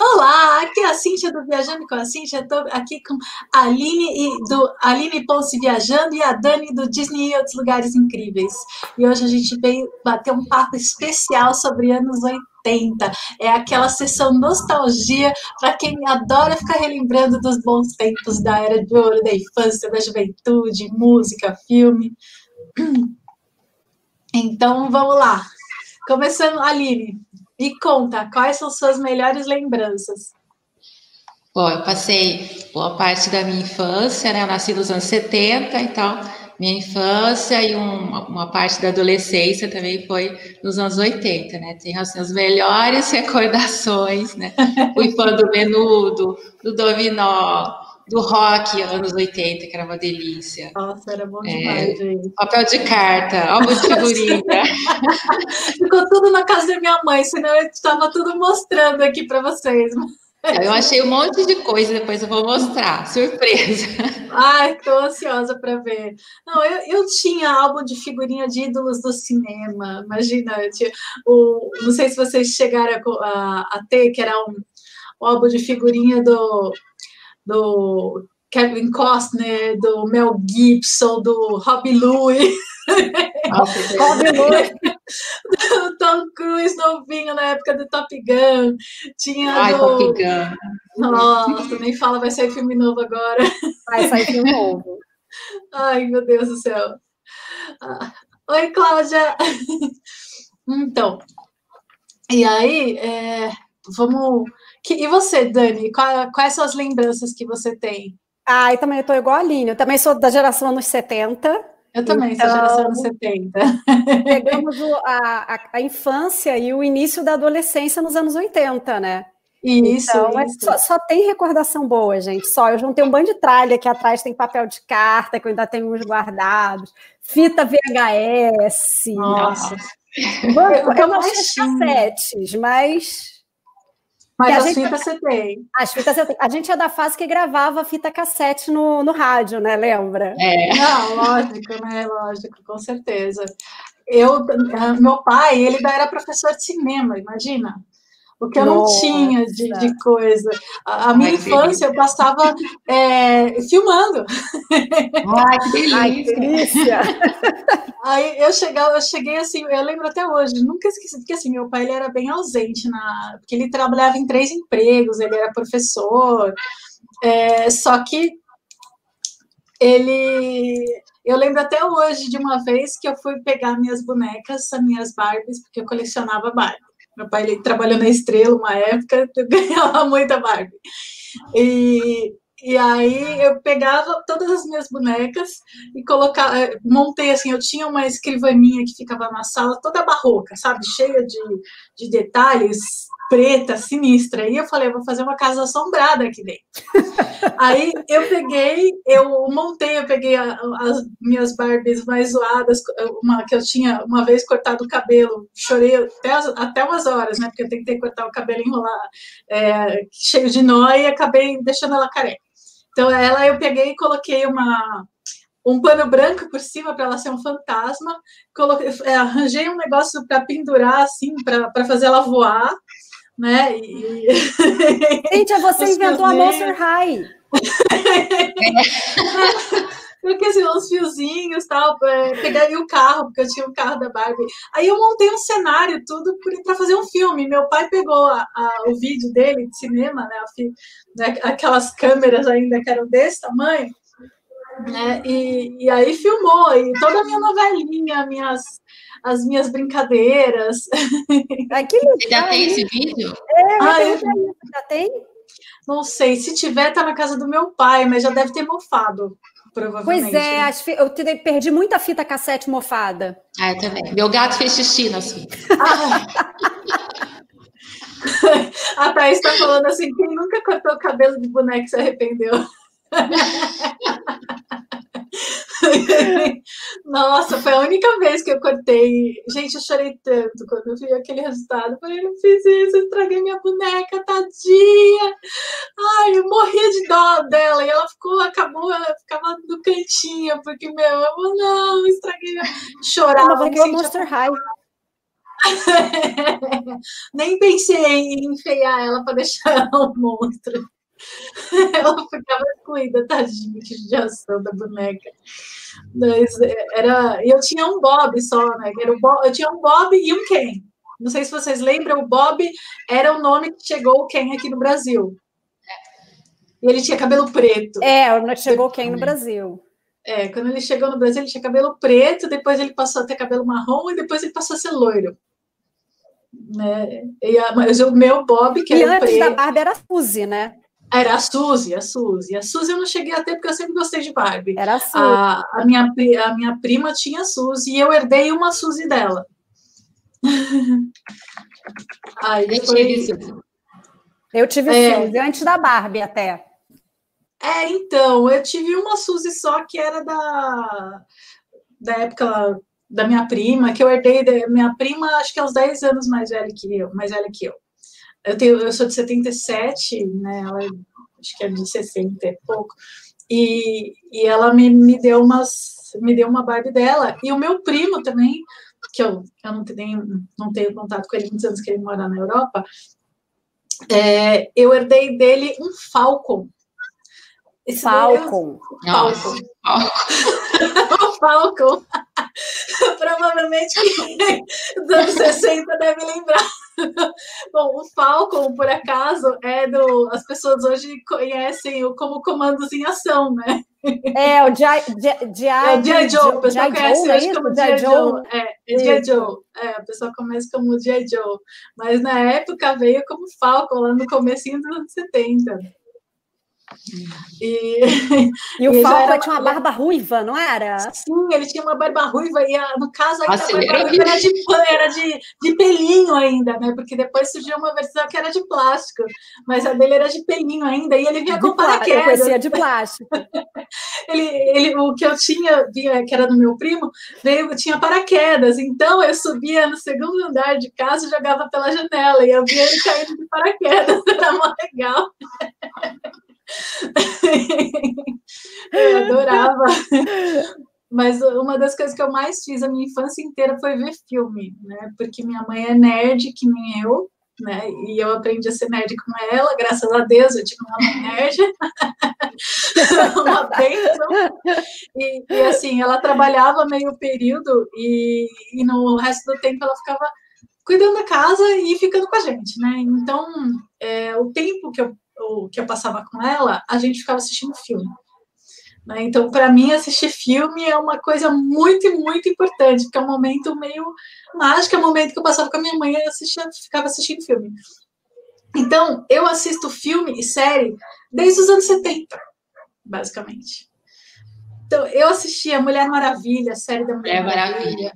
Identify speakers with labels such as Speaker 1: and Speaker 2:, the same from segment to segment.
Speaker 1: Olá, aqui é a Cíntia do Viajando com a Cíntia. Estou aqui com a Aline e do Aline Ponce Viajando e a Dani do Disney e outros lugares incríveis. E hoje a gente veio bater um papo especial sobre anos 80. É aquela sessão nostalgia para quem adora ficar relembrando dos bons tempos da era de ouro, da infância, da juventude, música, filme. Então vamos lá. Começando, Aline, me conta, quais são suas melhores lembranças?
Speaker 2: Bom, eu passei boa parte da minha infância, né? Eu nasci nos anos 70 e tal. Minha infância e um, uma parte da adolescência também foi nos anos 80, né? Tem assim, as melhores recordações, né? Fui fã do Menudo, do Dominó, do rock anos 80, que era uma delícia.
Speaker 1: Nossa, era bom é, demais, é, gente.
Speaker 2: Papel de carta, álbum de figurinha.
Speaker 1: Ficou tudo na casa da minha mãe, senão eu estava tudo mostrando aqui para vocês.
Speaker 2: Eu achei um monte de coisa, depois eu vou mostrar. Surpresa.
Speaker 1: Ai, estou ansiosa para ver. Não, eu, eu tinha álbum de figurinha de ídolos do cinema. Imagina, tinha o, não sei se vocês chegaram a, a, a ter, que era um, um álbum de figurinha do do Kevin Costner, do Mel Gibson, do Robbie Louis. Robbie Louis. do Tom Cruise novinho na época do Top Gun. Tinha
Speaker 2: Ai,
Speaker 1: do...
Speaker 2: Top Gun.
Speaker 1: Nossa, nem fala, vai sair filme novo agora.
Speaker 3: Vai sair filme novo.
Speaker 1: Ai, meu Deus do céu. Ah, oi, Cláudia. Então, e aí, é, vamos que, e você, Dani? Qual, quais são as lembranças que você tem?
Speaker 3: Ah, eu também estou igual a Aline. Eu também sou da geração anos 70.
Speaker 1: Eu também então, sou geração anos 70.
Speaker 3: Pegamos o, a, a, a, infância e o início da adolescência nos anos 80, né?
Speaker 1: Isso,
Speaker 3: então,
Speaker 1: isso.
Speaker 3: Só, só, tem recordação boa, gente. Só eu juntei um bando de tralha aqui atrás, tem papel de carta, que eu ainda tenho uns guardados, fita VHS.
Speaker 1: Nossa.
Speaker 3: Eu, eu não cassetes, mas
Speaker 1: mas as fitas você tem.
Speaker 3: As fitas eu tenho. A gente é da fase que gravava fita cassete no, no rádio, né? Lembra?
Speaker 1: É. Não, lógico, né? Lógico, com certeza. Eu, ah, meu pai, ele era professor de cinema, imagina. O que eu Nossa. não tinha de, de coisa. A, a minha Ai, infância eu passava é, filmando.
Speaker 2: Ai, que delícia! Ai, que delícia.
Speaker 1: Aí eu, chegava, eu cheguei assim, eu lembro até hoje, nunca esqueci, porque assim, meu pai ele era bem ausente, na, porque ele trabalhava em três empregos, ele era professor, é, só que ele eu lembro até hoje de uma vez que eu fui pegar minhas bonecas, as minhas Barbies, porque eu colecionava Barbie. Meu pai trabalhou na Estrela uma época, eu ganhava muita Barbie. E, e aí eu pegava todas as minhas bonecas e colocava, eh, montei assim, eu tinha uma escrivaninha que ficava na sala toda barroca, sabe, cheia de, de detalhes, preta, sinistra. E eu falei, eu vou fazer uma casa assombrada aqui dentro. Aí eu peguei, eu montei, eu peguei a, as minhas Barbies mais zoadas, uma que eu tinha uma vez cortado o cabelo, chorei até, até umas horas, né? Porque eu tentei cortar o cabelo e enrolar é, cheio de nó e acabei deixando ela careca. Então ela eu peguei e coloquei uma um pano branco por cima para ela ser um fantasma, coloquei, é, arranjei um negócio para pendurar assim, para fazer ela voar né? E...
Speaker 3: Gente, você inventou a Monster High.
Speaker 1: Porque assim, uns fiozinhos tal, pegaria o carro, porque eu tinha o carro da Barbie. Aí eu montei um cenário, tudo para fazer um filme. Meu pai pegou a, a, o vídeo dele de cinema, né, né, aquelas câmeras ainda que eram desse tamanho, né, e, e aí filmou, e toda a minha novelinha, minhas as minhas brincadeiras.
Speaker 2: Aquilo Você já tem esse vídeo?
Speaker 3: É, ah, eu... já tem?
Speaker 1: Não sei, se tiver, tá na casa do meu pai, mas já deve ter mofado. Provavelmente.
Speaker 3: Pois é, eu perdi muita fita cassete mofada.
Speaker 2: Ah, eu também. Meu gato fez xixi fitas. Ah.
Speaker 1: A Thaís está falando assim: quem nunca cortou o cabelo de boneco se arrependeu? Nossa, foi a única vez que eu cortei. Gente, eu chorei tanto quando eu vi aquele resultado. Eu falei, eu não fiz isso, eu estraguei minha boneca, tadinha. Ai, eu morria de dó dela. E ela ficou, acabou, ela ficava no cantinho, porque, meu, eu não, estraguei. Chorava.
Speaker 3: Ela Monster High.
Speaker 1: Nem pensei em enfeiar ela para deixar ela um monstro. Ela ficava excluída, tadinha, que judiação da boneca. Mas era. Eu tinha um Bob só, né? Era o Bob, eu tinha um Bob e um Ken. Não sei se vocês lembram, o Bob era o nome que chegou o Ken aqui no Brasil. E ele tinha cabelo preto.
Speaker 3: É, chegou o Ken no Brasil.
Speaker 1: É, quando ele chegou no Brasil, ele tinha cabelo preto, depois ele passou a ter cabelo marrom e depois ele passou a ser loiro. Né? E a, mas o meu Bob, que
Speaker 3: e
Speaker 1: era
Speaker 3: antes
Speaker 1: preto,
Speaker 3: da Barbie era Suzy, né?
Speaker 1: Era a Suzy, a Suzy. A Suzy eu não cheguei a ter porque eu sempre gostei de Barbie.
Speaker 3: Era a Suzy.
Speaker 1: A, a, minha, a minha prima tinha a Suzy e eu herdei uma Suzy dela. Aí
Speaker 2: Eu
Speaker 1: foi...
Speaker 2: tive.
Speaker 3: Eu tive
Speaker 1: É.
Speaker 3: Suzy, antes da Barbie até.
Speaker 1: É, então, eu tive uma Suzy só que era da, da época da minha prima, que eu herdei da minha prima, acho que é uns 10 anos mais velha que eu, mais velha que eu. Eu, tenho, eu sou de 77, né? Ela é- acho que é de 60 e pouco. E, e ela me, me deu umas, me deu uma Barbie dela. E o meu primo também, que eu, eu não, tenho, não tenho contato com ele muitos anos que ele mora na Europa, é, eu herdei dele um Falcon. Esse daí eu-
Speaker 3: Falcon.
Speaker 1: O Falcon. Provavelmente quem dos anos 60 deve lembrar. Bom, o Falcon, por acaso, é do. As pessoas hoje conhecem o como comandos em ação, né?
Speaker 3: É, o G.I.
Speaker 1: É o G.I. Joe, o pessoal conhece
Speaker 3: Joe, é
Speaker 1: hoje como
Speaker 3: G.I. Joe.
Speaker 1: É, é G.I. Joe. É, a pessoa começa como G.I. Joe. Mas na época veio como Falcon, lá no comecinho dos anos 70. E,
Speaker 3: E o
Speaker 1: era-
Speaker 3: tinha uma barba ruiva, não era?
Speaker 1: Sim, ele tinha uma barba ruiva, e a- no caso ainda a barba
Speaker 2: era
Speaker 1: ruiva era de, era de, de pelinho ainda, né? Porque depois surgiu uma versão que era de plástico, mas a dele era de pelinho ainda, e ele vinha com
Speaker 3: Eu
Speaker 1: paraquedas.
Speaker 3: de plástico.
Speaker 1: Ele, ele, o que eu tinha, vinha- que era do meu primo, veio, tinha paraquedas, então eu subia no segundo andar de casa e jogava pela janela, e eu via ele caindo de paraquedas, era mó legal. Eu adorava. Mas uma das coisas que eu mais fiz a minha infância inteira foi ver filme, né? Porque minha mãe é nerd, que nem eu, né? E eu aprendi a ser nerd com ela, graças a Deus, eu tive uma mãe nerd. uma bênção. E, e, assim, ela trabalhava meio período e, e no resto do tempo ela ficava cuidando da casa e ficando com a gente, né? Então, é, o tempo que eu, o- que eu passava com ela, a gente ficava assistindo filme. né? Então, para mim, assistir filme é uma coisa muito, muito importante, porque é um momento meio mágico, é um momento que eu passava com a minha mãe e assistia, ficava assistindo filme. Então, eu assisto filme e série desde os anos 70, basicamente. Então, eu assisti a Mulher Maravilha, série da Mulher
Speaker 2: É maravilha.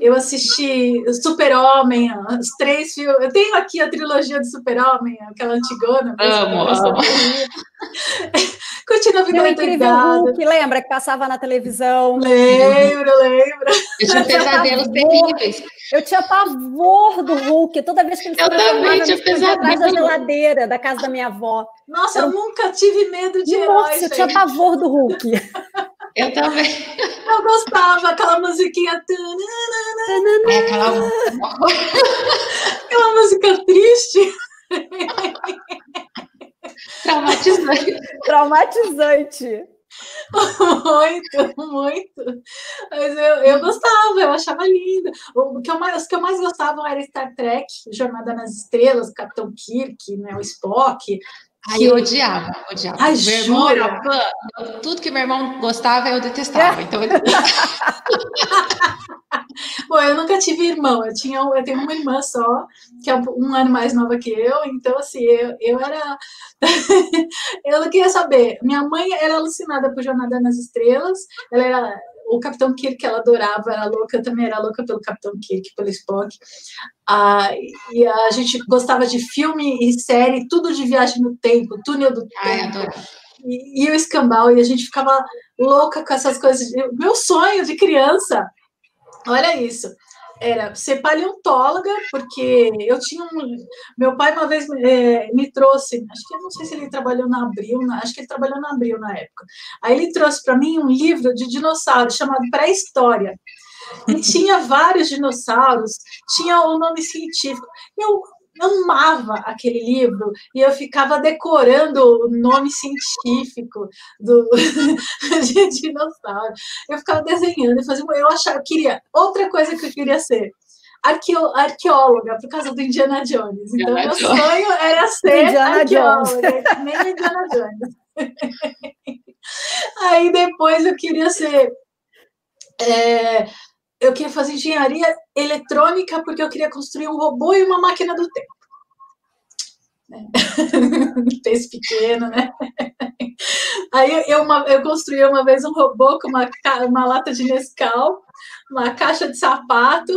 Speaker 1: Eu assisti Super-Homem, os três filmes. Eu tenho aqui a trilogia do Super-Homem, aquela antigona.
Speaker 2: Amo,
Speaker 1: eu
Speaker 2: amo.
Speaker 1: sabia. Curtindo a vida
Speaker 3: Meu incrível. Hulk, lembra que passava na televisão?
Speaker 1: Lembro, lembro.
Speaker 2: Eu tinha pesadelos terríveis.
Speaker 3: Eu tinha pavor do Hulk. Toda vez que ele se
Speaker 2: Eu também tinha
Speaker 3: ficava atrás da
Speaker 2: pesadelo.
Speaker 3: geladeira da casa da minha avó.
Speaker 1: Nossa, eu nunca tive medo de
Speaker 3: Nossa,
Speaker 1: heróis.
Speaker 3: eu tinha
Speaker 1: gente.
Speaker 3: pavor do Hulk.
Speaker 2: Eu também.
Speaker 1: Eu gostava, aquela musiquinha.
Speaker 2: É aquela.
Speaker 1: Aquela música triste.
Speaker 2: Traumatizante.
Speaker 3: Traumatizante.
Speaker 1: muito, muito. Mas eu, eu gostava, eu achava lindo. O que eu mais, os que eu mais gostava era Star Trek, Jornada nas Estrelas, Capitão Kirk, né, o Spock.
Speaker 2: Ai, eu odiava, odiava.
Speaker 1: Ai,
Speaker 2: meu irmão era fã. Tudo que meu irmão gostava, eu detestava. Então, eu
Speaker 1: Bom, eu nunca tive irmão, eu, tinha, eu tenho uma irmã só, que é um ano mais nova que eu, então assim, eu, eu era. eu não queria saber. Minha mãe era alucinada por Jornada nas Estrelas, ela era. O Capitão Kirk ela adorava, era louca, também era louca pelo Capitão Kirk, pelo Spock. Ah, e a gente gostava de filme e série, tudo de viagem no tempo, túnel do
Speaker 2: Ai,
Speaker 1: tempo
Speaker 2: adorava.
Speaker 1: e, e o escambau, e a gente ficava louca com essas coisas. Eu- Meu sonho de criança, olha isso, era ser paleontóloga, porque eu tinha um. Meu pai uma vez eh, me trouxe, acho que eu não sei se ele trabalhou na Abril, na- acho que ele trabalhou na Abril na época. Aí ele trouxe para mim um livro de dinossauro chamado Pré-História. E tinha vários dinossauros, tinha o nome científico. Eu amava aquele livro e eu ficava decorando o nome científico do de dinossauro. Eu ficava desenhando e fazia, eu achava, eu queria outra coisa que eu queria ser. Arqueo, arqueóloga, por causa do Indiana Jones. Então, Indiana meu Jones. sonho era ser Indiana arqueóloga, Jones. nem Indiana Jones. Aí depois eu queria ser é, eu queria fazer engenharia eletrônica porque eu queria construir um robô e uma máquina do tempo. Fez pequeno, né? Aí eu, uma, eu construí uma vez um robô com uma, uma lata de Nescau, uma caixa de sapato,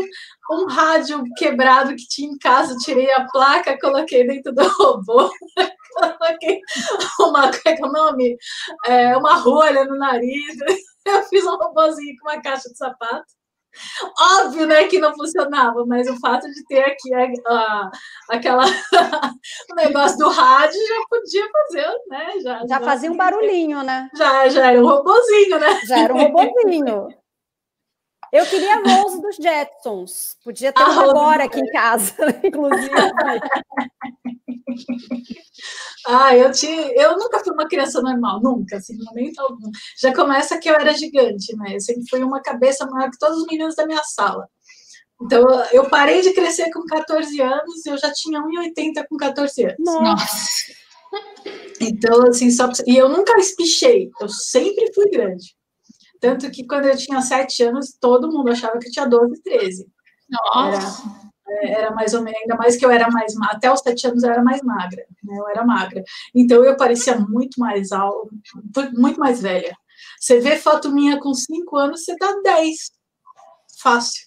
Speaker 1: um rádio quebrado que tinha em casa, tirei a placa, coloquei dentro do robô, coloquei uma, é que é o nome? É, uma rolha no nariz, eu fiz um robôzinho com uma caixa de sapato. Óbvio, né, que não funcionava, mas o fato de ter aqui a, a, aquela o negócio do rádio já podia fazer, né?
Speaker 3: Já, já, já fazia um barulhinho, né?
Speaker 1: Já, já era um robozinho, né?
Speaker 3: Já era um robozinho. Eu queria a Rose dos Jetsons. Podia ter uma agora aqui em casa, inclusive.
Speaker 1: Ah, eu tinha, eu nunca fui uma criança normal, nunca, assim, no momento algum. Já começa que eu era gigante, né? Eu sempre fui uma cabeça maior que todos os meninos da minha sala. Então, eu parei de crescer com 14 anos, eu já tinha 1,80 com 14 anos.
Speaker 2: Nossa!
Speaker 1: Então, assim, só E eu nunca espichei, eu sempre fui grande. Tanto que quando eu tinha 7 anos, todo mundo achava que eu tinha 12, 13.
Speaker 2: Nossa!
Speaker 1: Era, era mais ou menos, ainda mais que eu era mais até os 7 anos eu era mais magra, né? Eu era magra. Então eu parecia muito mais alta, muito mais velha. Você vê foto minha com 5 anos, você dá 10. Fácil.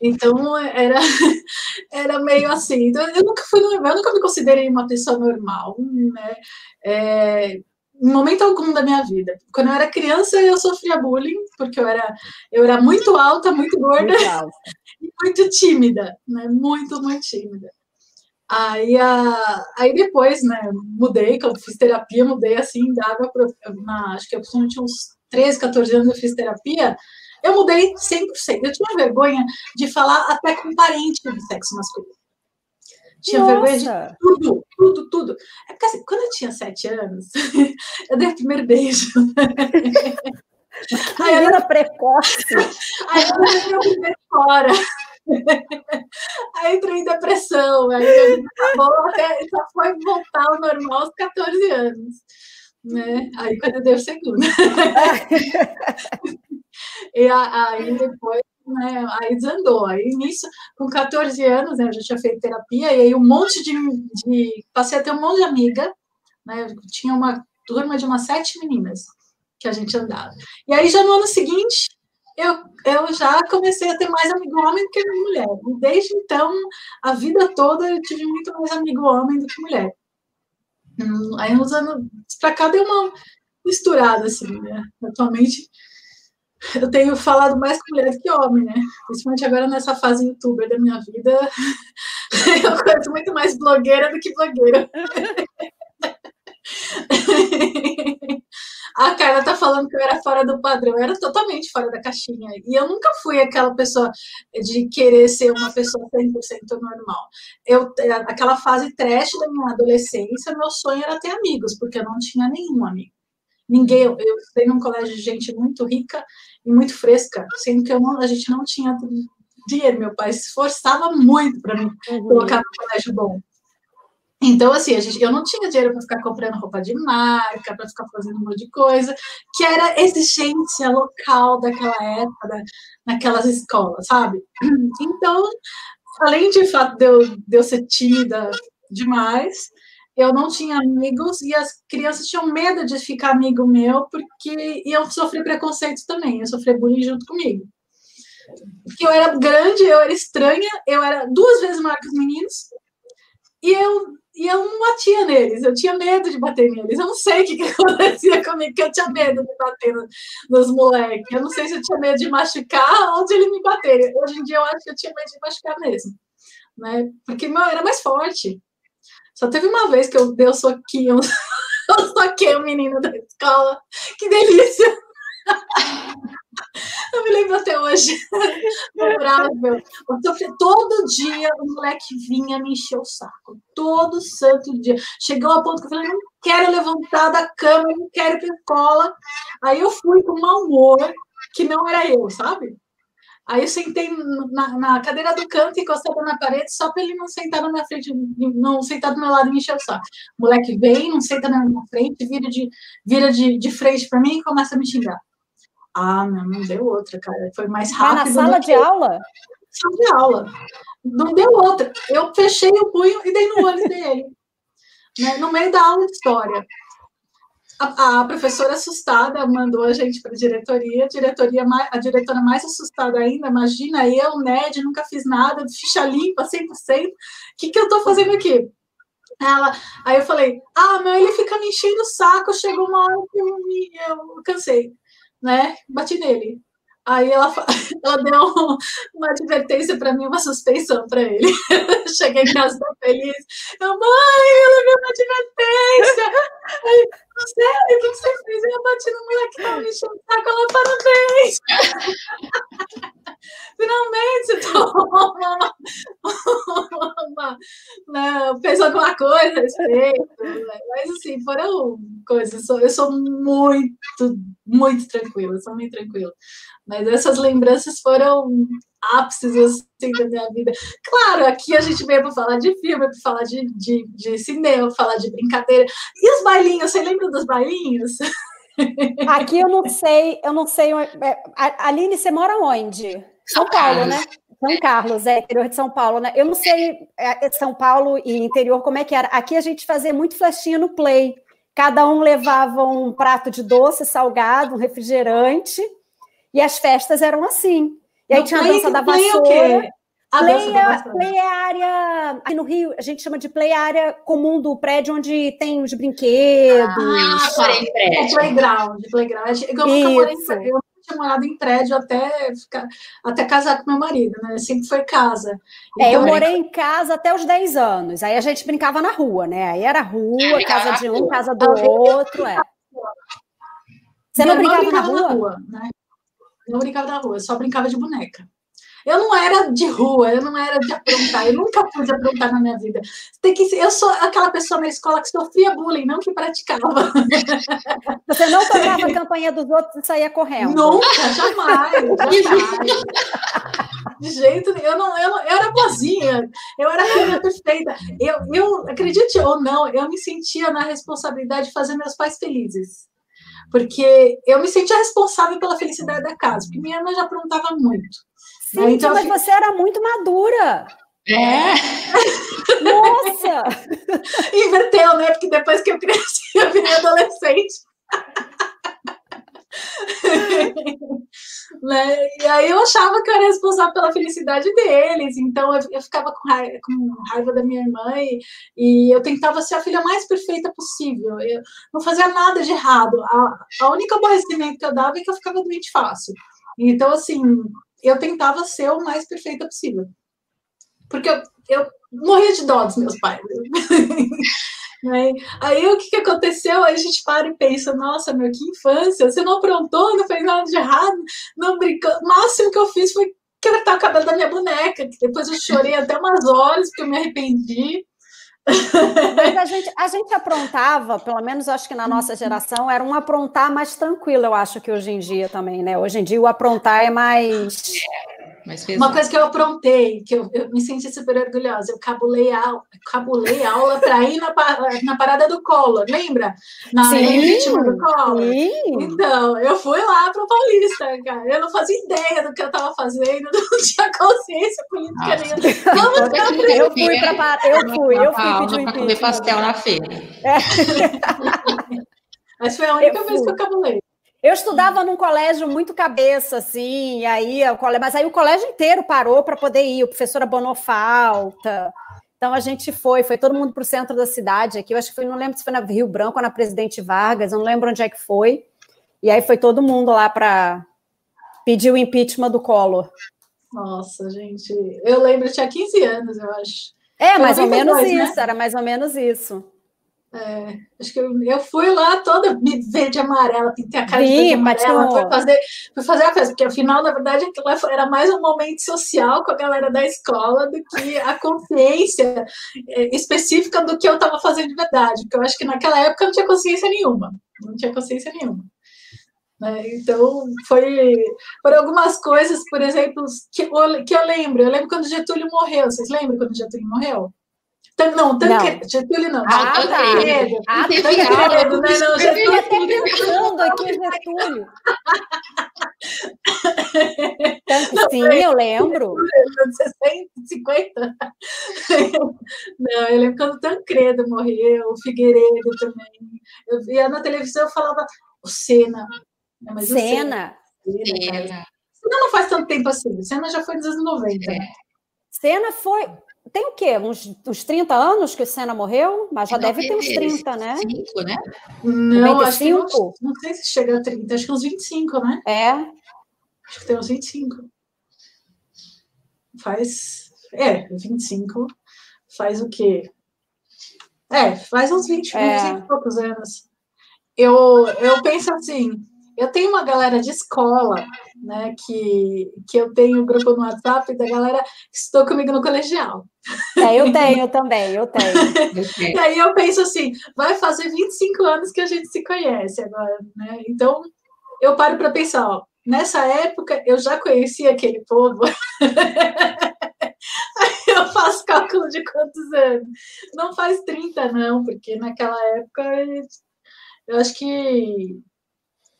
Speaker 1: Então era, era meio assim. Então, eu nunca fui, eu nunca me considerei uma pessoa normal, né? É, em momento algum da minha vida. Quando eu era criança, eu sofria bullying, porque eu era, eu era muito alta, muito gorda muito e muito tímida, né? Muito, muito tímida. Aí, a, aí depois, né, mudei, quando fiz terapia, mudei assim, dava para, acho que eu tinha uns 13, 14 anos eu fiz terapia, eu mudei 100%. Eu tinha vergonha de falar até com parente do sexo masculino. Tinha Nossa. vergonha de tudo, tudo, tudo. É porque assim, quando eu tinha sete anos, eu dei o primeiro beijo.
Speaker 3: Aí eu era precoce.
Speaker 1: Aí eu dei o primeiro fora. Aí entrei em depressão, aí acabou até, só foi voltar ao normal aos 14 anos. Né? Aí quando eu dei o segundo. e aí depois né? Aí desandou. Aí nisso, com 14 anos, né, eu já tinha feito terapia, e aí um monte de, de. Passei a ter um monte de amiga, né? Tinha uma turma de umas sete meninas que a gente andava. E aí, já no ano seguinte, eu, eu já comecei a ter mais amigo homem do que mulher. E desde então, a vida toda, eu tive muito mais amigo homem do que mulher. Hum, aí, uns anos pra cá, deu uma misturada, assim, né? Atualmente, eu tenho falado mais com mulher do que homem, né? Principalmente agora nessa fase youtuber da minha vida, eu conheço muito mais blogueira do que blogueira. A Carla tá falando que eu era fora do padrão, eu era totalmente fora da caixinha. E eu nunca fui aquela pessoa de querer ser uma pessoa 100% normal. Eu, aquela fase trash da minha adolescência, meu sonho era ter amigos, porque eu não tinha nenhum amigo. Ninguém, eu estudei num colégio de gente muito rica e muito fresca, sendo que não, a gente não tinha dinheiro. Meu pai se esforçava muito para me uhum. colocar no colégio bom. Então, assim, a gente, eu não tinha dinheiro para ficar comprando roupa de marca, para ficar fazendo um monte de coisa, que era exigência local daquela época, da, naquelas escolas, sabe? Então, além de fato de eu, de eu ser tímida demais, eu não tinha amigos e as crianças tinham medo de ficar amigo meu porque iam sofrer preconceito também, iam sofrer bullying junto comigo. Porque eu era grande, eu era estranha, eu era duas vezes maior que os meninos e eu, e eu não batia neles, eu tinha medo de bater neles. Eu não sei o que, que acontecia comigo, que eu tinha medo de bater nos moleques. Eu não sei se eu tinha medo de machucar ou de eles me baterem. Hoje em dia eu acho que eu tinha medo de machucar mesmo. Né? Porque meu, eu era mais forte. Só teve uma vez que eu dei o soquinho, eu soquei o menino da escola. Que delícia! Eu me lembro até hoje. Memorável. Todo dia o moleque vinha me encher o saco. Todo santo dia. Chegou a ponto que eu falei, não quero levantar da cama, não quero ir para escola. Aí eu fui com mau humor, que não era eu, sabe? Aí eu sentei na, na cadeira do canto, encostada na parede, só para ele não sentar na minha frente, não sentar do meu lado e me encher o saco. O moleque vem, não senta na minha frente, vira de, vira de, de frente para mim e começa a me xingar. Ah, não, não deu outra, cara. Foi mais rápido.
Speaker 3: Vai na sala de aula?
Speaker 1: Sala de aula. Não deu outra. Eu fechei o punho e dei no olho dele. Né, no meio da aula de história a, a, professora assustada mandou a gente para a diretoria, diretoria a diretora mais assustada ainda, imagina eu, Ned, nunca fiz nada, ficha limpa, 100%, o que, que eu estou fazendo aqui? Ela, aí eu falei, ah, meu, ele fica me enchendo o saco, chegou uma hora que eu, me, eu cansei, né, bati nele. Aí ela, ela deu uma advertência para mim, uma suspensão para ele. Cheguei em casa tão feliz. Eu, mãe, ela deu uma advertência. Aí, sério, o que você fez? Eu bati no moleque que tava me enchendo o saco. Ela, parabéns. Finalmente tomou uma, uma, fez alguma coisa a respeito. Mas, assim, foram coisas. Eu sou muito, muito tranquila, sou muito tranquila. Mas essas lembranças foram ápices assim, da minha vida. Claro, aqui a gente veio para falar de filme, para falar de, de, de cinema, falar de brincadeira. E os bailinhos? Você lembra dos bailinhos?
Speaker 3: Aqui eu não sei, eu não sei. É, Aline, você mora onde? São Paulo, né? São Carlos, é interior de São Paulo, né? Eu não sei é, São Paulo e interior como é que era. Aqui a gente fazia muito flechinha no play. Cada um levava um prato de doce salgado, um refrigerante e as festas eram assim. E aí tinha a dança da vassoura. A play, é, play é a área. Aqui no Rio, a gente chama de play a área comum do prédio onde tem os brinquedos.
Speaker 1: Ah, porém, prédio. É playground, playground. Eu, eu, morei, eu tinha morado em prédio até, ficar, até casar com meu marido, né? Sempre foi casa.
Speaker 3: Então, é, eu morei em casa até os 10 anos. Aí a gente brincava na rua, né? Aí era rua, é, casa de um, casa do outro. É. Você não brincava, brincava na rua? Na rua né?
Speaker 1: Não brincava na rua, só brincava de boneca. Eu não era de rua, eu não era de aprontar, eu nunca pude aprontar na minha vida. Tem que, eu sou aquela pessoa na escola que sofria bullying, não que praticava.
Speaker 3: Você não tocava a campanha dos outros e saía correndo?
Speaker 1: Nunca, jamais, jamais. De jeito nenhum. Eu, não, eu, não, eu era boazinha, eu era filha perfeita. Eu, eu, acredite ou não, eu me sentia na responsabilidade de fazer meus pais felizes porque eu me sentia responsável pela felicidade da casa, porque minha irmã já aprontava muito.
Speaker 3: Sim, né? então, mas você era muito madura.
Speaker 2: É.
Speaker 3: Nossa!
Speaker 1: Inverteu, né? Porque depois que eu cresci, eu virei adolescente. né? E aí eu achava que eu era responsável pela felicidade deles, então eu, eu ficava com raiva, com raiva, da minha irmã e, e, eu tentava ser a filha mais perfeita possível. Eu não fazia nada de errado. A, a única aborrecimento que eu dava é que eu ficava doente fácil. Então, assim, eu tentava ser o mais perfeita possível. Porque eu, eu morria de dó dos meus pais. Né? Aí o que, que aconteceu? Aí a gente para e pensa, nossa, meu, que infância, você não aprontou, não fez nada de errado, não brincou. O máximo que eu fiz foi cortar o cabelo da minha boneca, que depois eu chorei até umas horas, porque eu me arrependi.
Speaker 3: Mas a gente, a gente aprontava, pelo menos acho que na nossa geração, era um aprontar mais tranquilo, eu acho que hoje em dia também, né? Hoje em dia o aprontar é mais.
Speaker 1: Uma coisa que eu aprontei, que eu, eu, me senti super orgulhosa, eu cabulei, aula, cabulei aula para ir na, na parada do Collor, lembra? Na ritmo do Collor. Sim. Então, eu fui lá para o Paulista, cara. Eu não fazia ideia do que eu estava fazendo, não tinha consciência política nenhuma.
Speaker 3: Vamos eu fui para eu fui, eu fui
Speaker 2: pedir um comer pastel na feira. É.
Speaker 1: Mas foi a única eu vez fui. que eu cabulei.
Speaker 3: Eu estudava num colégio muito cabeça, assim, aí colégio, mas aí o colégio inteiro parou para poder ir, o professor abonou falta. Então a gente foi, foi todo mundo para o centro da cidade aqui. Eu acho que foi, não lembro se foi na Rio Branco ou na Presidente Vargas, eu não lembro onde é que foi. E aí foi todo mundo lá para pedir o impeachment do Collor.
Speaker 1: Nossa, gente, eu lembro, eu tinha 15 anos, eu acho.
Speaker 3: É, mais ou menos né? isso, era mais ou menos isso.
Speaker 1: É, acho que eu, eu, fui lá toda verde e amarela, pintei a cara Sim, de verde amarela, fui fazer, fui fazer a festa, porque afinal, na verdade, aquilo era mais um momento social com a galera da escola do que a consciência é, específica do que eu estava fazendo de verdade, porque eu acho que naquela época eu não tinha consciência nenhuma, não tinha consciência nenhuma. Né? Então, foi por algumas coisas, por exemplo, que eu, que eu lembro. Eu lembro quando Getúlio morreu. Vocês lembram quando Getúlio morreu? Não, Tancredo, Getúlio não.
Speaker 3: Ah, Tancredo. Ah, Tancredo, né? Não, Getúlio. Eu até pensando aqui, Getúlio. Sim, eu lembro.
Speaker 1: 60, 50? Não, eu lembro quando Tancredo morreu, o Figueiredo também. Eu via na televisão, eu falava, o Senna.
Speaker 3: Mas Senna.
Speaker 1: O Senna. Senna. Senna não faz tanto tempo assim. Senna já foi nos anos 90. É.
Speaker 3: Senna foi tem o quê? Uns, uns 30 anos que o Senna morreu? Mas já deve ter uns 30, né?
Speaker 1: 25, né? Não, 95? acho que não, não sei se chega a 30, acho que uns 25, né?
Speaker 3: É.
Speaker 1: Acho que tem uns 25. Faz. É, 25. Faz o quê? É, faz uns 20, é. 20 e poucos anos. Eu, eu penso assim, eu tenho uma galera de escola, né, que, que eu tenho um grupo no WhatsApp da galera que estudou comigo no colegial.
Speaker 3: É, eu tenho também, eu tenho.
Speaker 1: e aí eu penso assim, vai fazer 25 anos que a gente se conhece agora, né? Então, eu paro para pensar, ó, nessa época eu já conhecia aquele povo. aí eu faço cálculo de quantos anos. Não faz 30, não, porque naquela época eu acho que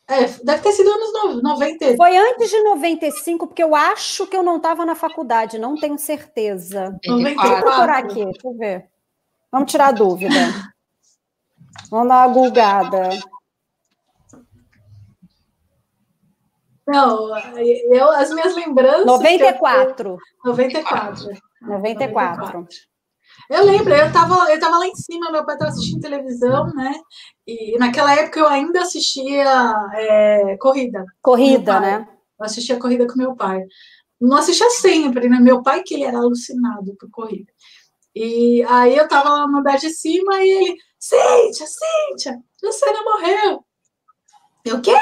Speaker 1: é, deve ter sido anos 90.
Speaker 3: Foi antes de 95, porque eu acho que eu não estava na faculdade, não tenho certeza. 94. Vou procurar aqui, deixa eu ver. Vamos tirar a dúvida. Vamos dar uma gulgada.
Speaker 1: Não, eu, as minhas lembranças.
Speaker 3: 94.
Speaker 1: 94.
Speaker 3: 94. 94.
Speaker 1: Eu lembro, eu estava eu tava lá em cima, meu pai estava assistindo televisão, né? E naquela época eu ainda assistia é, corrida.
Speaker 3: Corrida, né?
Speaker 1: Eu assistia corrida com meu pai. Não assistia sempre, né? Meu pai que ele era alucinado por corrida. E aí eu estava lá no andar de cima e ele, Cíntia, Cíntia, você não morreu. Eu, o quê?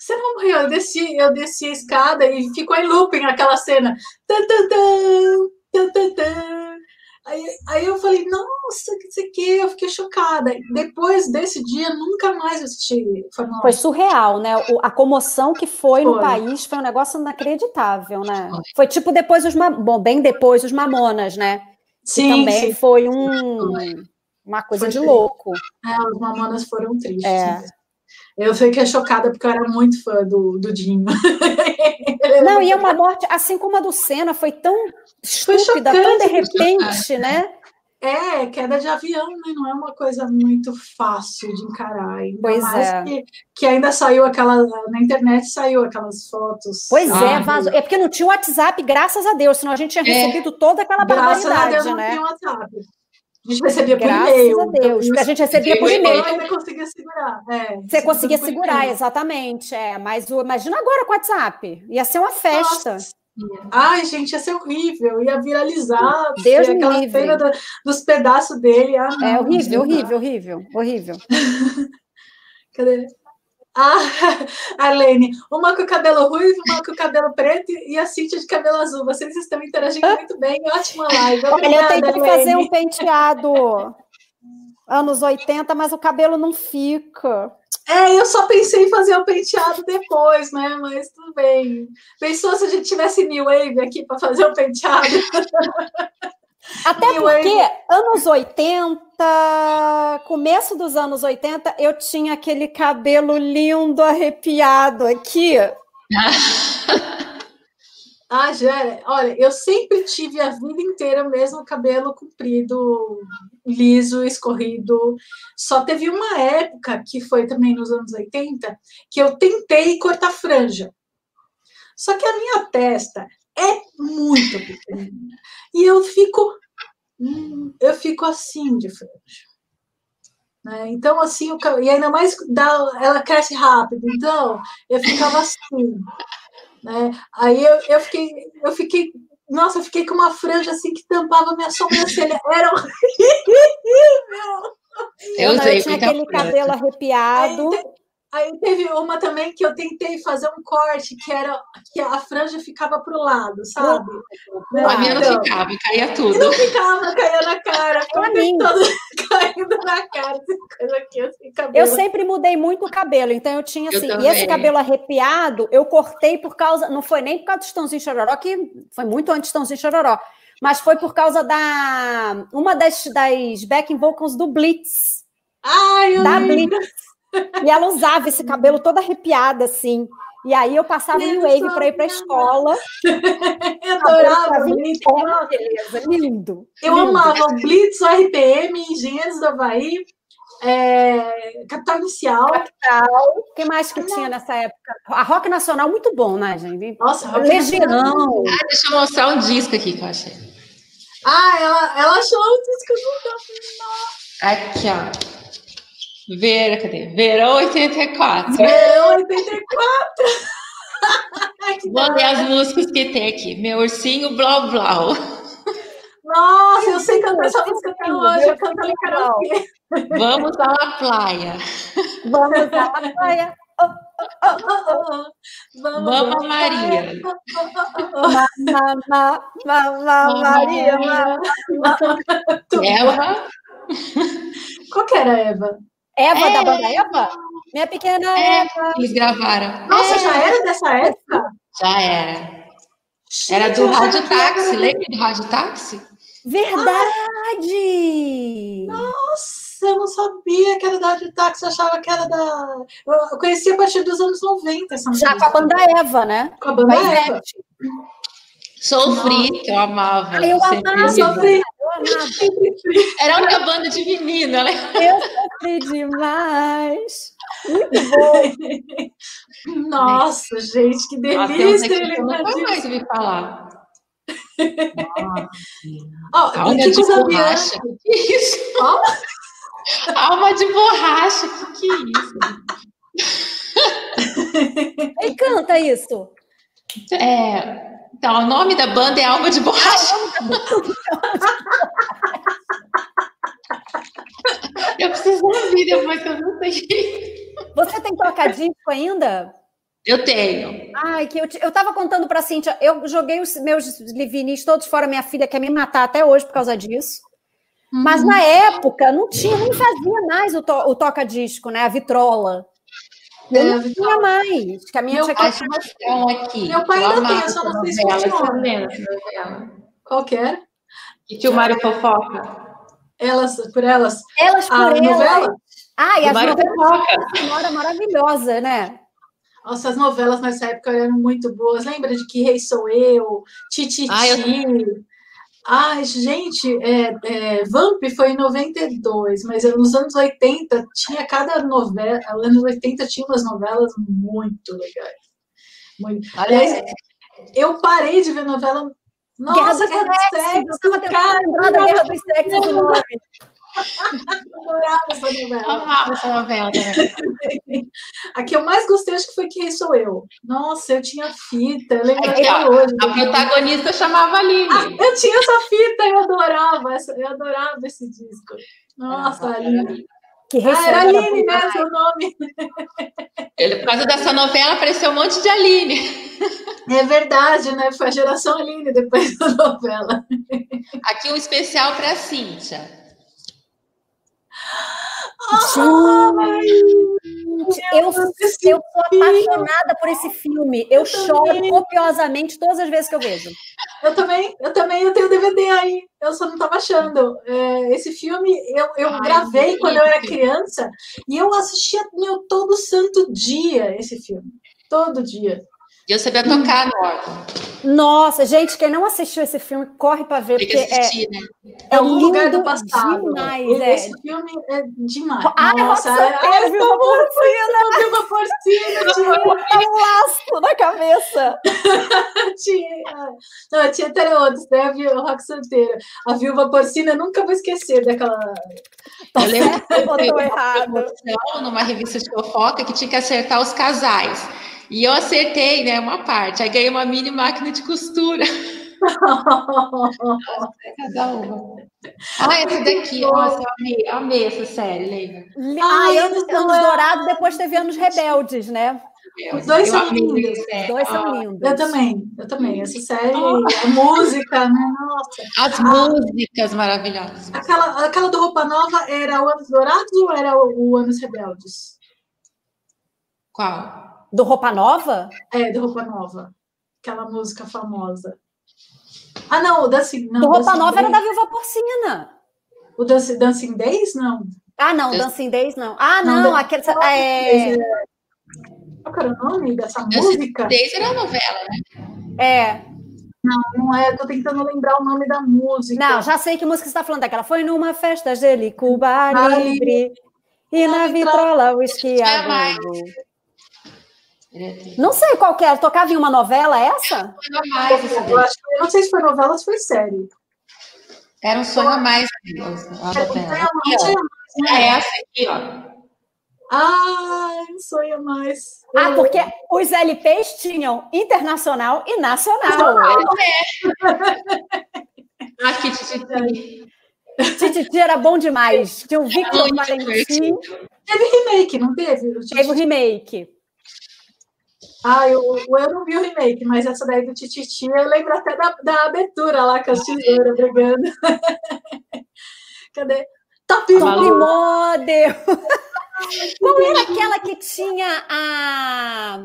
Speaker 1: Você não morreu. Eu desci, eu desci a escada e ficou em looping aquela cena. Tan, tan, tan, tan, tan, tan. Aí, aí eu falei, nossa, que sei que, eu fiquei chocada. Depois desse dia, nunca mais assisti
Speaker 3: Fórmula 1. Foi surreal, né? O, a comoção que foi, foi, no país foi um negócio inacreditável, né? Foi, foi tipo depois os, bom, bem depois os Mamonas, né? Sim, que também sim. foi um, uma coisa foi de louco.
Speaker 1: É, os Mamonas foram tristes. É. Eu fiquei chocada porque eu era muito fã do, do Dinho.
Speaker 3: Não, e é uma morte, assim como a do Senna, foi tão estúpida, foi tão de repente, né?
Speaker 1: É, queda de avião, né? Não é uma coisa muito fácil de encarar. Ainda
Speaker 3: pois mais é.
Speaker 1: que, que ainda saiu aquela. Na internet saiu aquelas fotos.
Speaker 3: Pois é, ah, vazou. É porque não tinha WhatsApp, graças a Deus, senão a gente tinha é. recebido é, toda aquela barbaridade, graças a Deus
Speaker 1: não
Speaker 3: né?
Speaker 1: tinha WhatsApp. A gente recebia por e-mail.
Speaker 3: Graças a Deus, a gente recebia por e-mail.
Speaker 1: Então, ainda conseguia segurar. É,
Speaker 3: você conseguia segurar, exatamente. É, mas o, imagina agora com o WhatsApp. Ia ser uma festa. Nossa.
Speaker 1: Ai, gente, ia ser horrível, ia viralizar.
Speaker 3: Deus aquela livre.
Speaker 1: cena do, dos pedaços dele. Ah,
Speaker 3: é horrível, horrível, horrível, horrível.
Speaker 1: Cadê? Ah, Arlene, uma com o cabelo ruivo, uma com o cabelo preto e a Cintia de cabelo azul. Vocês estão interagindo muito bem, ótima live. Obrigada,
Speaker 3: Olha, eu tentei fazer um penteado anos 80, mas o cabelo não fica.
Speaker 1: É, eu só pensei em fazer o penteado depois, né? Mas tudo bem. Pensou se a gente tivesse New Wave aqui para fazer o penteado?
Speaker 3: Até porque anos 80, começo dos anos 80, eu tinha aquele cabelo lindo, arrepiado aqui.
Speaker 1: Ah, já, olha, eu sempre tive a vida inteira mesmo cabelo comprido, liso, escorrido. Só teve uma época, que foi também nos anos 80, que eu tentei cortar franja. Só que a minha testa é muito pequena. E eu fico, hum, eu fico assim de franja. Né? Então, assim, o, e ainda mais dá, ela cresce rápido. Então, eu ficava assim. Né? Aí eu, eu, fiquei, eu fiquei, nossa, eu fiquei com uma franja assim que tampava minha sobrancelha. Era horrível!
Speaker 3: Eu, eu, tinha aquele cabelo arrepiado.
Speaker 1: Aí, Aí teve uma também que eu tentei fazer um corte que era que a franja ficava pro lado, sabe?
Speaker 2: Não, a minha não então, ficava, caía tudo.
Speaker 1: Não ficava, caía na cara. Pra mim. caindo na cara, coisa aqui, assim, cabelo.
Speaker 3: Eu sempre mudei muito o cabelo, então eu tinha assim, eu e esse cabelo arrepiado, eu cortei por causa, não foi nem por causa do Estãozinho Chororó, que foi muito antes do Estãozinho Chororó, mas foi por causa da uma das, das backing vocals do Blitz.
Speaker 1: Ai, eu
Speaker 3: da Blitz. E ela usava esse cabelo todo arrepiado, assim. E aí eu passava em wave para ir para a escola.
Speaker 1: eu adorava. Blitz.
Speaker 3: Beleza, lindo.
Speaker 1: Eu
Speaker 3: lindo.
Speaker 1: amava o Blitz, o RPM, Engenheiros do Havaí, é, Capital Inicial.
Speaker 3: Capital. O que mais que tinha nessa época? A Rock Nacional, muito bom, né, gente?
Speaker 1: Nossa,
Speaker 3: Rock Legião. Nacional.
Speaker 2: Ah, deixa eu mostrar um disco aqui que eu achei.
Speaker 1: Ah, ela, ela achou o disco do
Speaker 2: Aqui, ó. Ver, cadê? Verão 84.
Speaker 1: Verão 84!
Speaker 2: Vou ler as músicas que tem aqui. Meu ursinho, blau blau.
Speaker 1: Nossa, eu sei cantar essa música até hoje. Eu canto no karaokê.
Speaker 2: Vamos à praia.
Speaker 3: Vamos à praia.
Speaker 2: Vamos, Vamos Maria.
Speaker 3: Mamá, mamá, Maria.
Speaker 2: Eva.
Speaker 1: Qual que era Eva?
Speaker 3: Eva, é, da banda Eva? Minha pequena é, Eva.
Speaker 2: Eles gravaram.
Speaker 1: Nossa, é. já era dessa época?
Speaker 2: Já era. Era do Rádio Táxi, era... lembra do Rádio Táxi?
Speaker 3: Verdade!
Speaker 1: Nossa, eu não sabia que era da Rádio Táxi, eu achava que era da. Eu conhecia a partir dos anos 90 essa
Speaker 3: música. Já com a banda Eva, né?
Speaker 1: Com a banda Eva.
Speaker 2: Sofri, que eu amava.
Speaker 3: Ah, eu amava, sofri.
Speaker 2: Era uma banda de menina, né?
Speaker 3: Eu sofri demais. Muito bom.
Speaker 1: Nossa, gente, que delícia. Ele
Speaker 2: nunca mais ouvi falar.
Speaker 1: oh,
Speaker 2: Alma de borracha. Que isso? Oh? Alma de borracha. Que que é
Speaker 3: isso? E canta isso.
Speaker 2: É, então, o nome da banda é Alma de Borracha. Eu preciso ouvir depois que eu não sei.
Speaker 3: Você tem toca-disco ainda?
Speaker 2: Eu tenho.
Speaker 3: Ai, que eu, eu tava contando pra Cíntia, eu joguei os meus livinis todos fora, minha filha quer me matar até hoje por causa disso. Uhum. Mas na época não tinha, nem fazia mais o, to, o toca-disco, né? A vitrola. Eu é, não tinha mais. Que a minha
Speaker 1: meu
Speaker 3: pai,
Speaker 2: aqui.
Speaker 1: Meu pai ainda tem, eu só não sei se continua. Qual que era?
Speaker 2: E tio Mário Fofoca.
Speaker 1: Elas, por elas.
Speaker 3: Elas por
Speaker 1: a
Speaker 3: elas.
Speaker 1: novela?
Speaker 3: Ah, e as novelas senhora maravilhosa, né?
Speaker 1: Nossa, as novelas nessa época eram muito boas. Lembra de Que Rei Sou Eu, Tititi? Ah, eu... Ai, gente, é, é, Vamp foi em 92, mas nos anos 80 tinha cada novela, anos 80 tinha umas novelas muito legais. Muito. Aliás, eu parei de ver novela.
Speaker 3: Nossa, Guerra dos Sexos, eu estava tentando da Guerra dos Sexos do nome.
Speaker 1: Adorava essa novela.
Speaker 2: Amava essa novela
Speaker 1: A que eu mais gostei, acho que foi Quem Sou Eu. Nossa, eu tinha fita, eu lembro até é, hoje.
Speaker 2: A protagonista chamava Aline.
Speaker 1: Ah, eu tinha essa fita, eu adorava, essa, eu adorava esse disco. Nossa, Aline. Que ah, era Aline, né? Seu nome.
Speaker 2: Ele, por causa dessa novela, apareceu um monte de Aline.
Speaker 1: É verdade, né? Foi a geração Aline depois da novela.
Speaker 2: Aqui um especial para a Cíntia.
Speaker 3: Gente, eu, eu sou apaixonada por esse filme. Eu, eu choro também. copiosamente todas as vezes que eu vejo.
Speaker 1: Eu também, eu também, eu tenho DVD aí. Eu só não estava achando. É, esse filme eu, eu Ai, gravei quando eu era criança e eu assistia meu todo santo dia esse filme. Todo dia.
Speaker 2: E eu sabia tocar no órgão.
Speaker 3: Nossa, gente, quem não assistiu esse filme, corre para ver,
Speaker 2: Tem porque assistir,
Speaker 3: é,
Speaker 2: né?
Speaker 1: é, um lugar do passado.
Speaker 3: Demais,
Speaker 1: é. Esse filme é demais.
Speaker 3: Ai, Nossa,
Speaker 1: é,
Speaker 3: ai, viu uma porcina.
Speaker 1: Viu uma porcina. Tinha
Speaker 3: um laço na cabeça.
Speaker 1: tinha. Não, tinha até outros, né? A Rock Santeira. A viúva porcina, eu nunca vou esquecer daquela...
Speaker 2: Tá eu lembro que eu errado. numa revista de fofoca que tinha que acertar os casais. E eu acertei, né, uma parte. Aí ganhei uma mini máquina de costura. Cada uma. Ah, essa daqui, nossa, eu amei, amei essa série, lembra?
Speaker 3: Ah, anos, anos Dourados, depois teve Anos Rebeldes, né?
Speaker 1: Os dois são lindos. Os
Speaker 3: dois são lindos.
Speaker 1: Eu também, eu também. Essa série, a música, né? Nossa.
Speaker 2: As músicas maravilhosas.
Speaker 1: Aquela, aquela do Roupa Nova era o Anos Dourados ou era o, o Anos Rebeldes?
Speaker 2: Qual?
Speaker 3: Do Roupa Nova?
Speaker 1: É, do Roupa Nova. Aquela música famosa. Ah, não, o Dancing. Não,
Speaker 3: do Roupa
Speaker 1: Dancing
Speaker 3: Nova
Speaker 1: Days.
Speaker 3: era da Viva Porcina.
Speaker 1: O Dancing, Dancing Days, não.
Speaker 3: Ah, não, Dancing Days não. Ah,
Speaker 1: Não,
Speaker 3: não, aquele. É,
Speaker 1: Qual que era o nome dessa
Speaker 2: Dancing
Speaker 1: música?
Speaker 2: Days era novela, né?
Speaker 3: é.
Speaker 1: Não é, tô tentando lembrar o nome da música.
Speaker 3: Não, já sei que música você está falando daquela. Foi numa festa Gelicuba
Speaker 1: Ah,
Speaker 3: livre. E na vitrola o esqui
Speaker 2: É mais.
Speaker 3: agudo.
Speaker 2: Ele é tri-
Speaker 3: Não sei qual que era. Tocava em uma novela essa?
Speaker 2: Sonho a mais
Speaker 1: Eu, acho que, eu não sei se foi novela ou se foi série.
Speaker 2: Era um sonho a mais. A É
Speaker 1: né?
Speaker 2: essa aqui, ó.
Speaker 1: Ah, não sonho mais.
Speaker 3: Ah, porque os LPs tinham internacional e nacional.
Speaker 2: Aqui, Titi.
Speaker 3: Tititi era bom demais. Tinha o Victor Valentim.
Speaker 1: Teve remake, não teve?
Speaker 3: Teve o remake.
Speaker 1: Ah, eu, eu não vi o remake, mas essa daí do Tititi, eu lembro até da, da abertura lá com as tesouras brigando. Cadê? Top
Speaker 3: Top
Speaker 1: Model!
Speaker 3: Qual era aquela que tinha a.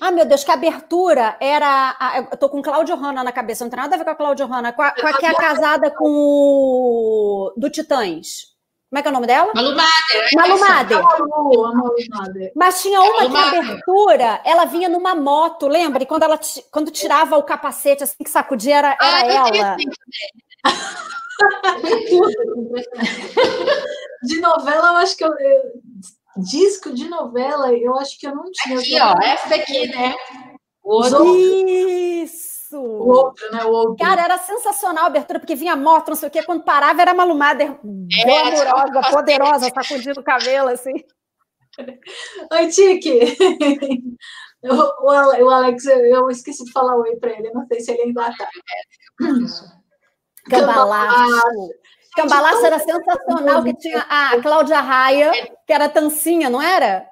Speaker 3: Ah, meu Deus, que abertura era. a- Eu tô com Cláudio Hanna na cabeça, não tem nada a ver com a Cláudio Hanna, com a, com a que é casada com o. do Titãs. Como é que é o nome dela?
Speaker 2: Malu Mader. é
Speaker 3: Malu. Mader.
Speaker 1: Malu.
Speaker 3: Mas tinha uma que a
Speaker 2: Malu Mader.
Speaker 3: abertura, ela vinha numa moto, lembra? E quando ela quando tirava o capacete, assim que sacudia, era, era
Speaker 2: Ah,
Speaker 3: ela.
Speaker 1: De novela, eu acho que eu, Disco de novela, eu acho que eu não tinha.
Speaker 2: Aqui, ó. Essa daqui, né? O
Speaker 1: Os
Speaker 2: outro.
Speaker 3: Isso!
Speaker 1: O outro, né? O outro.
Speaker 3: Cara, era sensacional a abertura, porque vinha moto, não sei o quê. Quando parava, era malumada, glamourosa, poderosa, sacudindo o cabelo, assim.
Speaker 1: Oi, Tique! O, o Ale- o Alex, eu, esqueci de falar oi pra ele, não sei se ele ainda tá.
Speaker 3: Cambalaço. Cambalaço era sensacional, que tinha a Cláudia Raia, que era tancinha, não era?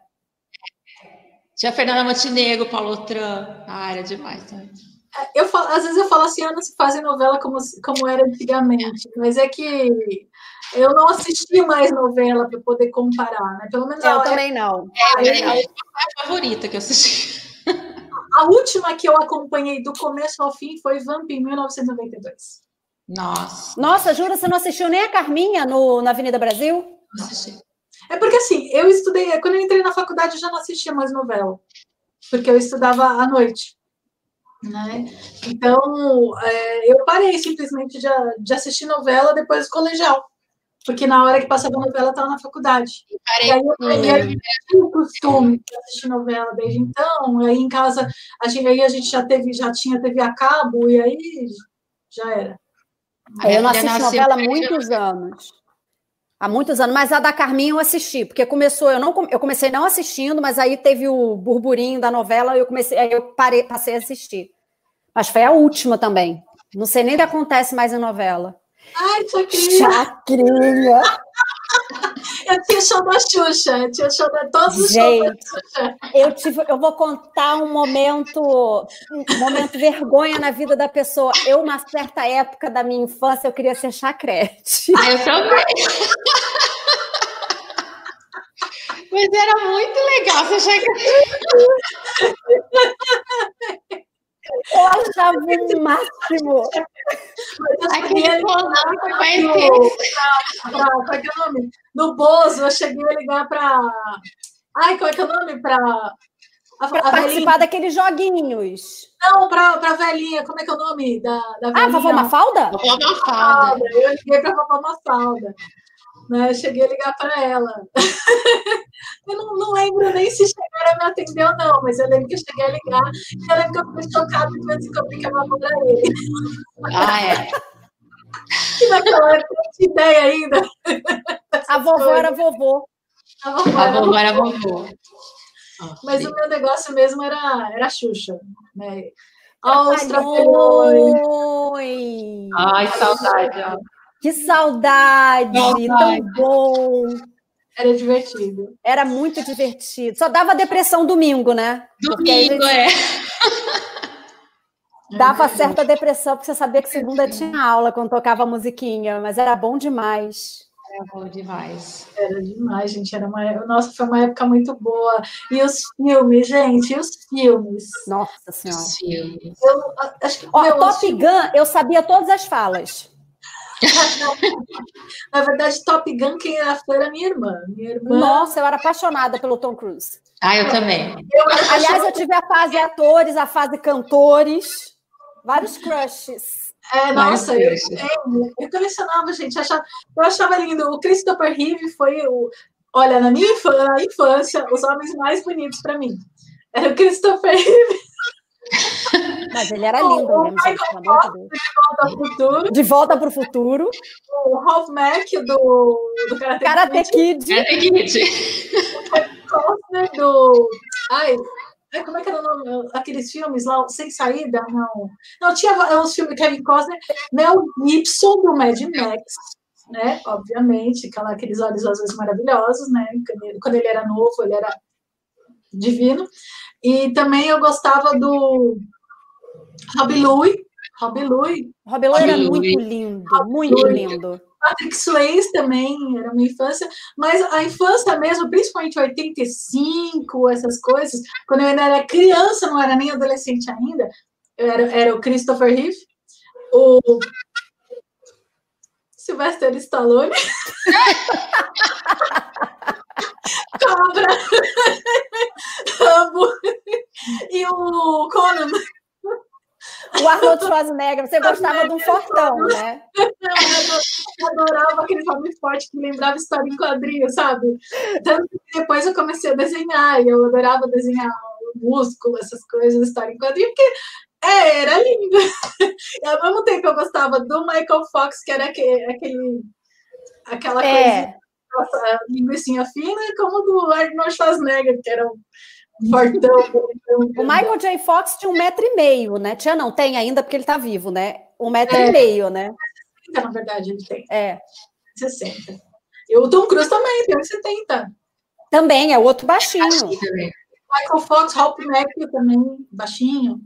Speaker 2: Tinha a Fernanda Montenegro, Paulo Tran. Ah, era demais também.
Speaker 1: Eu falo, às vezes eu falo assim, ah, não se fazem novela como, como era antigamente, mas é que eu não assisti mais novela para poder comparar, né? Pelo menos a,
Speaker 3: Eu também não.
Speaker 2: É, a a favorita que eu assisti.
Speaker 1: a última que eu acompanhei do começo ao fim foi Vamp em 1992.
Speaker 2: Nossa,
Speaker 3: Nossa, jura, você não assistiu nem a Carminha no, na Avenida Brasil?
Speaker 2: não assisti.
Speaker 1: É porque assim, eu estudei, quando eu entrei na faculdade eu já não assistia mais novela, porque eu estudava à noite. Né? Então, é, eu parei simplesmente de, de assistir novela depois do colegial, porque na hora que passava novela eu estava na faculdade. E
Speaker 2: Parei
Speaker 1: aí eu peguei o costume de assistir novela desde então, aí em casa, a gente, aí a gente já teve, já tinha TV a cabo, e aí já era.
Speaker 2: A
Speaker 3: eu não
Speaker 2: nasceu
Speaker 3: novela há muitos anos. Há muitos anos, mas a da Carminha eu assisti, porque começou, eu não eu comecei não assistindo, mas aí teve o burburinho da novela, eu comecei, aí eu parei, passei a assistir. Mas foi a última também. Não sei nem o que acontece mais em novela.
Speaker 1: Ai, Chacrinha,
Speaker 3: Chacrinha.
Speaker 1: Eu tinha show da Xuxa, eu tinha show da todos os shows da
Speaker 3: Gente, eu tive, eu vou contar um momento, um momento vergonha na vida da pessoa. Eu, uma certa época da minha infância, eu queria ser chacrete.
Speaker 2: Ah, eu também. Mas era muito legal você chegar.
Speaker 3: Eu achava o máximo.
Speaker 2: Aquele que vai
Speaker 1: pra, pra, é que é o nome? No Bozo, eu cheguei a ligar para. Ai, qual é que é o nome? Para. A,
Speaker 3: Para participar daqueles joguinhos.
Speaker 1: Não, para a velhinha. Como é que é o nome da, da velhinha?
Speaker 3: Ah, vovó Mafalda?
Speaker 2: Falda.
Speaker 1: Mafalda. Eu liguei para a vovó Mafalda. Né? Eu cheguei a ligar para ela. eu não, não lembro nem se chegaram a me atender ou não, mas eu lembro que eu cheguei a ligar. E eu lembro que eu fiquei chocada de descobrir que a vovó era ele.
Speaker 2: Ah, é.
Speaker 1: Que naquela época eu não tinha ideia ainda.
Speaker 3: A vovó era vovô.
Speaker 1: A vovó
Speaker 2: A
Speaker 1: era
Speaker 2: vovó era vovô.
Speaker 1: Mas o meu negócio mesmo era, era a Xuxa. Né? Aos
Speaker 2: Trapalhões! Ai, saudade, ó.
Speaker 3: Que saudade, tão bom.
Speaker 1: Era divertido.
Speaker 3: Era muito divertido. Só dava depressão domingo, né?
Speaker 2: Domingo, é.
Speaker 3: Dava certa depressão, porque você sabia que segunda tinha aula quando tocava a musiquinha, mas era bom demais.
Speaker 2: Era bom demais.
Speaker 1: Era demais, gente. Era uma... Nossa, foi uma época muito boa. E os filmes, gente, e os filmes?
Speaker 3: Nossa Senhora.
Speaker 2: Os filmes.
Speaker 1: Eu, acho que,
Speaker 3: Ó, Top Gun, eu sabia todas as falas.
Speaker 1: Na verdade, Top Gun, quem era fã era minha irmã. Minha irmã.
Speaker 3: Nossa, eu era apaixonada pelo Tom Cruise.
Speaker 2: Ah, eu também.
Speaker 3: Eu Aliás, eu tive a fase atores, a fase cantores, vários crushes.
Speaker 1: É, nossa, eu, eu, eu, colecionava, gente. Achava, eu achava lindo. O Christopher Reeve foi o. Olha, na minha infância, na infância os homens mais bonitos para mim. Era o Christopher Reeve.
Speaker 3: Mas ele era lindo o, mesmo, gente, pelo amor de Deus. De volta para o futuro.
Speaker 1: O Ralph Mack do, do Karate,
Speaker 3: Karate Kid.
Speaker 2: Karate Kid.
Speaker 1: Costner do. Ai, como é que era o nome? Aqueles filmes lá, Sem Saída? Não. Não, tinha uns filmes Kevin Costner, Mel Gibson do Mad Max, né? Obviamente, aquela, aqueles olhos azuis maravilhosos, né? Quando ele era novo, ele era divino. E também eu gostava do Robbie Louie. Robbie Louie.
Speaker 3: Robbie Louie era muito lindo, muito lindo.
Speaker 1: Patrick Swayze também era minha infância, mas a infância mesmo, principalmente 85, essas coisas, quando eu ainda era criança, não era nem adolescente ainda, era, era o Christopher Reeve, o Sylvester Stallone. Cobra. Rambo. E o Conan.
Speaker 3: O Arnold Schwarzenegger, você gostava de um fortão, né?
Speaker 1: Eu adorava aquele homem forte que lembrava história em quadrinho, sabe? Tanto que depois eu comecei a desenhar, e eu adorava desenhar músculo, essas coisas, história em quadrinho, porque é, era lindo. E ao mesmo tempo eu gostava do Michael Fox, que era aquele, aquele aquela é. coisa, linguiça fina, como do Arnold Schwarzenegger, que era um fortão.
Speaker 3: O Michael J. Fox tinha um metro e meio, né? Tinha não, tem ainda, porque ele tá vivo, né? Um metro é. e meio, né?
Speaker 1: 60, na verdade, ele tem.
Speaker 3: É.
Speaker 1: 60. E o Tom Cruise também, tem 70.
Speaker 3: Também, é outro baixinho.
Speaker 1: Michael Fox, Ralph Macchio também, baixinho.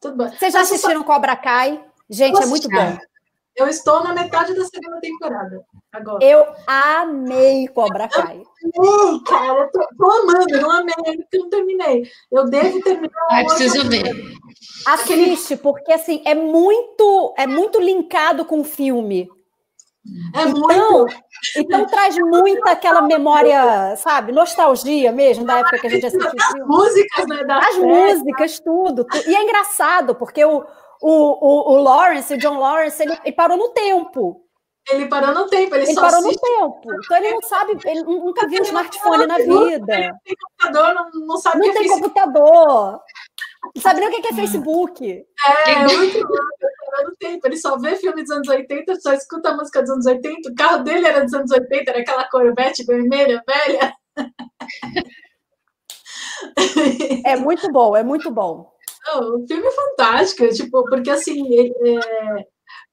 Speaker 1: Tudo bom.
Speaker 3: Vocês já assistiram Cobra Kai? Gente, Nossa, é muito bom.
Speaker 1: Eu estou na metade da segunda temporada agora.
Speaker 3: Eu amei Cobra Kai.
Speaker 1: Eu amei, cara. Eu tô, tô amando, não amei, porque não terminei. Eu devo terminar.
Speaker 2: Ah, preciso ver.
Speaker 3: Assiste, porque assim, é muito, é muito linkado com o filme.
Speaker 1: É então, muito.
Speaker 3: Então traz muita aquela memória, sabe, nostalgia mesmo da época que a gente assistiu.
Speaker 1: As músicas, né?
Speaker 3: As músicas, tudo, tudo. E é engraçado, porque o, o, o, o Lawrence, o John Lawrence, ele, ele parou no tempo.
Speaker 1: Ele parou no tempo, ele,
Speaker 3: ele
Speaker 1: só
Speaker 3: parou
Speaker 1: assiste...
Speaker 3: no tempo. Então ele não sabe, ele nunca viu smartphone na vida.
Speaker 1: Ele não tem computador, não, não sabe
Speaker 3: Não
Speaker 1: tem
Speaker 3: é computador. Não sabe nem o que é Facebook.
Speaker 1: É, é muito no tempo. Ele só vê filme dos anos 80, só escuta a música dos anos 80. O carro dele era dos anos 80, era aquela Corvette vermelha, velha.
Speaker 3: É muito bom, é muito bom.
Speaker 1: Não, o filme é fantástico, tipo, porque assim, é,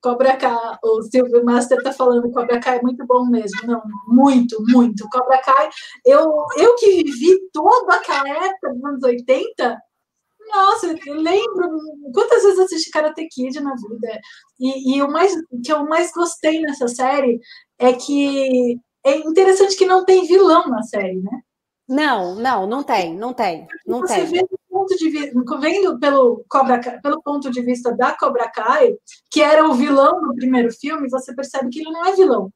Speaker 1: Cobra Kai, o Silvio Master tá falando Cobra Kai é muito bom mesmo, não, muito, muito. Cobra Kai, eu, eu que vivi toda aquela época dos anos 80, nossa, eu lembro quantas vezes assisti Karate Kid na vida. E, e o mais que eu mais gostei nessa série é que é interessante que não tem vilão na série, né?
Speaker 3: Não, não, não tem, não tem, não
Speaker 1: Você
Speaker 3: tem.
Speaker 1: Vê do ponto de vista, vendo pelo Cobra pelo ponto de vista da Cobra Kai, que era o vilão no primeiro filme, você percebe que ele não é vilão.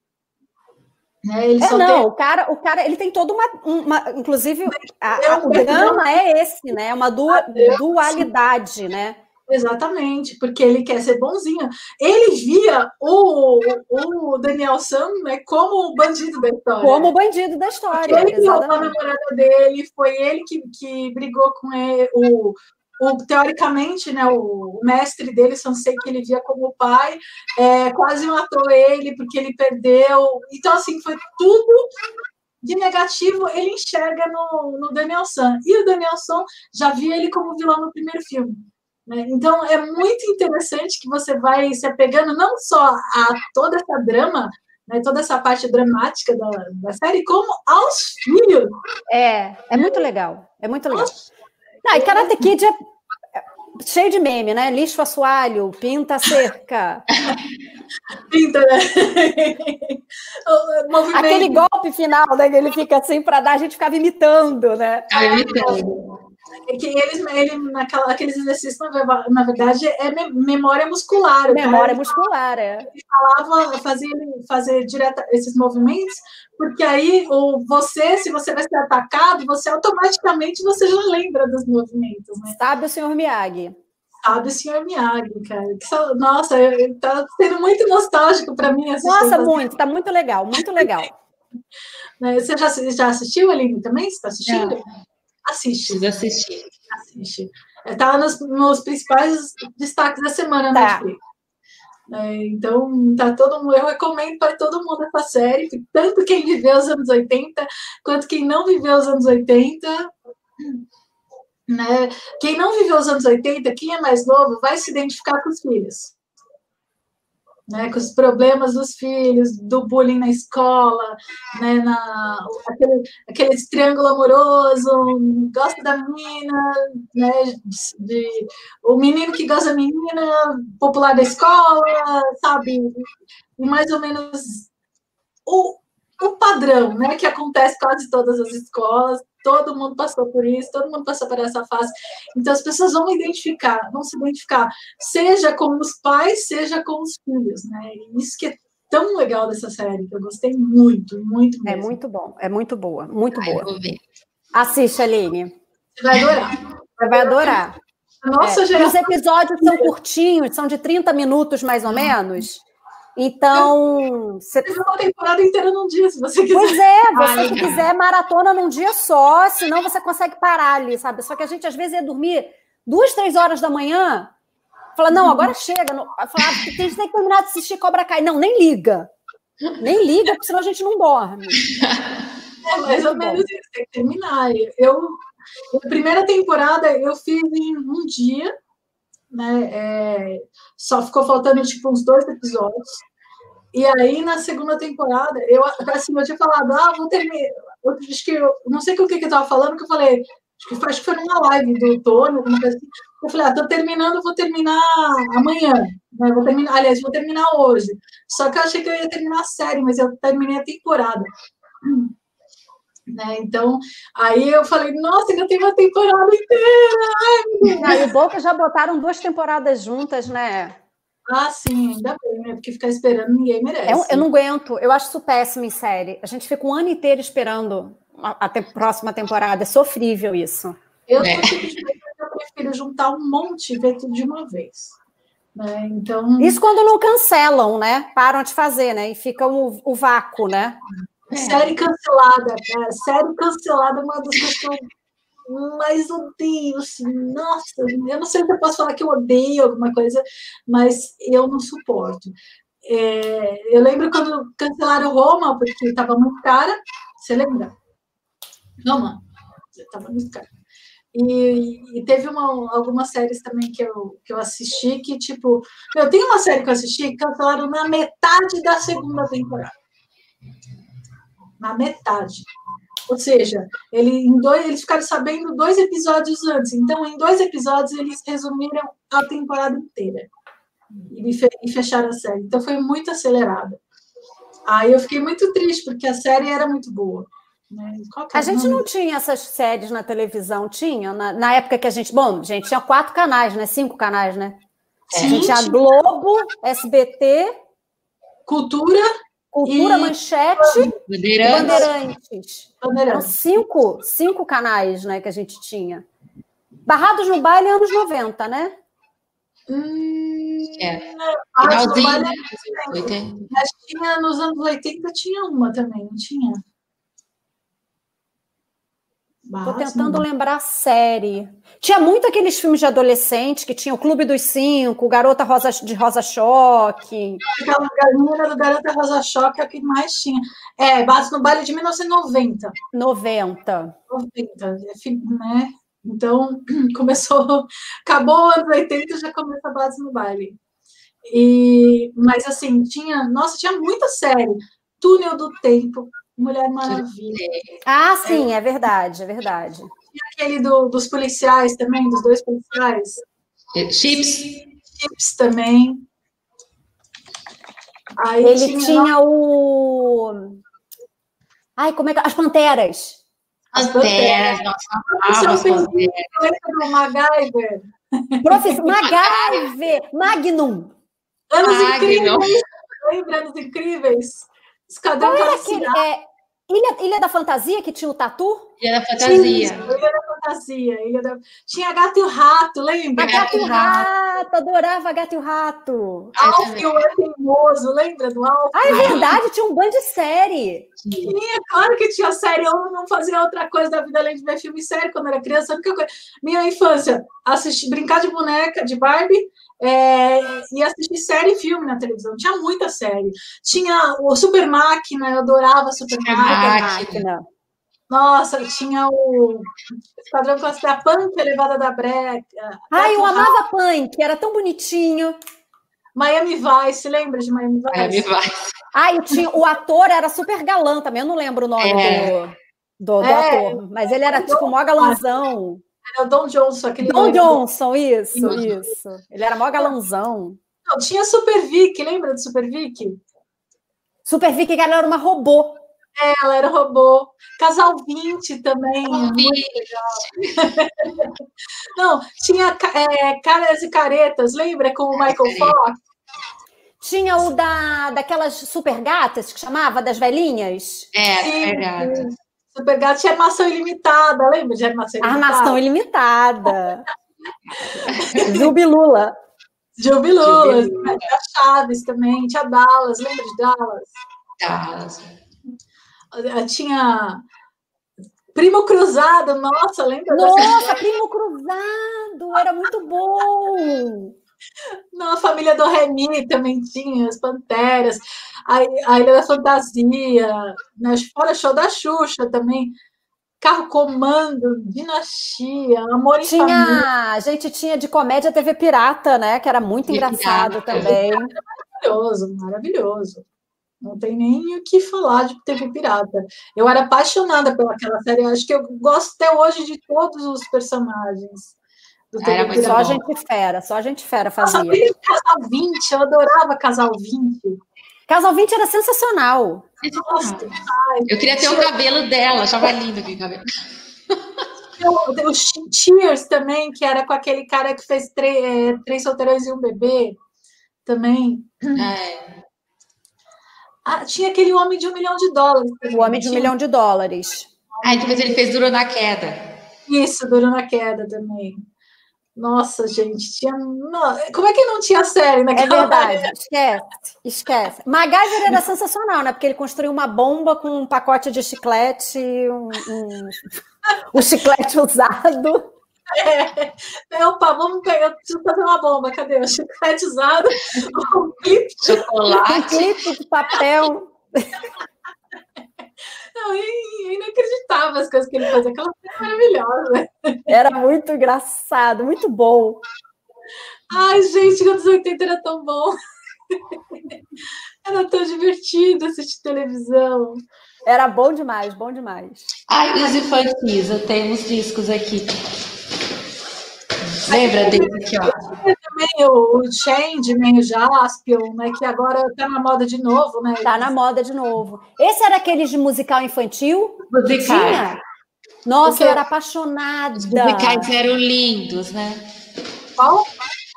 Speaker 3: Né? Ele é, não, tem... o cara, o cara, ele tem toda uma, uma inclusive, a, a, o drama é esse, né? É uma dua, dualidade, né?
Speaker 1: Exatamente, porque ele quer ser bonzinho. Ele via o, o Daniel Sam né, como o bandido da história.
Speaker 3: Como o bandido da história.
Speaker 1: Porque ele a namorada dele, foi ele que, que brigou com ele, o, o, teoricamente, né, o, mestre dele, Sansei, que ele via como pai, é, quase matou ele porque ele perdeu. Então, assim, foi tudo de negativo ele enxerga no, no Daniel San. E o Daniel San já via ele como vilão no primeiro filme. Né? Então, é muito interessante que você vai se apegando não só a toda essa drama, né, toda essa parte dramática da, da série, como aos filhos.
Speaker 3: É, é muito legal. É muito legal. Ah, e Karate Kid é cheio de meme, né? Lixo assoalho, pinta a cerca.
Speaker 1: pinta, né?
Speaker 3: Aquele golpe final, né? Que ele fica assim para dar, a gente ficava imitando, né?
Speaker 2: Ah, imitando.
Speaker 1: É que eles, ele, naquela, aqueles exercícios, na, verdade, é memória muscular.
Speaker 3: Memória muscular, é.
Speaker 1: Ele falava, fazia fazer direto esses movimentos, porque aí o, você, se você vai ser atacado, você automaticamente você já lembra dos movimentos. Né?
Speaker 3: Sabe o senhor Miyagi.
Speaker 1: Sabe o senhor Miyagi, cara. Nossa, está sendo muito nostálgico para mim.
Speaker 3: Nossa, muito, está muito legal, muito legal.
Speaker 1: Né, você já, já assistiu, Aline, também? Você está assistindo?
Speaker 2: É.
Speaker 1: Assiste.
Speaker 2: Preciso assistir.
Speaker 1: Assiste. Está nos, nos, principais destaques da semana tá. Netflix. É, então, tá todo mundo, eu recomendo para todo mundo essa série, tanto quem viveu os anos 80, quanto quem não viveu os anos 80. Né? Quem não viveu os anos 80, quem é mais novo, vai se identificar com os filhos né, com os problemas dos filhos, do bullying na escola, né, na, aquele, aquele triângulo amoroso, gosta da menina, né, de, o menino que gosta da menina, popular da escola, sabe? Mais ou menos o, o padrão, né, que acontece quase todas as escolas, todo mundo passou por isso, todo mundo passou por essa fase. Então as pessoas vão identificar, vão se identificar, seja com os pais, seja com os filhos, né? E isso que é tão legal dessa série, que eu gostei muito, muito
Speaker 3: é mesmo. É muito bom, é muito boa, muito Ai, boa. Assiste, Aline.
Speaker 1: Você vai adorar.
Speaker 3: Você vai adorar. Nossa, é. Os episódios são curtinhos, são de 30 minutos mais ou menos. Então.
Speaker 1: Você tem uma temporada inteira num dia, se você quiser.
Speaker 3: Pois é, você Ai, quiser maratona num dia só, senão você consegue parar ali, sabe? Só que a gente às vezes ia dormir duas, três horas da manhã, fala, não, agora chega. Não, fala, ah, tem que terminar de assistir Cobra Kai. Não, nem liga. Nem liga, porque senão a gente não dorme.
Speaker 1: É mais ou menos isso, tem que terminar. Eu, a primeira temporada eu fiz em um dia, né? É, só ficou faltando tipo uns dois episódios. E aí, na segunda temporada, eu, assim, eu tinha falado, ah, vou terminar. Eu, que eu não sei o que, que eu tava falando, que eu falei, acho que, acho que foi numa live do Tony, alguma coisa assim. Eu falei, ah, tô terminando, vou terminar amanhã. Né? Vou terminar, aliás, vou terminar hoje. Só que eu achei que eu ia terminar a série, mas eu terminei a temporada. Né? Então, aí eu falei, nossa, ainda tem uma temporada inteira!
Speaker 3: Ai, e o bom que já botaram duas temporadas juntas, né?
Speaker 1: Ah, sim, ainda bem, né? Porque ficar esperando ninguém merece.
Speaker 3: Eu, eu, não aguento, eu acho isso péssimo em série. A gente fica um ano inteiro esperando a, a te, próxima temporada. É sofrível isso.
Speaker 1: Eu, é. eu prefiro juntar um monte e ver tudo de uma vez. Né? Então...
Speaker 3: Isso quando não cancelam, né? Param de fazer, né? E fica o, o vácuo, né?
Speaker 1: É. Série cancelada, cara. Série cancelada é uma das coisas que eu mais odeio, assim, nossa, eu não sei se eu posso falar que eu odeio alguma coisa, mas eu não suporto. É, eu lembro quando cancelaram Roma, porque estava muito cara, você lembra? Roma, estava muito cara. E, e, teve uma, algumas séries também que eu, que eu assisti que, tipo, eu tenho uma série que eu assisti que cancelaram na metade da segunda temporada. Na metade. Ou seja, ele, em dois, eles ficaram sabendo dois episódios antes. Então, em dois episódios, eles resumiram a temporada inteira e fecharam a série. Então, foi muito acelerada. Aí eu fiquei muito triste, porque a série era muito boa. Né?
Speaker 3: A gente não tinha essas séries na televisão, tinha? Na, na, época que a gente. Bom, gente, tinha quatro canais, né? Cinco canais, né? Sim, a gente tinha Globo, SBT.
Speaker 1: Cultura.
Speaker 3: Cultura, e... Manchete Bandeirantes. Bandeirantes. Eram cinco, cinco canais né, que a gente tinha. Barrados no Baile anos 90, né?
Speaker 1: Hum, é. Finalzinho, né? Mas tinha, nos anos 80 tinha uma também, não tinha?
Speaker 3: Estou tentando lembrar a série. Tinha muito aqueles filmes de adolescente que tinha o Clube dos Cinco, Garota Rosa, de Rosa Choque.
Speaker 1: Aquela do Garota Rosa Choque é o que mais tinha. É, base no baile de 1990.
Speaker 3: 90.
Speaker 1: 90, né? Então, começou, acabou o ano 80 já começa a base no baile. E, mas assim, tinha, nossa, tinha muita série. Túnel do Tempo, Mulher Maravilha.
Speaker 3: Ah, sim, é verdade, é verdade.
Speaker 1: Tinha aquele do, dos policiais também, dos dois policiais.
Speaker 2: É, Chips.
Speaker 1: Chips também.
Speaker 3: Aí Ele tinha, tinha o. Ai, como é que. As Panteras.
Speaker 2: As Panteras, nossa, as Panteras.
Speaker 1: do MacGyver.
Speaker 3: Professor MacGyver, Magnum.
Speaker 1: Anos Magnum. Incríveis. Lembra Anos Incríveis?
Speaker 3: Esquadrão Qual era aquele? É, Ilha, Ilha da Fantasia, que tinha o tatu?
Speaker 2: Ilha da Fantasia.
Speaker 1: Ilha da Fantasia. Ilha da... Tinha Gato e o Rato, lembra?
Speaker 3: A Gato e o Rato, adorava Gato e o Rato.
Speaker 1: Alf e o é Teimoso, lembra do Alf?
Speaker 3: Ah, é verdade, tinha um bando de série.
Speaker 1: Tinha, claro que tinha série. Eu não fazia outra coisa da vida além de ver filme sério quando era criança. Minha infância, assistir, brincar de boneca, de Barbie, é, e assistir série e filme na televisão. Tinha muita série. Tinha o Super Máquina, eu adorava Super Máquina. Nossa, tinha o Esquadrão Classe da Punk, Elevada da Breca.
Speaker 3: Ai, eu amava Punk, era tão bonitinho.
Speaker 1: Miami Vice, lembra de Miami Vice? Miami Vice.
Speaker 3: Ai, tinha, o ator era super galã também, eu não lembro o nome é. do, do, do é. ator, mas ele era tipo mó galãzão.
Speaker 1: Era o Don Johnson, aquele.
Speaker 3: Don Johnson, isso, isso. Ele era mó galãozão.
Speaker 1: Não, tinha Super Vic, lembra do Super Vic?
Speaker 3: Super Vic, que ela era uma robô.
Speaker 1: É, ela era robô. Casal 20 também. Não, tinha é, caras e caretas, lembra? Com o Michael Fox.
Speaker 3: Tinha o da, daquelas super gatas que chamava, das velhinhas.
Speaker 2: É, Sim, verdade.
Speaker 1: Super Gato tinha armação ilimitada, lembra de armação ilimitada?
Speaker 3: Armação ilimitada. Jubilula.
Speaker 1: Jubilula. Tinha Chaves também, tinha Dallas, lembra de Dallas?
Speaker 2: Dallas.
Speaker 1: Ah, tinha Primo Cruzado, nossa, lembra?
Speaker 3: Nossa, Primo Cruzado, era muito bom.
Speaker 1: Na família do Remy também tinha as Panteras, a, a Ilha da Fantasia, né? fora show da Xuxa também. Carro Comando, Dinastia, Amor
Speaker 3: tinha,
Speaker 1: Família.
Speaker 3: A gente tinha de comédia TV Pirata, né? Que era muito engraçado pirata. também.
Speaker 1: Maravilhoso, maravilhoso. Não tem nem o que falar de TV Pirata. Eu era apaixonada pelaquela série. Acho que eu gosto até hoje de todos os personagens.
Speaker 3: Do Era só a gente fera, só a gente fera fazia.
Speaker 1: Nossa, Casal 20, eu adorava Casal 20.
Speaker 3: Casal 20 era sensacional.
Speaker 2: Eu queria ter o cabelo dela, achava lindo aquele cabelo.
Speaker 1: O Cheers também, que era com aquele cara que fez três, é, três solteirões e um bebê, também. É. Ah, tinha aquele Homem de um Milhão de Dólares.
Speaker 3: O Homem de um Milhão de Dólares.
Speaker 2: Ah, depois ele fez Duro na Queda.
Speaker 1: Isso, Duro na Queda também. Nossa, gente, tinha. Como é que não tinha série naquela
Speaker 3: É verdade, área? esquece, esquece. MacGyver era sensacional, né? Porque ele construiu uma bomba com um pacote de chiclete, um, um, um chiclete usado.
Speaker 1: É, é, opa, vamos pegar, preciso fazer uma bomba, cadê? O chiclete usado, um clipe
Speaker 2: de chocolate, um
Speaker 3: clipe de papel.
Speaker 1: Não, é inacreditável as coisas que ele fazia. Aquela coisa maravilhosa.
Speaker 3: Era muito engraçado, muito bom.
Speaker 1: Ai, gente, anos 80 era tão bom. Era tão divertido assistir televisão.
Speaker 3: Era bom demais, bom demais.
Speaker 2: Ai, os infantis, eu tenho uns discos aqui. Lembra desse aqui, ó?
Speaker 1: Também o, Changeman, o Jaspion, né? Que agora tá na moda de novo, né?
Speaker 3: Tá na moda de novo. Esse era aqueles de musical infantil?
Speaker 2: Musical.
Speaker 3: Nossa, Porque eu era apaixonada. Os
Speaker 2: musicais eram lindos, né?
Speaker 1: Qual?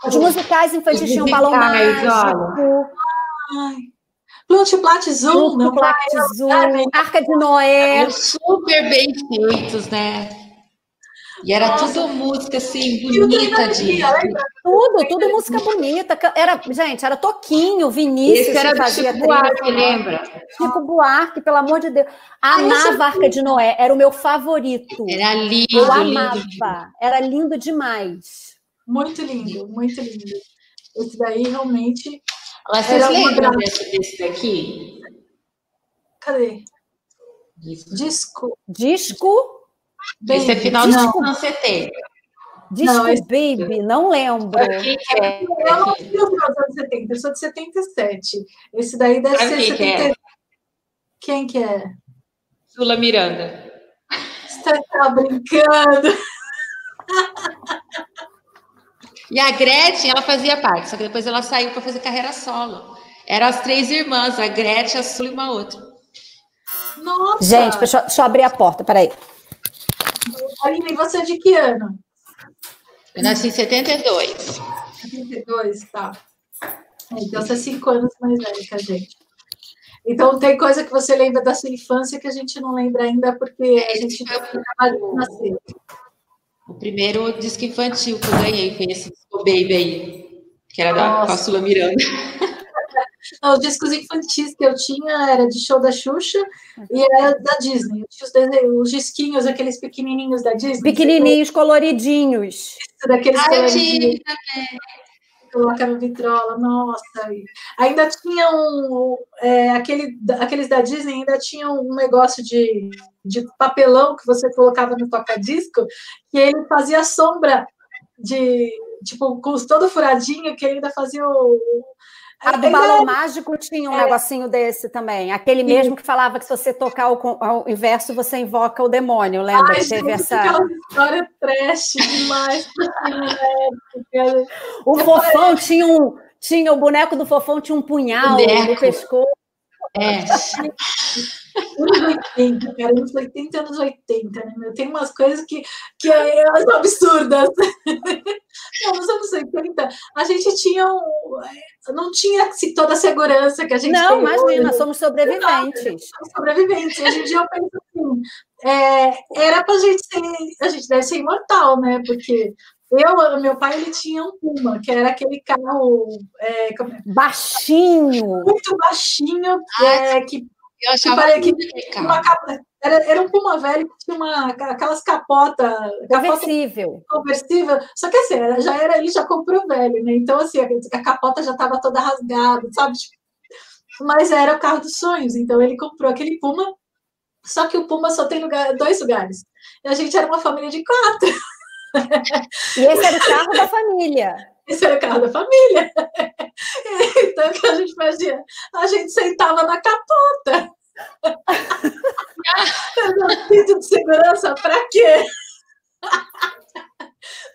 Speaker 3: Os musicais infantis tinham balão mágico. Ai.
Speaker 1: Plutiplat Zoom,
Speaker 3: Plutiplat Zoom, Arca de Noé.
Speaker 2: Super bem feitos, né? E era Nossa. tudo música assim, bonita de.
Speaker 3: Tudo, tudo música bonita. Era, gente, era Toquinho, Vinícius
Speaker 2: Esse era fazia Chico Buarque, lembra?
Speaker 3: Chico Buarque, pelo amor de Deus. Amava a Arca de Noé, era o meu favorito.
Speaker 2: Era lindo.
Speaker 3: Eu amava. Lindo. Era lindo demais.
Speaker 1: Muito lindo, muito lindo. Esse daí realmente.
Speaker 2: Mas vocês lembram desse, desse daqui?
Speaker 1: Cadê? Disco.
Speaker 3: Disco?
Speaker 2: Esse é final dos anos 70.
Speaker 3: Disco não. Baby, não lembro.
Speaker 1: Que que é? Eu não vi os anos 70, eu sou de 77. Esse daí deve ser quem 70. Que é? Quem que é?
Speaker 2: Sula Miranda.
Speaker 1: Você tá brincando?
Speaker 2: E a Gretchen, ela fazia parte, só que depois ela saiu para fazer carreira solo. Eram as três irmãs, a Gretchen, a Sula e uma outra.
Speaker 1: Nossa!
Speaker 3: Gente, deixa, deixa eu abrir a porta, peraí.
Speaker 1: Aline, você é de que ano?
Speaker 2: Eu nasci em 72.
Speaker 1: 72, tá. Então você é cinco anos mais velho que a gente. Então tem coisa que você lembra da sua infância que a gente não lembra ainda porque a gente acabou de nascer.
Speaker 2: O primeiro disco infantil que eu ganhei foi esse disco Baby aí, que era Nossa. da Caçula Miranda.
Speaker 1: Os discos infantis que eu tinha era de show da Xuxa e era da Disney. Os, os disquinhos, aqueles pequenininhos da Disney.
Speaker 3: Pequenininhos, coloridinhos. Isso,
Speaker 1: daqueles ah, coloridinhos. Coloca no vitrola, nossa. Ainda tinha um. É, aquele, aqueles da Disney ainda tinham um negócio de, de papelão que você colocava no toca-disco, que ele fazia sombra de. Tipo, com todo furadinho, que ainda fazia o,
Speaker 3: a do balão mágico tinha um é. negocinho desse também. Aquele mesmo que falava que se você tocar o, inverso, você invoca o demônio, lembra? Ai, que teve
Speaker 1: gente, essa. Aquela história trash demais.
Speaker 3: o fofão tinha um. Tinha o boneco do fofão, tinha um punhal no pescoço.
Speaker 2: É.
Speaker 1: Anos 80, cara, anos 80, anos 80, né? Tem umas coisas que, que são absurdas. Não, nos anos 80, a gente tinha um, não tinha assim, toda a segurança que a gente
Speaker 3: não, tem. Não, imagina, hoje. somos sobreviventes.
Speaker 1: somos sobreviventes. Hoje em dia eu penso assim, é, era pra gente ser, a gente deve ser imortal, né? Porque eu, meu pai, ele tinha um Puma, que era aquele carro é, é?
Speaker 3: baixinho,
Speaker 1: muito baixinho, é, que eu achava que, que uma capa, era, era um Puma velho que tinha uma, aquelas capotas.
Speaker 3: Conversível.
Speaker 1: Capota conversível. Só que assim, já era, ele já comprou velho, né? Então, assim, a, a capota já estava toda rasgada, sabe? Mas era o carro dos sonhos. Então, ele comprou aquele Puma. Só que o Puma só tem lugar, dois lugares. E a gente era uma família de quatro.
Speaker 3: E esse era o carro da família.
Speaker 1: Esse era o carro da família. Então, o que a gente fazia? A gente sentava na capota. cinto de segurança, para quê?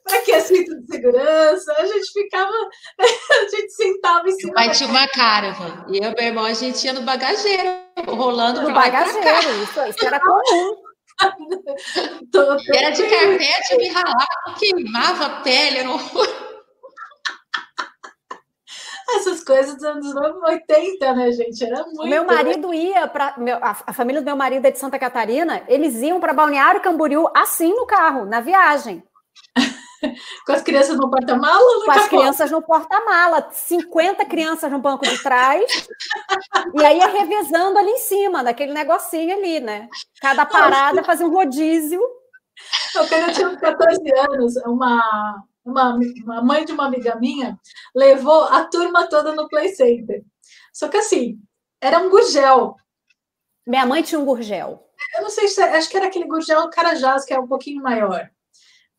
Speaker 1: para que cinto de segurança? A gente ficava, a gente sentava em cima.
Speaker 2: Mas tinha uma caravan. E eu e meu irmão, a gente ia no bagageiro, rolando
Speaker 3: no bagageiro. Isso, isso era comum.
Speaker 2: era de carpete, me ralava, queimava a pele, era horror
Speaker 1: essas coisas dos anos 80, né, gente? Era muito.
Speaker 3: Meu marido ia para. A família do meu marido é de Santa Catarina, eles iam para Balneário Camboriú assim no carro, na viagem.
Speaker 1: Com as crianças no porta-mala?
Speaker 3: Com as crianças no porta-mala, 50 crianças no banco de trás, e aí ia revezando ali em cima, naquele negocinho ali, né? Cada parada fazia um rodízio.
Speaker 1: Eu, quando eu tinha 14 anos, uma, uma, uma mãe de uma amiga minha levou a turma toda no Play Center. Só que assim, era um gurgel.
Speaker 3: Minha mãe tinha um gurgel.
Speaker 1: Eu não sei se é, acho que era aquele gurgel Carajás, que é um pouquinho maior.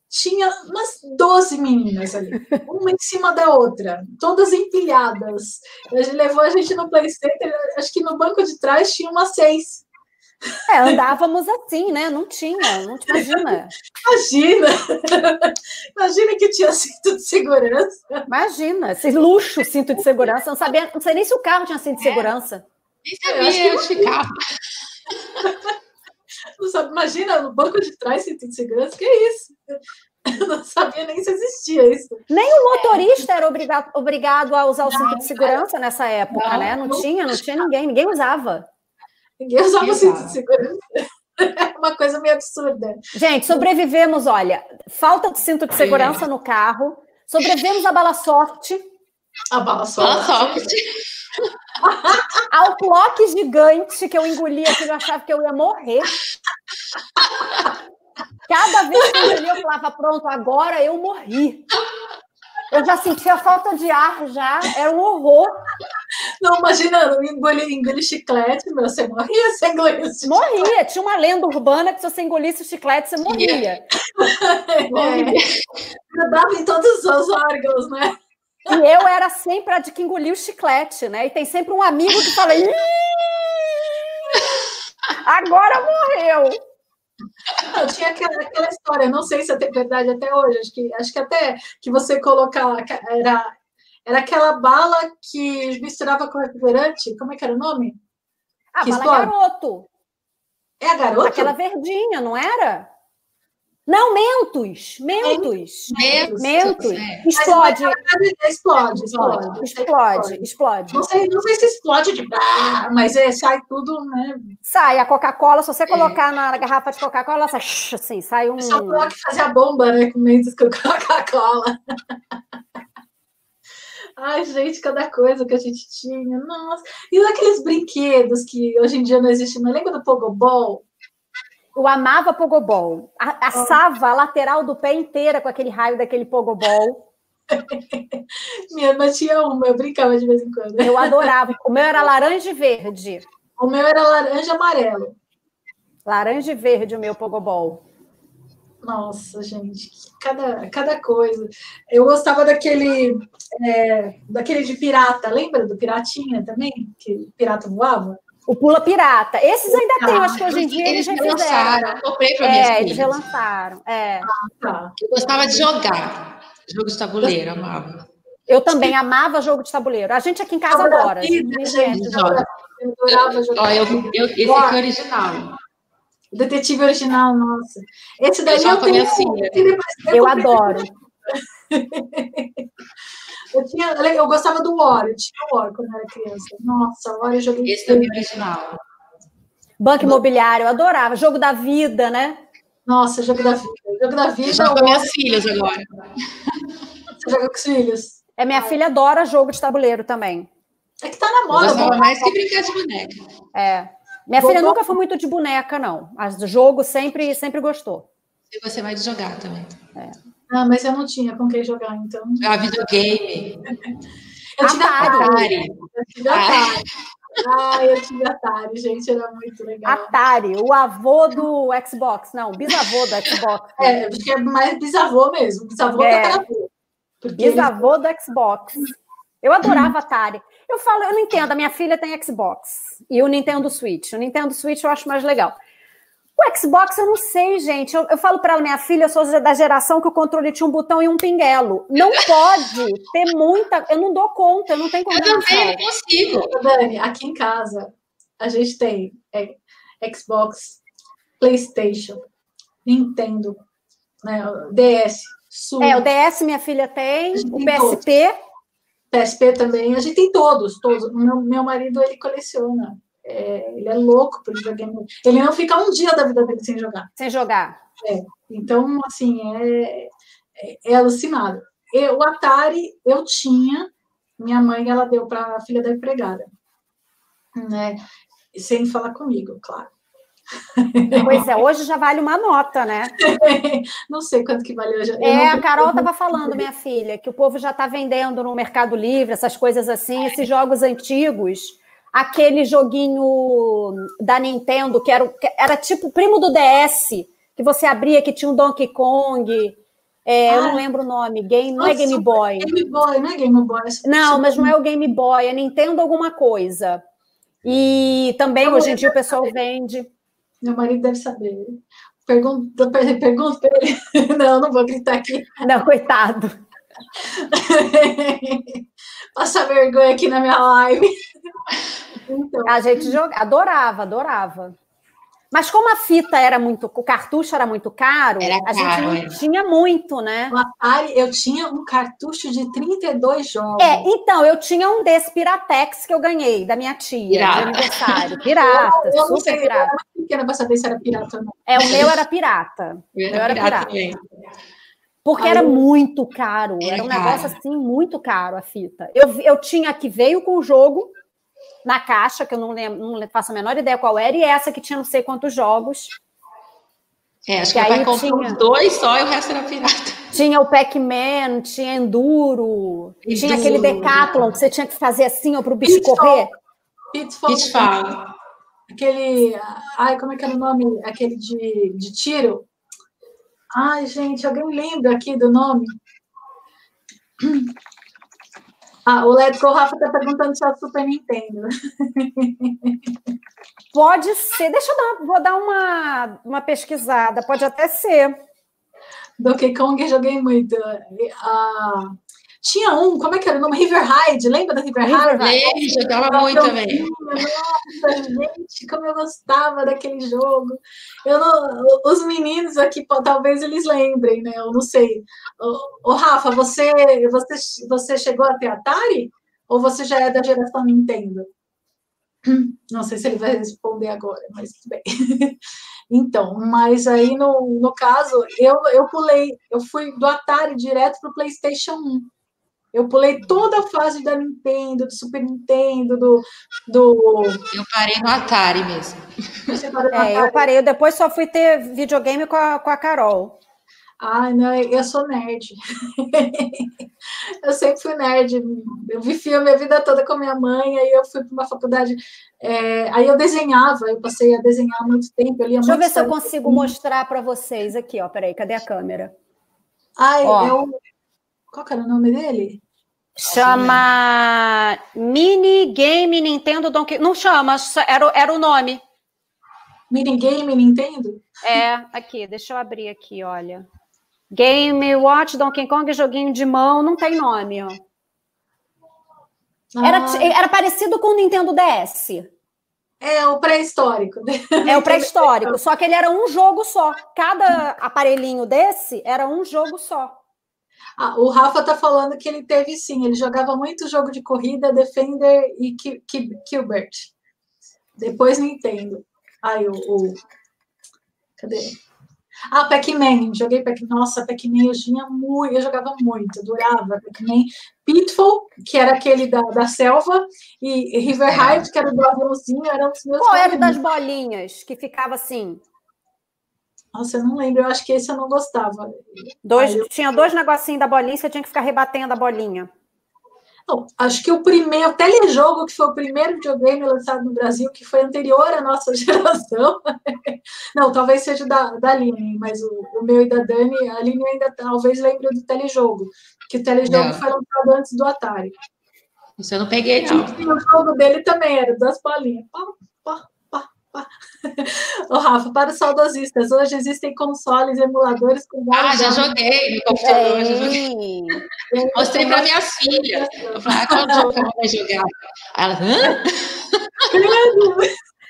Speaker 1: Tinha umas 12 meninas ali, uma em cima da outra, todas empilhadas. Ele levou a gente no Play Center, acho que no banco de trás tinha umas seis.
Speaker 3: É, andávamos assim, né? Não tinha, não te imagina.
Speaker 1: Imagina! Imagina que tinha cinto de segurança.
Speaker 3: Imagina, esse luxo cinto de segurança. Não sabia, não sei nem se o carro tinha cinto de é. segurança.
Speaker 2: Nem sabia onde ficava.
Speaker 1: Não sabe, imagina, no banco de trás cinto de segurança, que é isso? Eu não sabia nem se existia isso.
Speaker 3: Nem o motorista era obrigado, obrigado a usar o cinto de segurança nessa época, não, né? Não, não tinha, não tinha ninguém, ninguém usava.
Speaker 1: Ninguém usava cinto de segurança. É uma coisa meio absurda.
Speaker 3: Gente, sobrevivemos, olha, falta de cinto de segurança no carro, sobrevivemos a bala sorte.
Speaker 1: A bala sorte. Bala sorte.
Speaker 3: Ao clock gigante que eu engolia, que eu achava que eu ia morrer. Cada vez que eu engolia, eu falava, pronto, agora eu morri. Eu já sentia falta de ar, já, era um horror.
Speaker 1: Não, imaginando, engolir, engolir chiclete, meu, você morria sem engolir
Speaker 3: chiclete. Morria, tinha uma lenda urbana que se você engolisse o chiclete, você morria.
Speaker 1: É. Grudava em todos os órgãos, né?
Speaker 3: E eu era sempre a de que engolia o chiclete, né? E tem sempre um amigo que fala: agora morreu.
Speaker 1: Não, tinha aquela, aquela história, não sei se é verdade até hoje, acho que, acho que até que você colocar era, era aquela bala que misturava com refrigerante, como é que era o nome?
Speaker 3: A que bala explode. garoto.
Speaker 1: É a garota?
Speaker 3: Aquela verdinha, não era? Não, mentos, mentos, mentos, mentos. É. Explode.
Speaker 1: explode, explode,
Speaker 3: explode, explode.
Speaker 1: Não sei, não sei se explode de mas é, sai tudo, né?
Speaker 3: Sai a Coca-Cola, se você é. colocar é. na garrafa de Coca-Cola, sai, assim, sai um.
Speaker 1: Só coloca fazer a bomba, né, com mentos com Coca-Cola. Ai, gente, cada coisa que a gente tinha, nossa. E aqueles brinquedos que hoje em dia não existem mais. Lembra do Pogobol?
Speaker 3: Eu amava pogobol. Assava a lateral do pé inteira com aquele raio daquele pogobol.
Speaker 1: Minha irmã tinha uma, eu brincava de vez em quando.
Speaker 3: Eu adorava. O meu era laranja e verde.
Speaker 1: O meu era laranja e amarelo.
Speaker 3: Laranja e verde, o meu pogobol.
Speaker 1: Nossa, gente, cada, cada coisa. Eu gostava daquele, é, daquele de pirata, lembra do piratinha também? Que pirata voava?
Speaker 3: O Pula Pirata. Esses ainda ah, tem, acho que hoje em dia eles, eles relançaram.
Speaker 2: Comprei para
Speaker 3: É, eles relançaram. É. Ah,
Speaker 2: tá. Eu gostava de jogar. Jogo de tabuleiro, amava.
Speaker 3: Eu também amava jogo de tabuleiro. A gente aqui em casa adora. Vida, gente,
Speaker 2: joga. Eu adorava jogar. Eu, eu, esse aqui é original.
Speaker 1: Detetive original, nossa. Esse daí eu, eu tenho.
Speaker 3: Eu, eu adoro.
Speaker 1: Eu, tinha, eu gostava do War, eu tinha o War quando era criança. Nossa, o War eu joguei.
Speaker 2: Esse também é original.
Speaker 3: Banco Imobiliário, eu adorava. Jogo da vida, né?
Speaker 1: Nossa, jogo da vida. Jogo da vida. Eu
Speaker 2: jogo com minhas filhas agora.
Speaker 1: Você joga com os filhos?
Speaker 3: É, minha filha adora jogo de tabuleiro também.
Speaker 1: É que tá na moda.
Speaker 2: Eu mais que brincar de boneca.
Speaker 3: É. Minha filha nunca foi muito de boneca, não. Mas jogo sempre, sempre gostou.
Speaker 2: E você vai de jogar também.
Speaker 1: É. Ah, mas eu não tinha com quem jogar, então.
Speaker 2: Ah, videogame.
Speaker 1: Eu tive Atari. Atari. Eu tive Atari. Ah, eu tive Atari, gente, era muito legal.
Speaker 3: Atari, o avô do Xbox, não, bisavô do Xbox.
Speaker 1: É, acho que é mais bisavô mesmo, bisavô é. da
Speaker 3: Bisavô do Xbox. Eu adorava Atari. Eu falo, eu não entendo, a minha filha tem Xbox e o Nintendo Switch. O Nintendo Switch eu acho mais legal. O Xbox, eu não sei, gente. Eu, eu falo para ela, minha filha, eu sou da geração que o controle tinha um botão e um pinguelo. Não pode ter muita. Eu não dou conta, eu não tenho como.
Speaker 2: Eu também não consigo.
Speaker 1: Dani, aqui em casa, a gente tem é, Xbox, PlayStation, Nintendo, né, DS,
Speaker 3: Switch. É, o DS minha filha tem, o PSP.
Speaker 1: PSP também, a gente tem todos, todos. Meu, meu marido, ele coleciona é, ele é louco por videogame. Ele não fica um dia da vida dele sem jogar.
Speaker 3: Sem jogar.
Speaker 1: É. Então, assim, é, é, é alucinado. Eu, o Atari eu tinha, minha mãe ela deu para a filha da empregada, né? Sem falar comigo, claro.
Speaker 3: Pois é, hoje já vale uma nota, né?
Speaker 1: não sei quanto que vale hoje.
Speaker 3: É, a Carol estava falando, minha filha, que o povo já está vendendo no Mercado Livre, essas coisas assim, esses jogos antigos aquele joguinho da Nintendo, que era, que era tipo primo do DS, que você abria, que tinha um Donkey Kong. É, ah, eu não ah. lembro o nome. Game, não é Game Boy.
Speaker 1: Game Boy, não é Game Boy.
Speaker 3: Não, mas não é o Game Boy, é Nintendo alguma coisa. E também hoje em dia o pessoal vende.
Speaker 1: Meu marido deve saber. Pergunta, pergunta ele. Não, não vou gritar aqui.
Speaker 3: Não, coitado.
Speaker 1: Passa vergonha aqui na minha live.
Speaker 3: Então. A gente joga, adorava, adorava. Mas como a fita era muito, o cartucho era muito caro,
Speaker 2: era
Speaker 3: a gente não é. tinha muito, né?
Speaker 1: No Atari, eu tinha um cartucho de 32 jogos.
Speaker 3: É, então, eu tinha um desse Piratex que eu ganhei da minha tia, pirata. de aniversário. Pirata, eu, eu super sei, pirata. Eu era
Speaker 1: pequena para saber se era pirata ou não.
Speaker 3: É, o meu era pirata.
Speaker 2: Eu era, meu era pirata. pirata.
Speaker 3: Porque Aí, era muito caro, era um negócio assim, muito caro a fita. Eu, eu tinha que veio com o jogo, na caixa, que eu não, lembro, não faço a menor ideia qual era, e essa que tinha não sei quantos jogos.
Speaker 2: É, acho que, que pai comprou tinha... dois só e o resto era pirata.
Speaker 3: Tinha o Pac-Man, tinha Enduro, Enduro, tinha aquele Decathlon que você tinha que fazer assim ó, para o bicho Pitfall. correr.
Speaker 1: Pitfall. Pitfall. Aquele. Ai, como é que era o nome? Aquele de, de tiro. Ai, gente, alguém lembra aqui do nome? Ah, o Rafa está perguntando se é o Super Nintendo.
Speaker 3: Pode ser. Deixa eu dar, vou dar uma, uma pesquisada. Pode até ser.
Speaker 1: Donkey Kong eu joguei muito. Uh, tinha um, como é que era o nome? River Ride, lembra da River Ride?
Speaker 2: Lembro, jogava muito também.
Speaker 1: Nossa, gente, como eu gostava daquele jogo. Eu não, os meninos aqui, talvez eles lembrem, né? Eu não sei. Ô, Rafa, você, você, você chegou a ter Atari? Ou você já é da geração Nintendo? Não sei se ele vai responder agora, mas tudo bem. Então, mas aí no, no caso, eu, eu pulei, eu fui do Atari direto para o PlayStation 1. Eu pulei toda a fase da Nintendo, do Super Nintendo, do. do...
Speaker 2: Eu parei no Atari mesmo.
Speaker 3: É, eu parei, eu depois só fui ter videogame com a, com a Carol.
Speaker 1: Ai, não, eu sou nerd. eu sempre fui nerd. Eu vi filme a vida toda com a minha mãe, aí eu fui para uma faculdade. É, aí eu desenhava, eu passei a desenhar muito tempo. Eu
Speaker 3: Deixa eu ver se eu consigo mostrar para vocês aqui, ó. Peraí, cadê a câmera?
Speaker 1: Ai, ó. eu. Qual que era o nome dele?
Speaker 3: Chama Mini Game Nintendo Donkey. Não chama, era, era o nome.
Speaker 1: Mini Game Nintendo?
Speaker 3: É, aqui, deixa eu abrir aqui, olha. Game Watch, Donkey Kong, joguinho de mão, não tem nome, ó. Ah. Era, era parecido com o Nintendo DS.
Speaker 1: É o pré-histórico.
Speaker 3: É o pré-histórico, só que ele era um jogo só. Cada aparelhinho desse era um jogo só.
Speaker 1: Ah, o Rafa tá falando que ele teve sim, ele jogava muito jogo de corrida, Defender e Gilbert. Depois Nintendo. Ai, o, o... Cadê? Ah, Pac-Man, joguei Pac-Man. Nossa, Pac-Man eu tinha muito, eu jogava muito, adorava Pac-Man. Pitfall, que era aquele da, da selva, e River Ride, que era do aviãozinho, eram os meus
Speaker 3: Qual era das bolinhas, que ficava assim?
Speaker 1: Nossa, eu não lembro, eu acho que esse eu não gostava.
Speaker 3: Dois, eu... Tinha dois negocinhos da bolinha, você tinha que ficar rebatendo a bolinha.
Speaker 1: Não, acho que o primeiro, o telejogo, que foi o primeiro videogame lançado no Brasil, que foi anterior à nossa geração. Não, talvez seja da, da Aline, mas o, o meu e da Dani, a Aline ainda talvez lembre do telejogo, que o telejogo não. foi lançado antes do Atari.
Speaker 2: Isso eu não peguei, não.
Speaker 1: o jogo dele também era das bolinhas. Pá, pá. Ô, Rafa, para os saudosistas, hoje existem consoles, emuladores com
Speaker 2: vários. Ah, já joguei no computador, já joguei. Mostrei para minha filha. Eu falei, ah, qual jogo ela vai jogar? Ela, hã?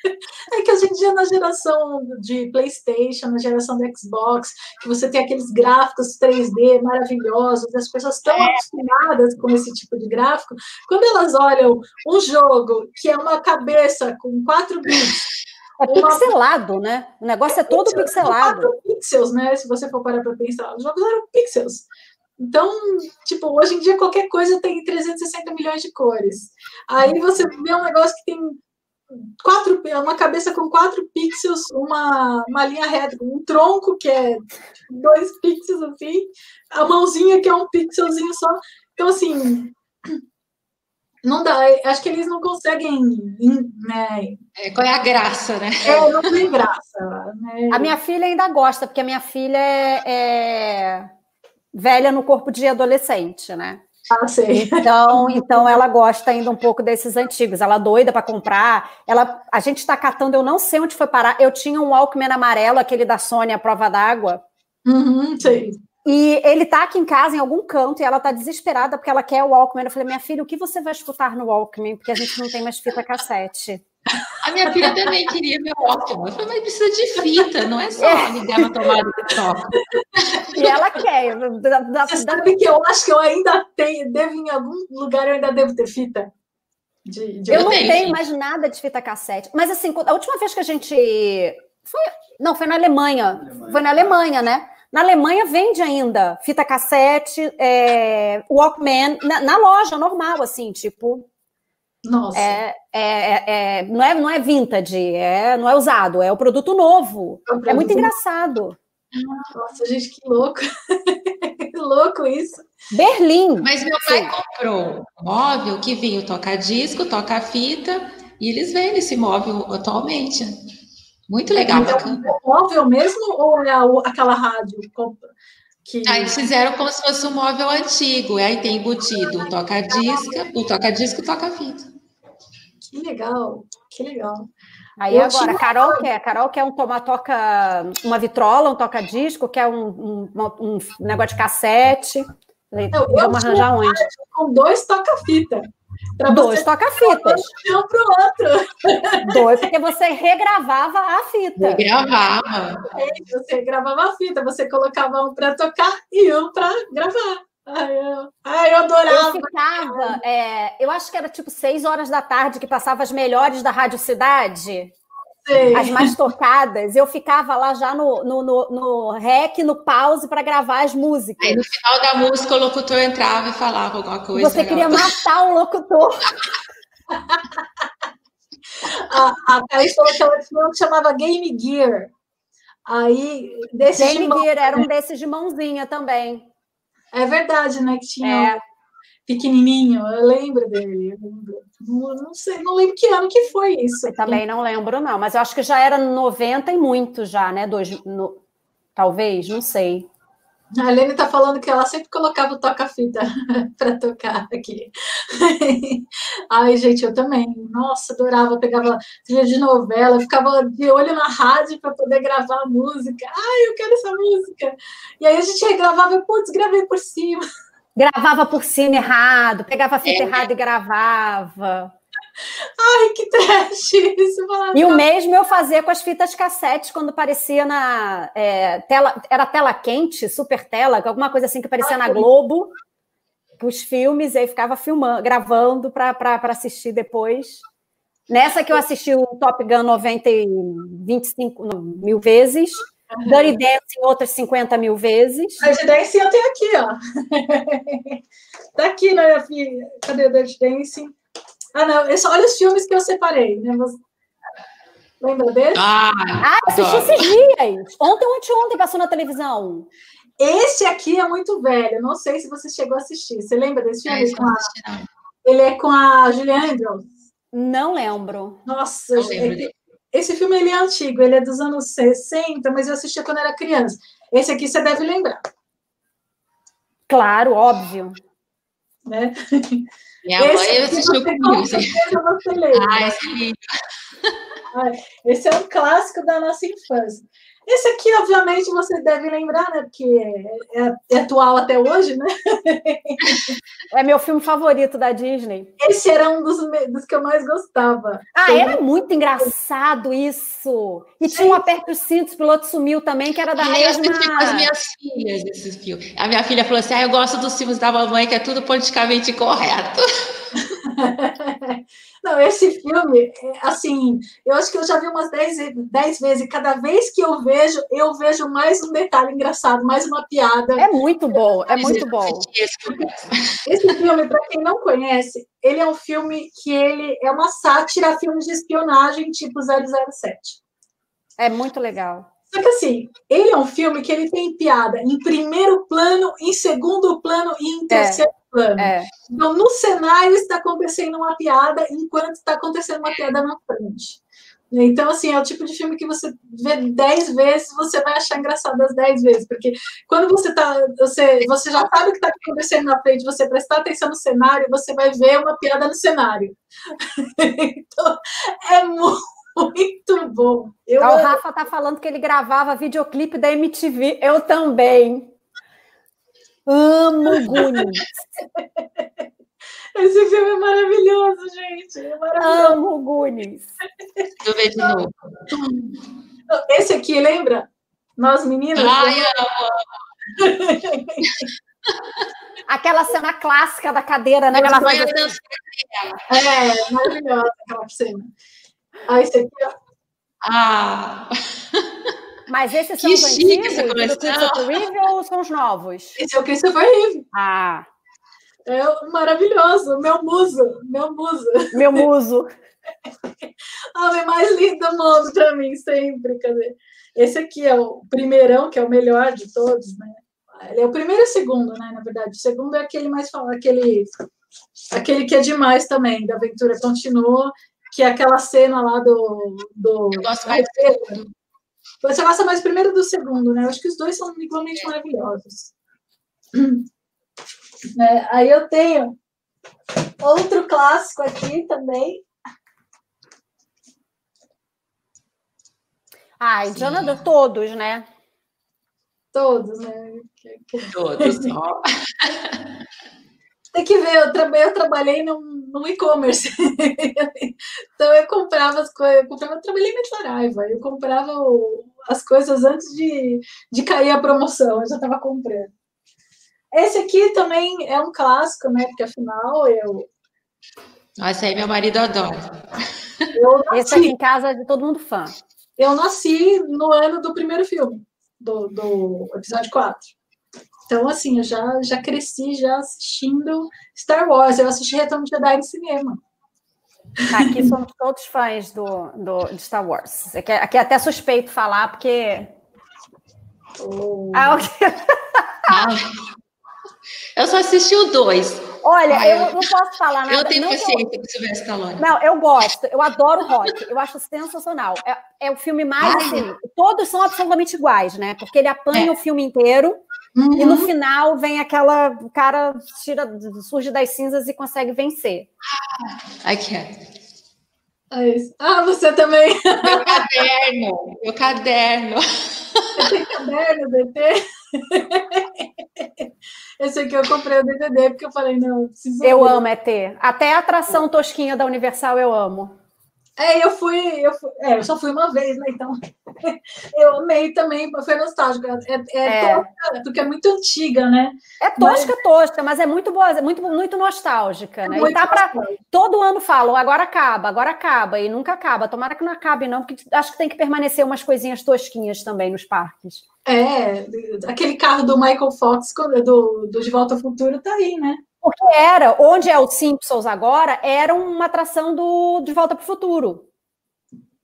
Speaker 1: É que hoje em dia, na geração de PlayStation, na geração do Xbox, que você tem aqueles gráficos 3D maravilhosos, as pessoas estão é. acostumadas com esse tipo de gráfico, quando elas olham um jogo que é uma cabeça com 4 bits
Speaker 3: é pixelado, né? O negócio é todo pixelado.
Speaker 1: Quatro pixels, né? Se você for parar para pensar, os jogos eram pixels. Então, tipo, hoje em dia qualquer coisa tem 360 milhões de cores. Aí você vê um negócio que tem quatro, uma cabeça com quatro pixels, uma, uma linha reta, um tronco que é dois pixels assim, a mãozinha que é um pixelzinho só. Então, assim, não dá, acho que eles não conseguem. Né?
Speaker 2: É, qual é a graça, né?
Speaker 1: É, não tem graça. Né?
Speaker 3: A minha filha ainda gosta, porque a minha filha é, é velha no corpo de adolescente, né?
Speaker 1: Ah, sei.
Speaker 3: Então, então ela gosta ainda um pouco desses antigos. Ela é doida para comprar. Ela, a gente está catando, eu não sei onde foi parar. Eu tinha um Walkman amarelo, aquele da Sony, a prova d'água.
Speaker 1: Uhum, sei.
Speaker 3: E ele tá aqui em casa, em algum canto, e ela tá desesperada porque ela quer o Walkman. Eu falei, minha filha, o que você vai escutar no Walkman? Porque a gente não tem mais fita cassete.
Speaker 2: A minha filha também queria meu Walkman. Eu falei, mas precisa de fita, não é só é. ligar na tomada de toque.
Speaker 3: E ela quer.
Speaker 1: Da, da, você sabe que eu acho que eu ainda tenho, devo em algum lugar, eu ainda devo ter fita.
Speaker 3: De, de eu não tenho mais nada de fita cassete. Mas assim, a última vez que a gente. Foi, não, foi na Alemanha. Foi na Alemanha, né? Na Alemanha vende ainda fita cassete, é, Walkman, na, na, loja normal, assim, tipo.
Speaker 1: Nossa.
Speaker 3: É, é, é, é, não, é, não é vintage, é, não é usado, é o produto novo. É, produto é muito engraçado.
Speaker 1: Nossa, gente, que louco. que louco isso.
Speaker 3: Berlim.
Speaker 2: Mas meu pai Sim. comprou um móvel que vinha o toca-disco, toca-fita, e eles vendem esse móvel atualmente. Muito legal.
Speaker 1: Então, é móvel mesmo ou é aquela rádio?
Speaker 2: Que... Aí eles fizeram como se fosse um móvel antigo. Aí tem embutido o toca-disco, o toca-disco toca-fita.
Speaker 1: Que legal, que legal.
Speaker 3: Aí eu agora, a Carol quer, a Carol quer um toma toca, uma vitrola, um toca-disco, quer um, um, um, negócio de cassete.
Speaker 1: Eu, Vamos arranjar onde? Com dois toca-fita.
Speaker 3: Dois toca-fitas.
Speaker 1: Um para o outro.
Speaker 3: Dois, porque você regravava a fita.
Speaker 2: Regravava.
Speaker 1: É, você gravava a fita, você colocava um para tocar e um para gravar. Ai eu, ai, eu adorava.
Speaker 3: Eu ficava, é, eu acho que era tipo seis horas da tarde que passava as melhores da Rádio Cidade as mais tocadas, eu ficava lá já no, no, no, no rec, no pause, para gravar as músicas.
Speaker 2: Aí no final da música, o locutor entrava e falava alguma coisa.
Speaker 3: Você queria matar o locutor.
Speaker 1: a, a Thaís falou que ela tinha um que chamava Game Gear. Aí,
Speaker 3: desses Game de Gear era um desses de mãozinha também.
Speaker 1: É verdade, né? Que tinha. É pequenininho, eu lembro dele. Eu lembro. Não, não, sei, não lembro que ano que foi isso.
Speaker 3: Eu também não lembro, não, mas eu acho que já era 90 e muito já, né? Dois, no, talvez, não sei.
Speaker 1: A Helene está falando que ela sempre colocava o toca-fita para tocar aqui. Ai, gente, eu também. Nossa, adorava. Pegava trilha de novela, ficava de olho na rádio para poder gravar a música. Ai, eu quero essa música. E aí a gente regravava, putz, gravei por cima.
Speaker 3: Gravava por cima errado, pegava a fita é. errada e gravava.
Speaker 1: Ai, que trash isso.
Speaker 3: E o mesmo eu fazia com as fitas cassete quando aparecia na é, tela, era tela quente, super tela, alguma coisa assim que aparecia Ai, na Globo, os filmes, e aí ficava filmando, gravando para assistir depois. Nessa que eu assisti o Top Gun 90 e 25 mil vezes. Dirty Dancing outras 50 mil vezes.
Speaker 1: Dirty Dancing eu tenho aqui, ó. tá aqui, né, filha? Cadê o Dirty Dancing? Ah, não, esse, olha os filmes que eu separei, né? Lembra dele?
Speaker 3: Ah, ah assisti esses dias. Ontem, ontem, ontem passou na televisão.
Speaker 1: Esse aqui é muito velho, não sei se você chegou a assistir. Você lembra desse filme? É, a... Ele é com a Julianne Andrews.
Speaker 3: Não lembro.
Speaker 1: Nossa, não lembro esse filme ele é antigo, ele é dos anos 60, mas eu assistia quando era criança. Esse aqui você deve lembrar.
Speaker 3: Claro, óbvio.
Speaker 1: Né?
Speaker 2: Minha esse mãe assistiu comigo. Ah, esse
Speaker 1: é Esse é um clássico da nossa infância. Esse aqui, obviamente, você deve lembrar, né? Porque é, é, atual até hoje, né?
Speaker 3: É meu filme favorito da Disney.
Speaker 1: Esse era um dos, dos que eu mais gostava.
Speaker 3: Ah, Tem... era muito engraçado isso. E tinha um aperto cintos, o piloto sumiu também, que era da Ai, mesma... Eu
Speaker 2: assisti com as minhas filhas esses filmes. A minha filha falou assim, ah, eu gosto dos filmes da mamãe, que é tudo politicamente correto.
Speaker 1: Não, esse filme, assim, eu acho que eu já vi umas 10, 10 vezes, e cada vez que eu vejo, eu vejo mais um detalhe engraçado, mais uma piada.
Speaker 3: É muito bom, é muito bom.
Speaker 1: Esse filme, para quem não conhece, ele é um filme que ele é uma sátira a filmes de espionagem tipo 007.
Speaker 3: É muito legal.
Speaker 1: Só que assim, ele é um filme que ele tem piada em primeiro plano, em segundo plano e em é. terceiro plano. É. Então, no cenário está acontecendo uma piada, enquanto está acontecendo uma piada na frente. Então, assim, é o tipo de filme que você vê dez vezes, você vai achar engraçado as dez vezes, porque quando você tá, você, você já sabe o que está acontecendo na frente, você prestar atenção no cenário, você vai ver uma piada no cenário. então, é muito bom.
Speaker 3: Eu... O Rafa tá falando que ele gravava videoclipe da MTV, eu também. Amo Goonies.
Speaker 1: Esse filme é maravilhoso, gente. É maravilhoso.
Speaker 3: Amo Goonies.
Speaker 2: Eu vejo de novo.
Speaker 1: Esse aqui, lembra? Nós meninas.
Speaker 2: Ai, eu amo.
Speaker 3: Aquela cena clássica da cadeira, né?
Speaker 2: Aquela
Speaker 3: coisa
Speaker 1: assim. É, maravilhosa aquela cena. Ah, esse aqui, ó.
Speaker 2: Ah!
Speaker 3: Mas esses são que os antigos do Christopher Reeve ou são os novos?
Speaker 1: Esse é o Christopher Reeve.
Speaker 3: Ah.
Speaker 1: É maravilhoso, meu muso, meu muso.
Speaker 3: Meu muso.
Speaker 1: Homem mais lindo do mundo para mim, sempre. Cadê? Esse aqui é o primeirão, que é o melhor de todos, né? Ele é o primeiro e o segundo, né? Na verdade, o segundo é aquele mais aquele, aquele que é demais também, da aventura continua, que é aquela cena lá do. do
Speaker 2: Eu gosto mais
Speaker 1: do Você gosta mais primeiro do segundo, né? Eu acho que os dois são igualmente é. maravilhosos. É, aí eu tenho outro clássico aqui também.
Speaker 3: Ah, Indiana, todos, né?
Speaker 1: Todos, né?
Speaker 2: Todos, ó.
Speaker 1: Tem que ver, eu, tra eu trabalhei num, num e-commerce. então eu comprava as coisas, eu, comprava, eu trabalhei em Saraiva, eu comprava o, as coisas antes de, de cair a promoção, eu já estava comprando. Esse aqui também é um clássico, né? Porque afinal eu.
Speaker 2: Nossa, aí meu marido adora.
Speaker 3: Esse aqui em casa é de todo mundo fã.
Speaker 1: Eu nasci no ano do primeiro filme, do, do episódio 4. Então, assim, eu já, já cresci já assistindo Star Wars. Eu assisti Retorno de Jedi no cinema.
Speaker 3: Aqui somos todos fãs do, do, de Star Wars. Aqui, aqui é até suspeito falar, porque.
Speaker 1: Oh.
Speaker 3: Ah, okay.
Speaker 2: ah. Eu só assisti o dois.
Speaker 3: Olha, ah, eu, não posso falar nada.
Speaker 2: Eu tenho
Speaker 3: não
Speaker 2: paciência com o Silvestre Stallone.
Speaker 3: Não, eu gosto. Eu adoro rock. Eu acho sensacional. É, é o filme mais Ai. assim. Todos são absolutamente iguais, né? Porque ele apanha é. o filme inteiro. Uhum. E no uhum. final vem aquela. O cara tira, surge das cinzas e consegue vencer.
Speaker 2: Aqui é.
Speaker 1: Ah, você também.
Speaker 2: Meu caderno. Meu caderno.
Speaker 1: Você tem caderno, DT? Esse aqui eu comprei o DVD porque eu falei, não, eu preciso.
Speaker 3: Eu ver. amo ET. Até a atração tosquinha da Universal eu amo.
Speaker 1: É, eu fui, eu fui, é, eu só fui uma vez, né? Então, eu amei também, foi nostálgico. É, é, é. Tosca, porque é muito antiga, né?
Speaker 3: É tosca, mas... tosca, mas é muito boa, é muito, muito nostálgica, né? Muito e tá para todo ano falam, agora acaba, agora acaba, e nunca acaba. Tomara que não acabe, não, porque acho que tem que permanecer umas coisinhas tosquinhas também nos parques.
Speaker 1: É, aquele carro do Michael Fox, do, do De Volta ao Futuro, tá aí, né?
Speaker 3: Porque era, onde é o Simpsons agora, era uma atração do De Volta para o Futuro.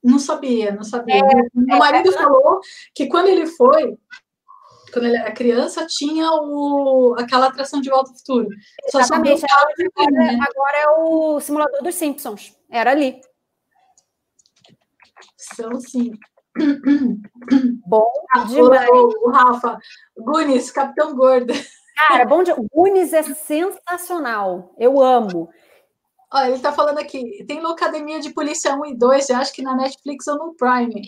Speaker 1: Não sabia, não sabia. É, Meu marido é, falou que quando ele foi, quando ele era criança, tinha o, aquela atração de Volta ao Futuro.
Speaker 3: Exatamente. Só agora, né? agora é o simulador dos Simpsons. Era ali.
Speaker 1: São sim.
Speaker 3: Bom
Speaker 1: demais. O, o Rafa, Gunis, Capitão Gordo.
Speaker 3: Cara, bom dia. Gunis é sensacional. Eu amo.
Speaker 1: Olha, ele está falando aqui, tem Locademia de Polícia 1 e 2, eu acho que na Netflix ou no Prime.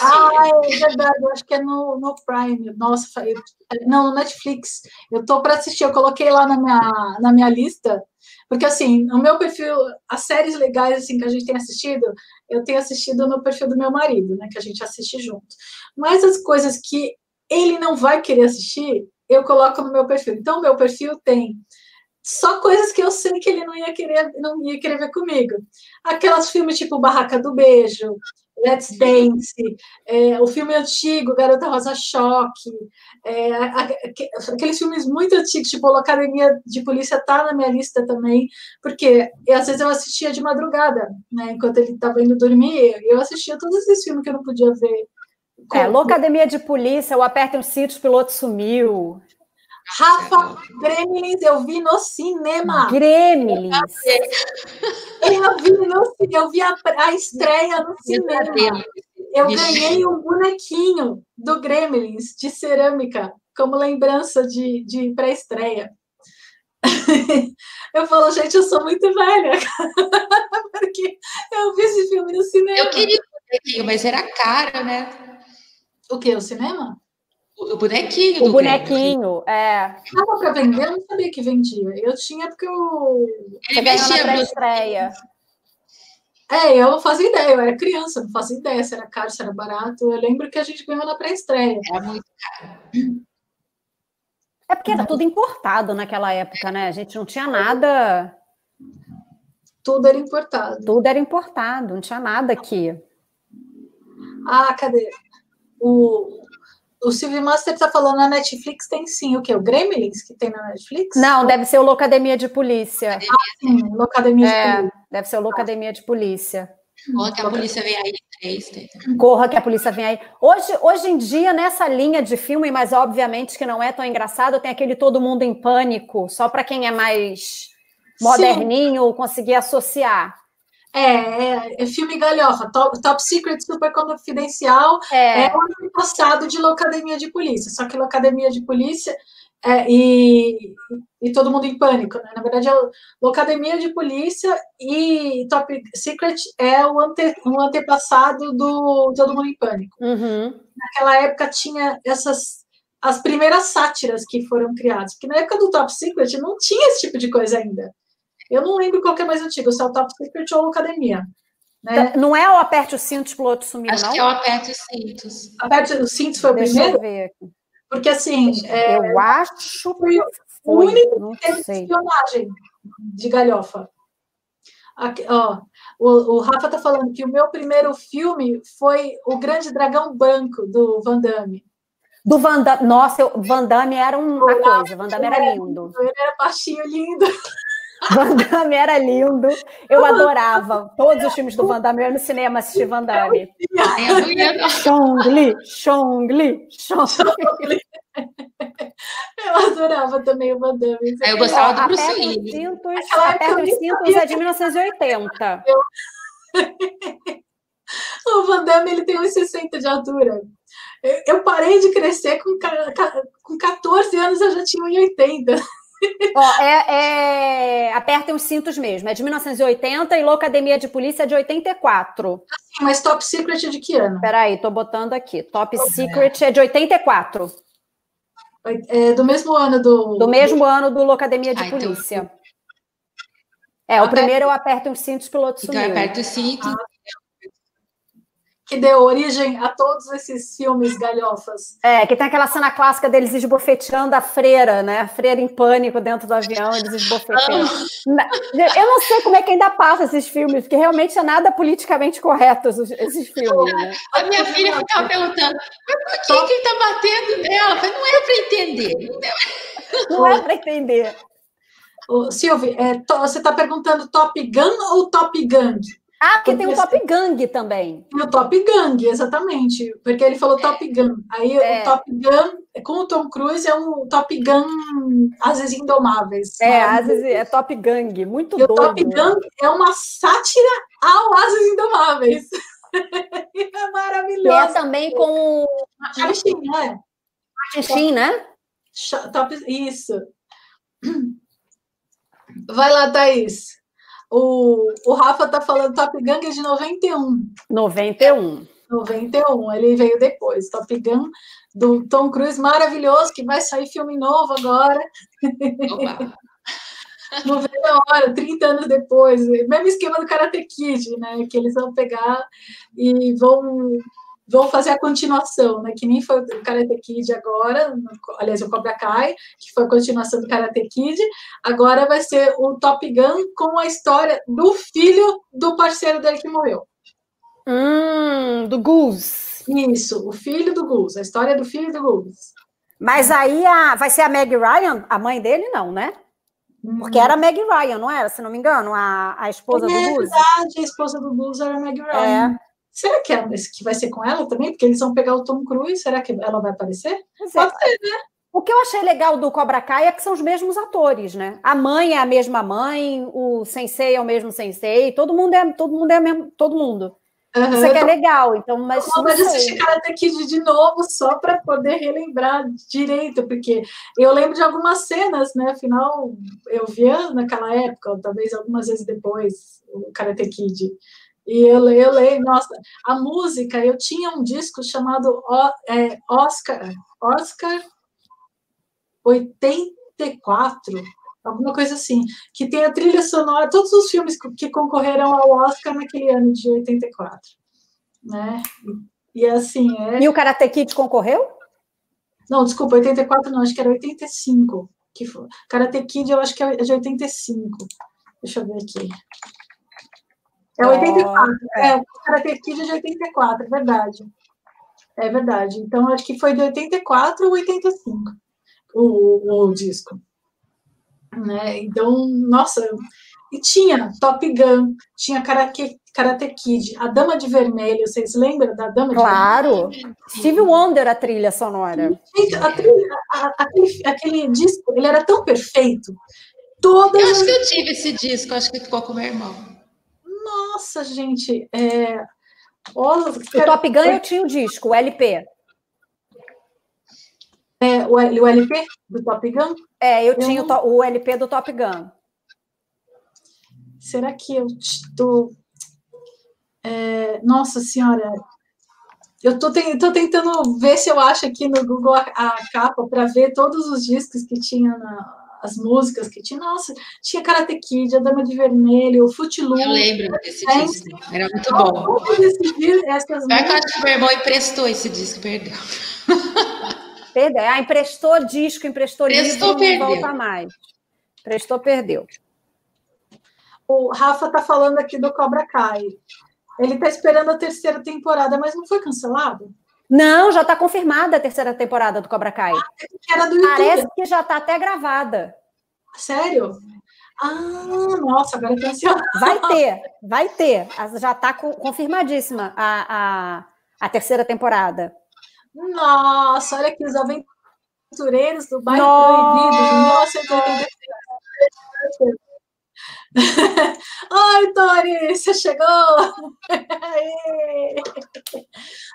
Speaker 1: Ah, é verdade, eu acho que é no, no Prime. Nossa, eu, não, no Netflix. Eu estou para assistir, eu coloquei lá na minha, na minha lista, porque assim, no meu perfil, as séries legais assim que a gente tem assistido, eu tenho assistido no perfil do meu marido, né, que a gente assiste junto. Mas as coisas que ele não vai querer assistir, eu coloco no meu perfil. Então, meu perfil tem só coisas que eu sei que ele não ia querer, não ia querer ver comigo. Aquelas filmes tipo Barraca do Beijo, Let's Dance, é, o filme antigo, Garota Rosa Choque, é, aqueles filmes muito antigos, tipo Academia de Polícia tá na minha lista também, porque às vezes eu assistia de madrugada, né, enquanto ele estava indo dormir, eu assistia todos esses filmes que eu não podia ver
Speaker 3: é, Locademia de Polícia, o Apertem os Cintos, o piloto sumiu.
Speaker 1: Rafa, Gremlins eu vi no cinema.
Speaker 3: Gremlins.
Speaker 1: Eu vi, no, eu vi a, a estreia no cinema. Eu ganhei um bonequinho do Gremlins de cerâmica como lembrança de, de pré-estreia. Eu falo, gente, eu sou muito velha, porque eu vi esse filme no cinema.
Speaker 2: Eu queria um bonequinho, mas era caro, né?
Speaker 1: O que? O cinema?
Speaker 2: O bonequinho.
Speaker 3: O bonequinho, é.
Speaker 1: Dava para vender? Eu não sabia que vendia. Eu tinha porque eu.
Speaker 3: Ele vestia na estreia.
Speaker 1: É, eu não fazia ideia, eu era criança, não fazia ideia se era caro, se era barato. Eu lembro que a gente ganhou na pré-estreia.
Speaker 2: Era muito caro.
Speaker 3: É porque era tudo importado naquela época, né? A gente não tinha nada.
Speaker 1: Tudo era importado.
Speaker 3: Tudo era importado, não tinha nada aqui.
Speaker 1: Ah, cadê? O, o Silvio Master está falando na Netflix tem sim o que? O Gremlins que tem na Netflix?
Speaker 3: Não, deve ser o Locademia de Polícia.
Speaker 1: Ah, sim, Locademia
Speaker 3: é,
Speaker 1: de Polícia.
Speaker 3: Deve ser o Locademia de Polícia.
Speaker 2: Corra que a polícia vem aí. Três,
Speaker 3: Corra que a polícia vem aí. Hoje, hoje em dia, nessa linha de filme, mas obviamente que não é tão engraçado, tem aquele Todo Mundo em Pânico, só para quem é mais moderninho sim. conseguir associar.
Speaker 1: É, é, é, filme galhofa, top, top Secret Super Confidencial é, é um passado de Locademia de Polícia, só que Locademia de Polícia é, e, e todo mundo em pânico, né? Na verdade, é Locademia de Polícia e Top Secret é o, ante, o antepassado do Todo Mundo em Pânico.
Speaker 3: Uhum.
Speaker 1: Naquela época tinha essas as primeiras sátiras que foram criadas, porque na época do Top Secret não tinha esse tipo de coisa ainda. Eu não lembro qual que é mais antigo, se é o Top Secret ou a Academia. Né?
Speaker 3: Então, não é o Aperte os Cintos para o outro sumir,
Speaker 2: Acho
Speaker 3: não?
Speaker 2: que é o Aperte os Cintos.
Speaker 1: Aperte os Cintos foi o
Speaker 3: Deixa
Speaker 1: primeiro?
Speaker 3: Eu ver aqui.
Speaker 1: Porque, assim...
Speaker 3: É, eu acho
Speaker 1: foi o único que teve espionagem de galhofa. Aqui, ó, o, o Rafa tá falando que o meu primeiro filme foi O Grande Dragão Branco, do Van Damme.
Speaker 3: Do Van Damme. Nossa, o Van Damme era uma coisa, Van Damme era lindo.
Speaker 1: Ele era baixinho, lindo.
Speaker 3: Van Damme era lindo. Eu adorava todos os filmes do Van Damme. Eu ia no cinema assistir Van Damme. Chong-Li, Chong-Li, Chong-Li.
Speaker 1: Eu adorava também o Van Damme.
Speaker 2: Eu gostava do Bruce Lee.
Speaker 3: Cintos, Aperta os Cintos é de 1980.
Speaker 1: o Van Damme ele tem uns 60 de altura. Eu parei de crescer com, com 14 anos, eu já tinha 1,80.
Speaker 3: Ó, é, é... Apertem os cintos mesmo. É de 1980 e Loucademia de Polícia é de 84.
Speaker 1: Assim, mas Top Secret é de que ano?
Speaker 3: Peraí, tô botando aqui. Top Secret é de 84.
Speaker 1: É do mesmo ano do.
Speaker 3: Do mesmo ano do Loucademia de Ai, Polícia. Então... É, o primeiro eu aperto os cintos, piloto
Speaker 2: então,
Speaker 3: sumiu.
Speaker 2: Aperta os cintos. Ah,
Speaker 1: que deu origem a todos esses filmes galhofas.
Speaker 3: É, que tem aquela cena clássica deles esbofeteando a freira, né? A freira em pânico dentro do avião, eles esbofeteando. Eu não sei como é que ainda passa esses filmes, porque realmente é nada politicamente correto esses filmes. Né?
Speaker 2: A minha filha ficava perguntando, mas por que, que ele está batendo nela? Não é para entender.
Speaker 3: Não é para entender.
Speaker 1: Ô, Silvio, é, você está perguntando Top Gun ou Top Gun?
Speaker 3: Ah, porque, tem o Top Gang também.
Speaker 1: Tem o Top Gang, exatamente. Porque ele falou Top Gun. Aí é. o Top Gun, com o Tom Cruise, é um Top Gun Ases Indomáveis.
Speaker 3: É, Ases, é Top Gang, muito doido.
Speaker 1: O Top Gun é uma sátira ao Ases Indomáveis. é maravilhoso. E
Speaker 3: é também com.
Speaker 1: Charlie Sheen, né?
Speaker 3: Charlie né?
Speaker 1: Top, isso. Vai lá, Thaís. O, o Rafa tá falando Top Gun é de 91.
Speaker 3: 91.
Speaker 1: 91, ele veio depois. Top Gun do Tom Cruise, maravilhoso, que vai sair filme novo agora. Não veio na hora, 30 anos depois. Mesmo esquema do Karate Kid, né? Que eles vão pegar e vão vão fazer a continuação, né? Que nem foi o Karate Kid agora, aliás, o Cobra Kai, que foi a continuação do Karate Kid. Agora vai ser o Top Gun com a história do filho do parceiro dele que morreu.
Speaker 3: Hum, do Goose.
Speaker 1: Isso, o filho do Goose, a história do filho do Goose.
Speaker 3: Mas aí a, vai ser a Meg Ryan, a mãe dele, não, né? Porque era a Meg Ryan, não era? Se não me engano, a, a esposa
Speaker 1: é,
Speaker 3: do Goose.
Speaker 1: É verdade, a esposa do Goose era a Meg Ryan. É. Será que, é, que vai ser com ela também? Porque eles vão pegar o Tom Cruise, será que ela vai aparecer? Pode
Speaker 3: ser, né? O que eu achei legal do Cobra Kai é que são os mesmos atores, né? A mãe é a mesma mãe, o sensei é o mesmo sensei, todo mundo é todo mundo é mesmo, todo mundo. Uhum, Isso aqui é legal, então, mas.
Speaker 1: Eu vou assistir Karate Kid de novo só para poder relembrar direito, porque eu lembro de algumas cenas, né? Afinal, eu via naquela época, talvez algumas vezes depois, o Karate Kid. E eu, eu leio, nossa, a música, eu tinha um disco chamado é, Oscar, Oscar 84, alguma coisa assim, que tem a trilha sonora, todos os filmes que concorreram ao Oscar naquele ano de 84, né? E, assim, é...
Speaker 3: E o Karate Kid concorreu?
Speaker 1: Não, desculpa, 84 não, acho que era 85, que foi. Karate Kid eu acho que é de 85. Deixa eu ver aqui. É 84. Oh, é. é, o Karate Kid é de 84, é verdade. É verdade. Então, acho que foi de 84 ou 85 o, o disco. Né? Então, nossa, e tinha Top Gun, tinha Karate, Karate Kid, A Dama de Vermelho, vocês lembram da Dama
Speaker 3: claro. de Vermelho? Claro! Steve Wonder, a trilha sonora.
Speaker 1: Gente, a trilha, a, aquele, aquele disco, ele era tão perfeito. Todas
Speaker 2: eu acho que eu tive esse disco, acho que ficou com o meu irmão.
Speaker 1: Nossa, gente, é...
Speaker 3: o Top Gun eu tinha o disco, o LP.
Speaker 1: É, o, o LP do Top Gun?
Speaker 3: É, eu, eu tinha não... o, o LP do Top Gun
Speaker 1: será que eu estou. É, nossa Senhora, eu estou tentando ver se eu acho aqui no Google a, a capa para ver todos os discos que tinha na, as músicas que tinha. Nossa, tinha Karate Kid, A Dama de Vermelho, Footloose.
Speaker 2: Eu lembro desse disco, era muito bom. Todos esses, essas Vai músicas... que o meu irmão emprestou esse disco, perdeu.
Speaker 3: Perdeu. Ah, emprestou disco, emprestou, emprestou livro, perdeu. não volta mais. Emprestou, perdeu.
Speaker 1: O Rafa tá falando aqui do Cobra Kai. Ele tá esperando a terceira temporada, mas não foi cancelado?
Speaker 3: Não, já está confirmada a terceira temporada do Cobra Kai. Ah,
Speaker 1: era do.
Speaker 3: Parece que já está até gravada.
Speaker 1: Sério? Ah, nossa, agora tem ansiosa.
Speaker 3: Vai ter, vai ter. Já está confirmadíssima a, a, a terceira temporada.
Speaker 1: Nossa, olha aqui, os aventureiros do bairro Nossa. proibido de 1986. Oi, Tori, você chegou!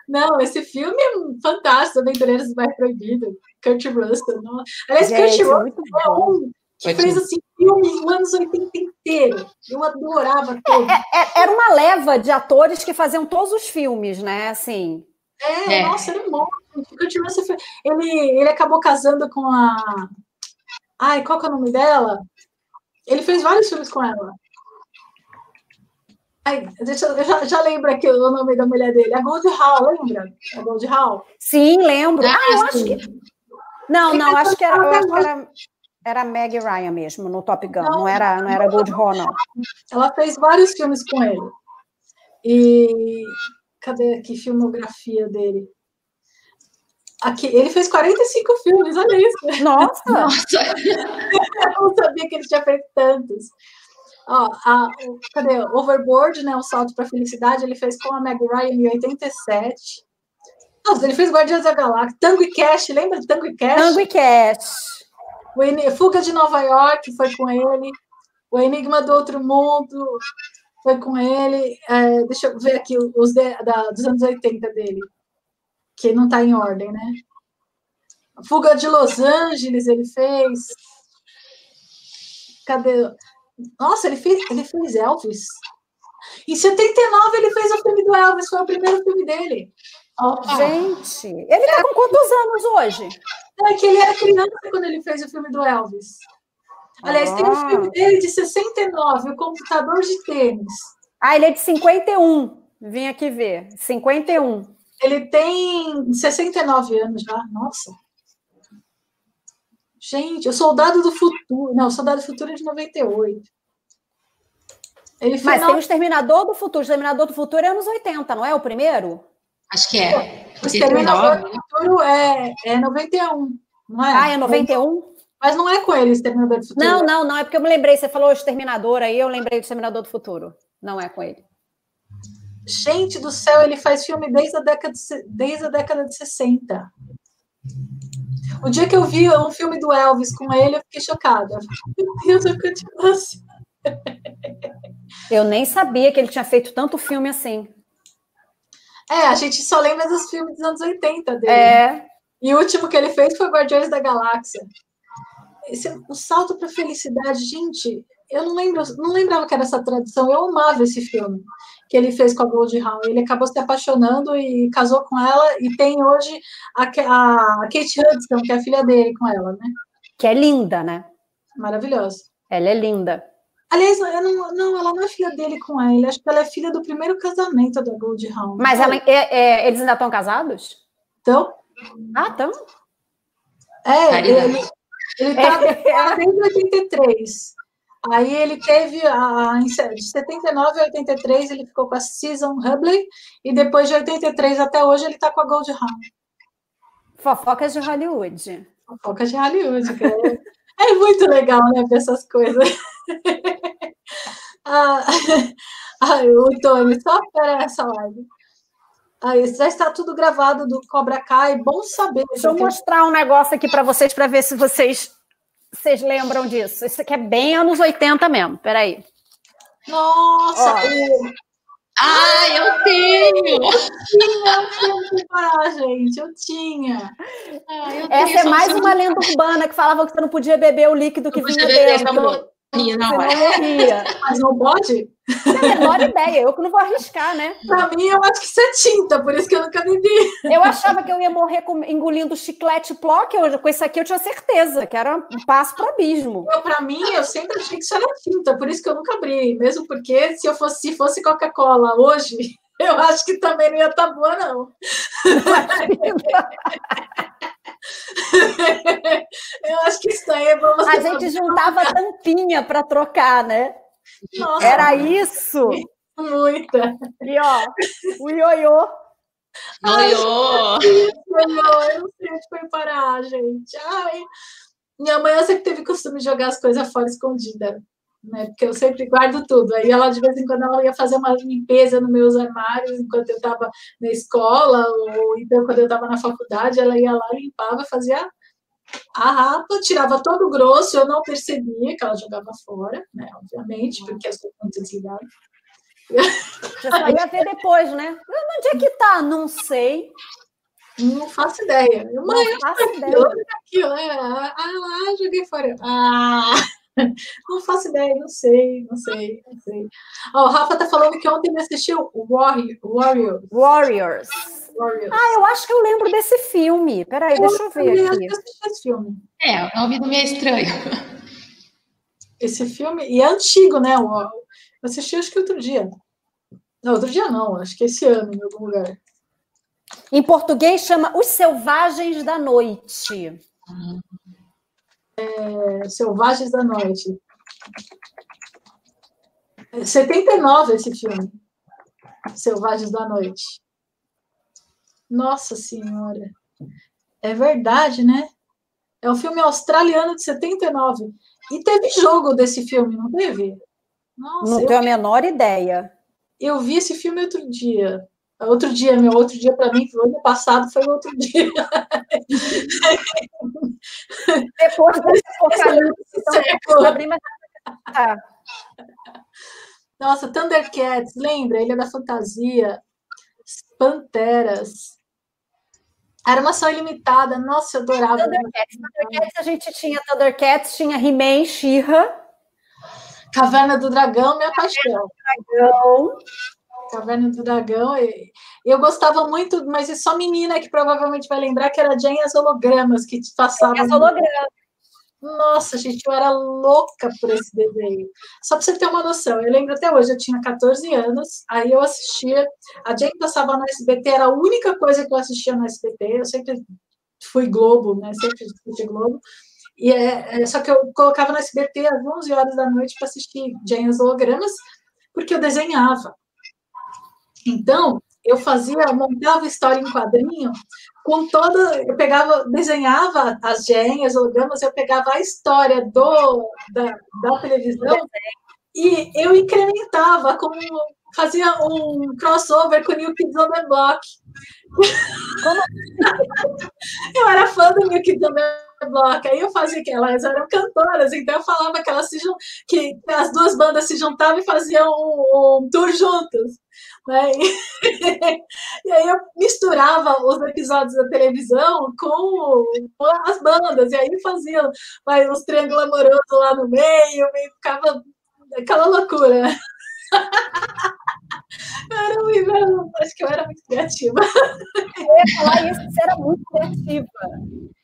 Speaker 1: Não, esse filme é fantástico, Aventureiros do Bairro Proibido, Kurt Russell. Não. Aliás, Gente, Kurt Russell é um que fez assim, filmes nos anos 80 inteiro. Eu adorava é, todos. É,
Speaker 3: é, era uma leva de atores que faziam todos os filmes, né? Assim.
Speaker 1: É, é. nossa, era um monte. Kurt Russell, ele, ele acabou casando com a. Ai, qual que é o nome dela? Ele fez vários filmes com ela. Ai, deixa, eu já, já lembro aqui o nome da mulher dele. A Gold Hall, lembra? A Gold Hall?
Speaker 3: Sim, lembro. Ah, eu acho que. Não, não, acho que era, eu acho que era, era Meg Ryan mesmo, no Top Gun. Não, não era, não era Gold Hall, não.
Speaker 1: Ela fez vários filmes com ele. E cadê aqui filmografia dele? Aqui, ele fez 45 filmes, olha isso.
Speaker 3: Nossa!
Speaker 1: Nossa. Eu não sabia que ele tinha feito tantos. Ó, a, o, cadê? Overboard, né? O Salto para a Felicidade, ele fez com a Meg Ryan em 87. Nossa, ele fez Guardiões da Galáxia. Tango e Cash, lembra de Tango e Cash?
Speaker 3: Tango e Cash.
Speaker 1: O Fuga de Nova York foi com ele. O Enigma do Outro Mundo foi com ele. É, deixa eu ver aqui os de, da, dos anos 80 dele que não está em ordem, né? Fuga de Los Angeles ele fez. Cadê? Nossa, ele fez, ele fez Elvis. Em 79 ele fez o filme do Elvis, foi o primeiro filme dele.
Speaker 3: Opa. Gente, ele está com quantos anos hoje?
Speaker 1: É que ele era criança quando ele fez o filme do Elvis. Aliás, ah. tem um ah. filme dele de 69, o computador de tênis.
Speaker 3: Ah, ele é de 51. Vim aqui ver. 51.
Speaker 1: Ele tem 69 anos já. Nossa. Gente, o Soldado do Futuro. Não, o Soldado do Futuro é de 98.
Speaker 3: Ele Mas tem o Exterminador do Futuro. O Exterminador do Futuro é anos 80, não é o primeiro?
Speaker 2: Acho que é.
Speaker 1: O Exterminador do Futuro é, é 91, não é?
Speaker 3: Ah, é 91?
Speaker 1: Mas não é com ele, Exterminador do Futuro.
Speaker 3: Não, não, não. É porque eu me lembrei. Você falou Exterminador aí, eu lembrei do Exterminador do Futuro. Não é com ele.
Speaker 1: Gente do céu, ele faz filme desde a década de, desde a década de 60. O dia que eu vi um filme do Elvis com ele, eu fiquei chocada. Meu Deus, eu continuo assim.
Speaker 3: Eu nem sabia que ele tinha feito tanto filme assim.
Speaker 1: É, a gente só lembra dos filmes dos anos 80 dele.
Speaker 3: É.
Speaker 1: E o último que ele fez foi Guardiões da Galáxia. Esse, o salto para felicidade, gente, eu não lembro, não lembrava que era essa tradução. Eu amava esse filme que ele fez com a Gold Hawn. Ele acabou se apaixonando e casou com ela e tem hoje a, a Kate Hudson, que é a filha dele, com ela, né?
Speaker 3: Que é linda, né?
Speaker 1: Maravilhosa.
Speaker 3: Ela é linda.
Speaker 1: Aliás, não, não, ela não é filha dele com ele. Acho que ela é filha do primeiro casamento da Gold Hawn.
Speaker 3: Mas ela, é, é, eles ainda estão casados?
Speaker 1: Então.
Speaker 3: Ah, estão?
Speaker 1: É, ele, ele tá desde 83. Aí ele teve, a, de 79 a 83, ele ficou com a Season Hubley, e depois de 83 até hoje ele está com a Gold Hound.
Speaker 3: Fofocas de Hollywood.
Speaker 1: Fofocas de Hollywood, é, é muito legal, né, ver essas coisas. ah, ah, o Tony, só para essa live. Aí, já está tudo gravado do Cobra Kai, bom saber.
Speaker 3: Deixa eu mostrar um negócio aqui para vocês, para ver se vocês vocês lembram disso? Isso aqui é bem anos 80 mesmo. Peraí.
Speaker 1: Nossa!
Speaker 2: Ah, eu tenho!
Speaker 1: Eu tinha, parar, gente, eu tinha.
Speaker 3: Ah, eu Essa é mais uma lenda urbana que falava que você não podia beber o líquido que vinha dentro
Speaker 2: morria na hora.
Speaker 1: Morria. Mas não pode?
Speaker 3: Não a menor ideia, eu que não vou arriscar, né?
Speaker 1: Pra mim, eu acho que isso é tinta, por isso que eu nunca bebi.
Speaker 3: Eu achava que eu ia morrer com, engolindo chiclete plock, eu, com isso aqui eu tinha certeza, que era um passo para abismo.
Speaker 1: Eu, pra mim, eu sempre achei que isso era tinta, por isso que eu nunca abri, mesmo porque se eu fosse, se fosse Coca-Cola hoje, eu acho que também não ia estar tá boa, não. Eu acho que isso aí é bom.
Speaker 3: A gente juntava tampinha para trocar, né? Nossa, Era isso.
Speaker 1: Muita.
Speaker 3: E ó, o ioiô.
Speaker 2: Ioiô!
Speaker 1: Eu não sei onde foi parar, gente. Ai. Minha mãe eu sempre teve costume de jogar as coisas fora escondida né? Porque eu sempre guardo tudo. Aí ela, de vez em quando, ela ia fazer uma limpeza nos meus armários enquanto eu estava na escola, ou então quando eu estava na faculdade, ela ia lá, limpava, fazia a rapa, tirava todo o grosso, eu não percebia que ela jogava fora, né? Obviamente, porque eu sou muito desligada.
Speaker 3: Você só ia ver depois, né? Onde é que tá? Não sei.
Speaker 1: Não faço ideia. Mãe, não faço ideia. Aquilo, né? Ah, lá, joguei fora. Ah! Não faço ideia, não sei, não sei, não sei. Oh, o Rafa tá falando que ontem ele assistiu Warrior, Warriors.
Speaker 3: Warriors. Warriors. Ah, eu acho que eu lembro desse filme. Peraí, eu deixa eu ver aqui. Eu assisti
Speaker 1: esse filme.
Speaker 2: É, o nome do meio estranho.
Speaker 1: Esse filme, e é antigo, né? Eu assisti acho que outro dia. Não, outro dia não, acho que esse ano, em algum lugar.
Speaker 3: Em português chama Os Selvagens da Noite. Uhum
Speaker 1: é, Selvagens da Noite. 79 esse filme. Selvagens da Noite. Nossa Senhora. É verdade, né? É um filme australiano de 79. E teve jogo desse filme, não teve?
Speaker 3: Nossa, não tenho a menor ideia.
Speaker 1: Eu vi esse filme outro dia. Outro dia, meu outro dia para mim, foi ano passado, foi outro dia.
Speaker 3: Depois desse apocalipse, então,
Speaker 1: tá. Nossa, Thundercats, lembra? Ilha da Fantasia, Panteras. Era uma só ilimitada, nossa, eu adorava.
Speaker 3: Thundercats, Thundercats a gente tinha Thundercats, tinha He-Man, She-Ra.
Speaker 1: Caverna do Dragão, minha paixão. Dragão. Caverna do Dragão. Eu gostava muito, mas é só menina que provavelmente vai lembrar que era Jane as hologramas que passavam. As hologramas. Nossa, gente, eu era louca por esse desenho. Só para você ter uma noção, eu lembro até hoje, eu tinha 14 anos, aí eu assistia, a Jane passava no SBT, era a única coisa que eu assistia no SBT, eu sempre fui Globo, né? Sempre assisti Globo. E é, é, só que eu colocava no SBT às 11 horas da noite para assistir Jane as hologramas, porque eu desenhava. Então, eu fazia, montava história em quadrinho com toda, eu pegava, desenhava as gêmeas, hologramas, eu pegava a história do da, da televisão e eu incrementava com fazia um crossover com o New Kids on the Block. Como... eu era fã do New Kids on the Block, aí eu fazia que elas eram cantoras, então eu falava que elas se que as duas bandas se juntavam e faziam um, um tour juntos. Né? E aí eu misturava os episódios da televisão com, as bandas, e aí fazia vai, uns triângulos amorosos lá no meio, e ficava aquela loucura. Eu acho que eu era muito criativa.
Speaker 3: Eu ia falar isso, você era muito criativa.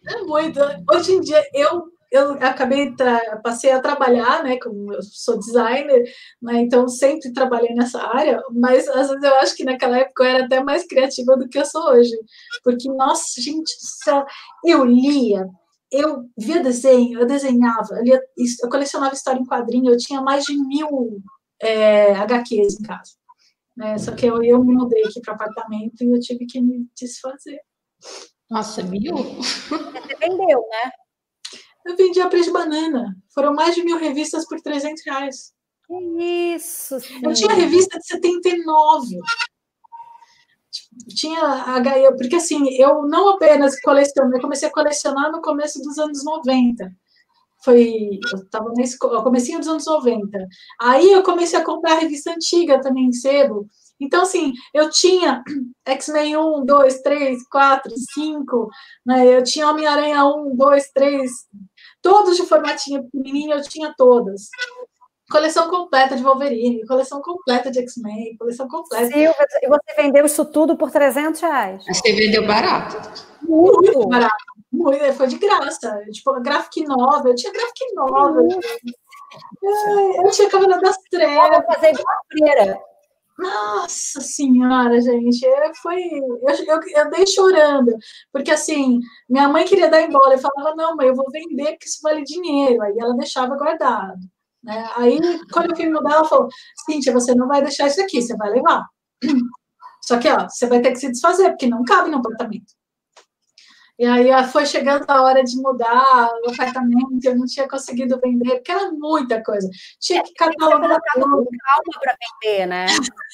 Speaker 1: É muito. Hoje em dia, eu eu acabei passei a trabalhar, né, como eu sou designer, né, então sempre trabalhei nessa área, mas às vezes eu acho que naquela época eu era até mais criativa do que eu sou hoje, porque nossa, gente do céu, eu lia eu via desenho, eu desenhava, eu, lia, eu colecionava história em quadrinho, eu tinha mais de mil é, HQs em casa. Né? Só que eu, eu me mudei aqui para apartamento e eu tive que me desfazer.
Speaker 2: Nossa, mil?
Speaker 3: Você vendeu, né?
Speaker 1: Eu vendi a preço de banana. Foram mais de mil revistas por 300 reais.
Speaker 3: Que isso! Sim.
Speaker 1: Eu tinha revista de 79. Tinha HE, porque assim, eu não apenas colecionei, eu comecei a colecionar no começo dos anos 90 foi eu estava na escola, comecinho dos anos 90. Aí eu comecei a comprar revista antiga também cedo. Então, assim, eu tinha X-Men 1, 2, 3, 4, 5, né? eu tinha Homem-Aranha 1, 2, 3, todos de formatinho pequenininho, eu tinha todas. Coleção completa de Wolverine, coleção completa de X-Men, coleção completa.
Speaker 3: Silvia, e você vendeu isso tudo por 300 reais?
Speaker 2: Você vendeu barato.
Speaker 1: Muito barato. Muito, foi de graça. Tipo, graphic novel. Eu tinha graphic novel. Eu tinha Cabelo das Trevas.
Speaker 3: fazer igual a freira.
Speaker 1: Nossa senhora, gente, foi. Eu, eu, eu dei chorando, porque assim, minha mãe queria dar embora, eu falava, não, mãe, eu vou vender porque isso vale dinheiro. Aí ela deixava guardado. Né? Aí, quando eu fui mudar, ela falou: Cíntia, você não vai deixar isso aqui, você vai levar. Só que, ó, você vai ter que se desfazer, porque não cabe no apartamento. E aí foi chegando a hora de mudar o apartamento, eu não tinha conseguido vender, porque era muita coisa. Tinha que catalogar
Speaker 3: tudo. calma para vender, né?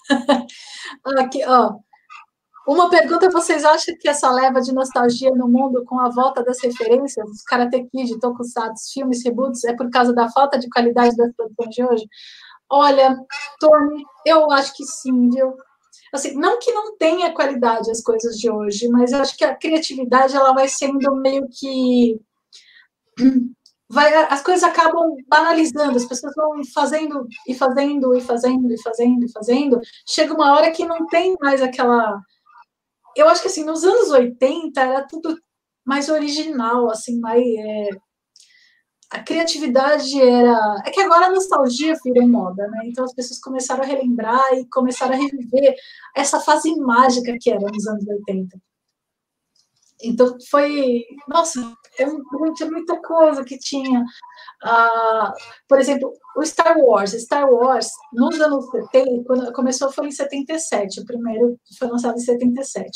Speaker 1: Aqui, ó. Uma pergunta: vocês acham que essa leva de nostalgia no mundo com a volta das referências, os Karate Kid, Tokusatsu, filmes, reboots, é por causa da falta de qualidade das produções de hoje? Olha, Tony, eu acho que sim, viu? Assim, não que não tenha qualidade as coisas de hoje, mas eu acho que a criatividade ela vai sendo meio que vai, as coisas acabam banalizando, as pessoas vão fazendo e fazendo e fazendo e fazendo e fazendo. Chega uma hora que não tem mais aquela. Eu acho que assim, nos anos 80 era tudo mais original, assim, mais. É a criatividade era. É que agora a nostalgia virou moda, né? Então as pessoas começaram a relembrar e começaram a reviver essa fase mágica que era nos anos 80. Então foi. Nossa, é tinha muita coisa que tinha. Uh, por exemplo, o Star Wars. Star Wars, nos anos 70, quando começou foi em 77, o primeiro foi lançado em 77.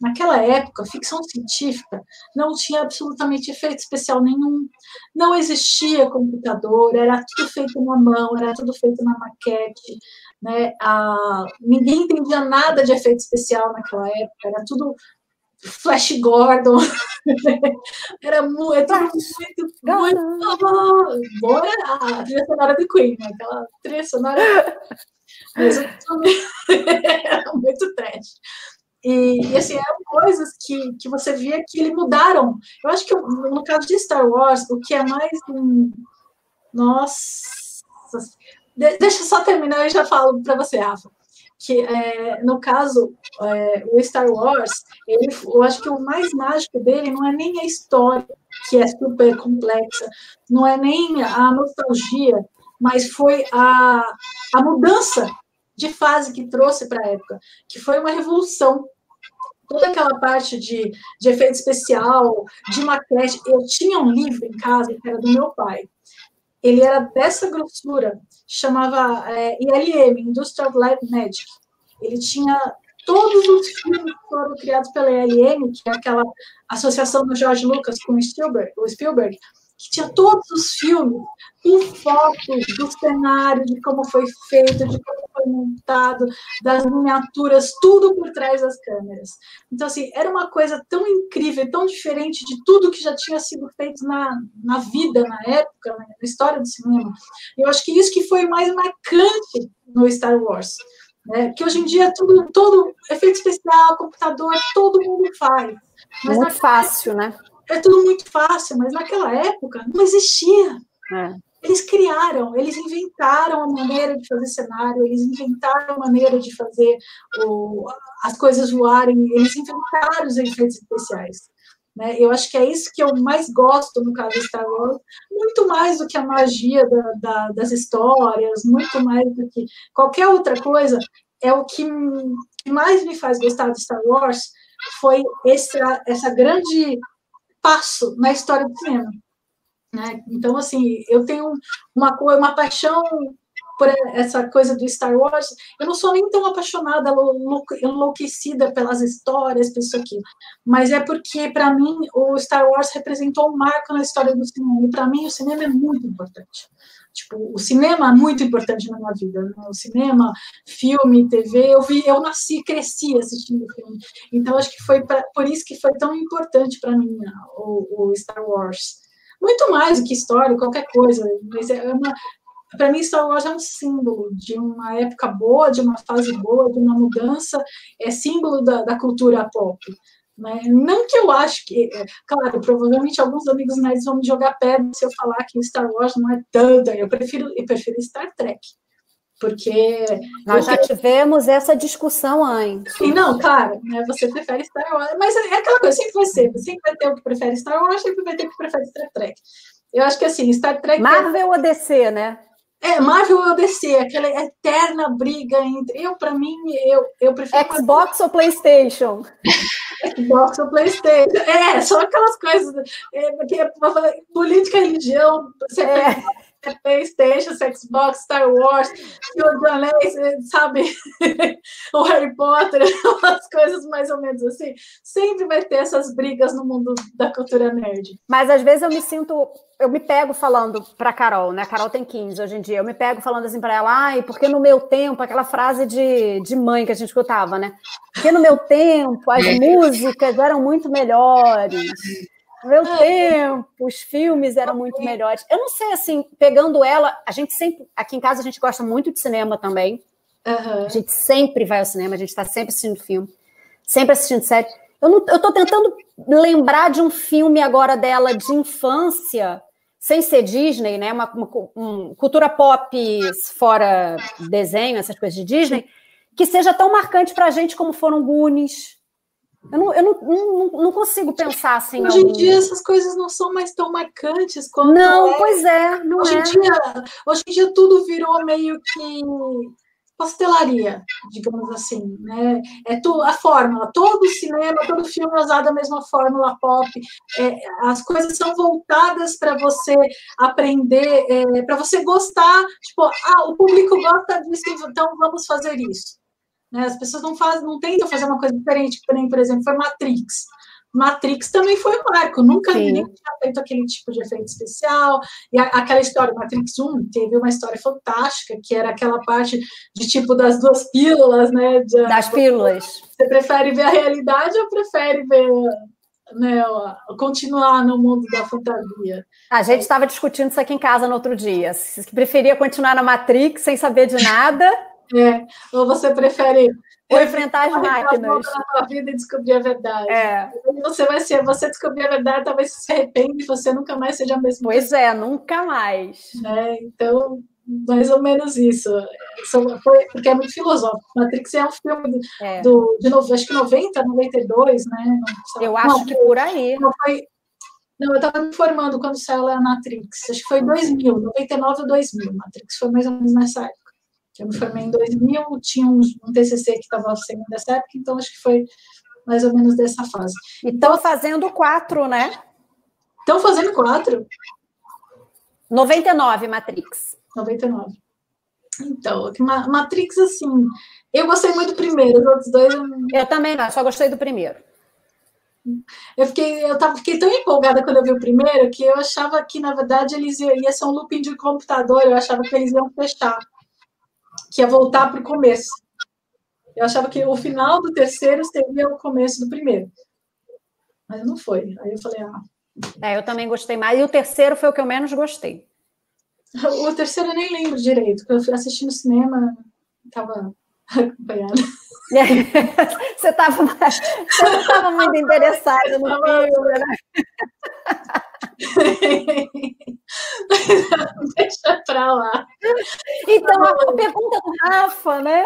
Speaker 1: Naquela época, ficção científica não tinha absolutamente efeito especial nenhum, não existia computador, era tudo feito na mão, era tudo feito na maquete. Né? Uh, ninguém entendia nada de efeito especial naquela época, era tudo Flash Gordon. Era muito, muito, muito. Bora a trilha sonora do Queen, né? aquela trilha sonora. Mas era muito trash. E, e, assim, eram coisas que, que você via que ele mudaram. Eu acho que no caso de Star Wars, o que é mais. Um... Nossa. Deixa eu só terminar e já falo para você, Rafa que é, no caso é, o Star Wars, ele, eu acho que o mais mágico dele não é nem a história que é super complexa, não é nem a nostalgia, mas foi a, a mudança de fase que trouxe para a época, que foi uma revolução. Toda aquela parte de, de efeito especial, de maquete. Eu tinha um livro em casa que era do meu pai. Ele era dessa grossura, chamava é, ILM, Industrial Light Magic. Ele tinha todos os filmes que foram criados pela ILM, que é aquela associação do George Lucas com o Spielberg, o Spielberg que tinha todos os filmes com fotos do cenário, de como foi feito, de como foi montado, das miniaturas, tudo por trás das câmeras. Então, assim, era uma coisa tão incrível, tão diferente de tudo que já tinha sido feito na, na vida, na época, na história do cinema. Eu acho que isso que foi mais marcante no Star Wars. Né? Que hoje em dia é tudo, todo efeito especial, computador, todo mundo faz.
Speaker 3: Mas muito fácil, né?
Speaker 1: É tudo muito fácil, mas naquela época não existia. É. Eles criaram, eles inventaram a maneira de fazer cenário, eles inventaram a maneira de fazer o, as coisas voarem, eles inventaram os efeitos especiais. Né? Eu acho que é isso que eu mais gosto no caso de Star Wars, muito mais do que a magia da, da, das histórias, muito mais do que qualquer outra coisa. É o que mais me faz gostar de Star Wars foi essa, essa grande passo na história do cinema. Né? Então, assim, eu tenho uma, uma paixão por essa coisa do Star Wars. Eu não sou nem tão apaixonada, enlouquecida pelas histórias, por isso aqui. Mas é porque, para mim, o Star Wars representou um marco na história do cinema. E, para mim, o cinema é muito importante. Tipo, o cinema é muito importante na minha vida. Né? O cinema, filme, TV, eu vi, eu nasci, cresci assistindo filme. Então acho que foi pra, por isso que foi tão importante para mim o, o, Star Wars. Muito mais do que história, qualquer coisa. Mas é uma, para mim Star Wars é um símbolo de uma época boa, de uma fase boa, de uma mudança. É símbolo da, da cultura pop. Né? Não que eu acho que, é, claro, provavelmente alguns amigos nerds vão me jogar pedra se eu falar que Star Wars não é tanta. Eu prefiro, eu prefiro Star Trek, porque
Speaker 3: nós já tivemos essa discussão antes.
Speaker 1: E não, claro, né, você prefere Star Wars, mas é aquela coisa, sempre vai ser, sempre vai ter o que prefere Star Wars, sempre vai ter o que prefere Star Trek. Eu acho que assim, Star Trek.
Speaker 3: Marvel é... ou DC, né?
Speaker 1: É, Marvel ou DC, aquela eterna briga entre. Eu, para mim, eu, eu prefiro.
Speaker 3: Xbox ou PlayStation?
Speaker 1: Xbox ou PlayStation. É, são aquelas coisas. É, porque, política e religião, você é. PlayStation, Xbox, Star Wars, Senhor dos Anéis, sabe? o Harry Potter, umas coisas mais ou menos assim. Sempre vai ter essas brigas no mundo da cultura nerd.
Speaker 3: Mas às vezes eu me sinto, eu me pego falando para Carol, né? A Carol tem 15 hoje em dia. Eu me pego falando assim para ela, ai, porque no meu tempo, aquela frase de, de mãe que a gente escutava, né? Porque no meu tempo as músicas eram muito melhores meu tempo, os filmes eram muito melhores. Eu não sei, assim, pegando ela, a gente sempre, aqui em casa a gente gosta muito de cinema também. Uhum. A gente sempre vai ao cinema, a gente está sempre assistindo filme, sempre assistindo série. Eu, não, eu tô tentando lembrar de um filme agora dela de infância, sem ser Disney, né? Uma, uma, uma cultura pop fora desenho, essas coisas de Disney, que seja tão marcante para a gente como foram Goonies, eu não, eu não, não, não consigo pensar assim.
Speaker 1: Hoje em dia essas coisas não são mais tão marcantes quanto.
Speaker 3: Não, é. pois é, não
Speaker 1: hoje
Speaker 3: é.
Speaker 1: Em dia, hoje em dia tudo virou meio que pastelaria, digamos assim, né? É tu, a fórmula, todo cinema, todo filme é usado a mesma fórmula pop. É, as coisas são voltadas para você aprender, é, para você gostar. Tipo, ah, o público gosta disso, então vamos fazer isso. Né? As pessoas não fazem, não tentam fazer uma coisa diferente, nem, por exemplo, foi Matrix. Matrix também foi um marco, nunca Sim. ninguém tinha feito aquele tipo de efeito especial. E a, aquela história, Matrix 1, teve uma história fantástica, que era aquela parte de tipo das duas pílulas, né? De,
Speaker 3: das pílulas.
Speaker 1: Você prefere ver a realidade ou prefere ver né, continuar no mundo da fantasia.
Speaker 3: A gente estava discutindo isso aqui em casa no outro dia. Se preferia continuar na Matrix sem saber de nada
Speaker 1: é, ou você prefere
Speaker 3: ou enfrentar as máquinas
Speaker 1: na sua vida e descobrir a verdade. É. Você vai ser, você descobrir a verdade, talvez se arrependa e você nunca mais seja a mesma
Speaker 3: Pois é, nunca mais.
Speaker 1: É, então, mais ou menos isso. Foi, porque é muito filosófico. Matrix é um filme do, é. do de novo, acho que 90, 92, né?
Speaker 3: Não, eu acho não, que por aí.
Speaker 1: Não, foi, não, eu estava me informando quando saiu a Matrix. Acho que foi 2000, 99 ou 2000. Matrix foi mais ou menos nessa época. Eu me formei em 2000, tinha um, um TCC que estava saindo dessa época, então acho que foi mais ou menos dessa fase.
Speaker 3: E estão fazendo quatro, né?
Speaker 1: Estão fazendo quatro?
Speaker 3: 99, Matrix.
Speaker 1: 99. Então, Matrix, assim, eu gostei muito do primeiro, os outros dois. Eu,
Speaker 3: eu também não, só gostei do primeiro.
Speaker 1: Eu fiquei, eu tava, fiquei tão empolgada quando eu vi o primeiro que eu achava que, na verdade, eles iam, ia ser um looping de computador, eu achava que eles iam fechar que ia voltar para o começo. Eu achava que o final do terceiro seria o começo do primeiro. Mas não foi. Aí eu falei, ah.
Speaker 3: É, eu também gostei mais. E o terceiro foi o que eu menos gostei.
Speaker 1: O terceiro eu nem lembro direito, porque eu fui assistir no cinema, estava acompanhada.
Speaker 3: Você estava você não estava muito interessada no filme, né?
Speaker 1: Deixa pra lá.
Speaker 3: Então, a pergunta do Rafa, né?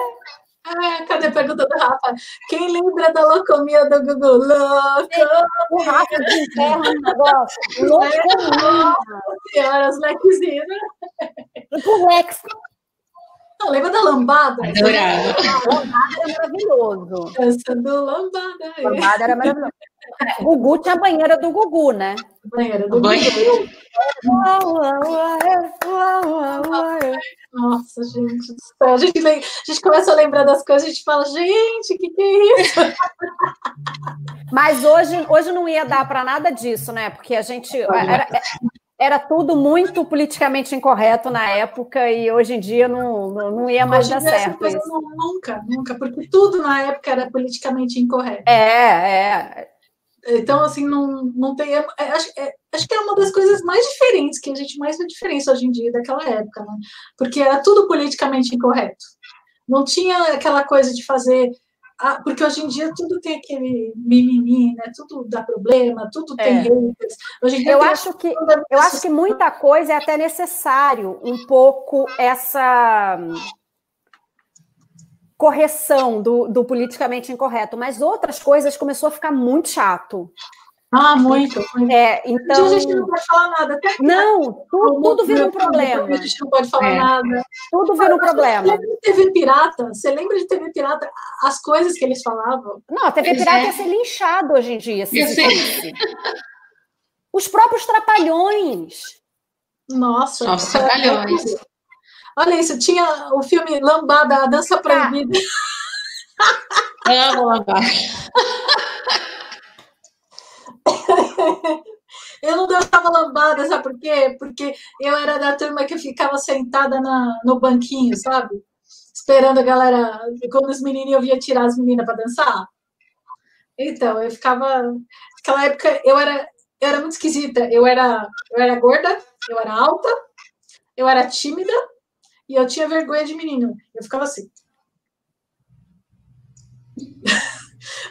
Speaker 1: É, cadê a pergunta do Rafa? Quem lembra da locomia do Google? Louco!
Speaker 3: O Rafa desenterra um negócio. Locomia.
Speaker 1: Senhora, os lequezinhos.
Speaker 3: O Lex.
Speaker 1: Não, lembra da lambada?
Speaker 2: Adorava.
Speaker 3: Lambada era maravilhoso.
Speaker 1: Dançando lambada.
Speaker 3: Lambada era maravilhoso. Gugu tinha a banheira do Gugu, né?
Speaker 1: Banheira do
Speaker 2: Banheiro.
Speaker 1: Nossa, gente do céu. A gente, a gente começa a lembrar das coisas, a gente fala, gente, o que, que é isso?
Speaker 3: Mas hoje, hoje não ia dar para nada disso, né? Porque a gente era, era tudo muito politicamente incorreto na época e hoje em dia não, não, não ia mais
Speaker 1: Hoje
Speaker 3: dar certo
Speaker 1: não- nunca, nunca, porque tudo na época era politicamente incorreto.
Speaker 3: É, é.
Speaker 1: Então, assim, não, não tem. é, acho, é, acho que é uma das coisas mais diferentes, que a gente mais vê diferença hoje em dia daquela época, né? Porque era tudo politicamente incorreto. Não tinha aquela coisa de fazer. ah, porque hoje em dia tudo tem aquele mimimi, né? Tudo dá problema, tudo tem
Speaker 3: É.
Speaker 1: haters. Hoje em dia
Speaker 3: Eu acho que eu acho que muita coisa é até necessário um pouco essa correção do, do politicamente incorreto, mas outras coisas começou a ficar muito chato.
Speaker 1: Ah, muito. muito.
Speaker 3: É, então
Speaker 1: a gente não pode falar nada. Até
Speaker 3: não, tudo, tudo vira um problema.
Speaker 1: A gente não pode falar
Speaker 2: É.
Speaker 1: nada.
Speaker 3: Tudo vira um problema.
Speaker 1: Lembra de TV Pirata? Você lembra de TV Pirata? As coisas que eles falavam?
Speaker 3: Não, a TV
Speaker 2: Pois
Speaker 3: Pirata
Speaker 2: é.
Speaker 3: ia ser linchado hoje em dia, se. Os próprios trapalhões.
Speaker 1: Nossa.
Speaker 2: Novos Trapalhões.
Speaker 1: Olha isso, tinha o filme Lambada, a Dança Proibida.
Speaker 2: Amo lambar.
Speaker 1: Eu não dançava lambada, sabe por quê? Porque eu era da turma que ficava sentada na, no banquinho, sabe? Esperando a galera, quando os meninos eu via tirar as meninas para dançar. Então, eu ficava. Naquela época eu era, eu era muito esquisita. Eu era, eu era gorda, eu era alta, eu era tímida e eu tinha vergonha de menino. Eu ficava assim.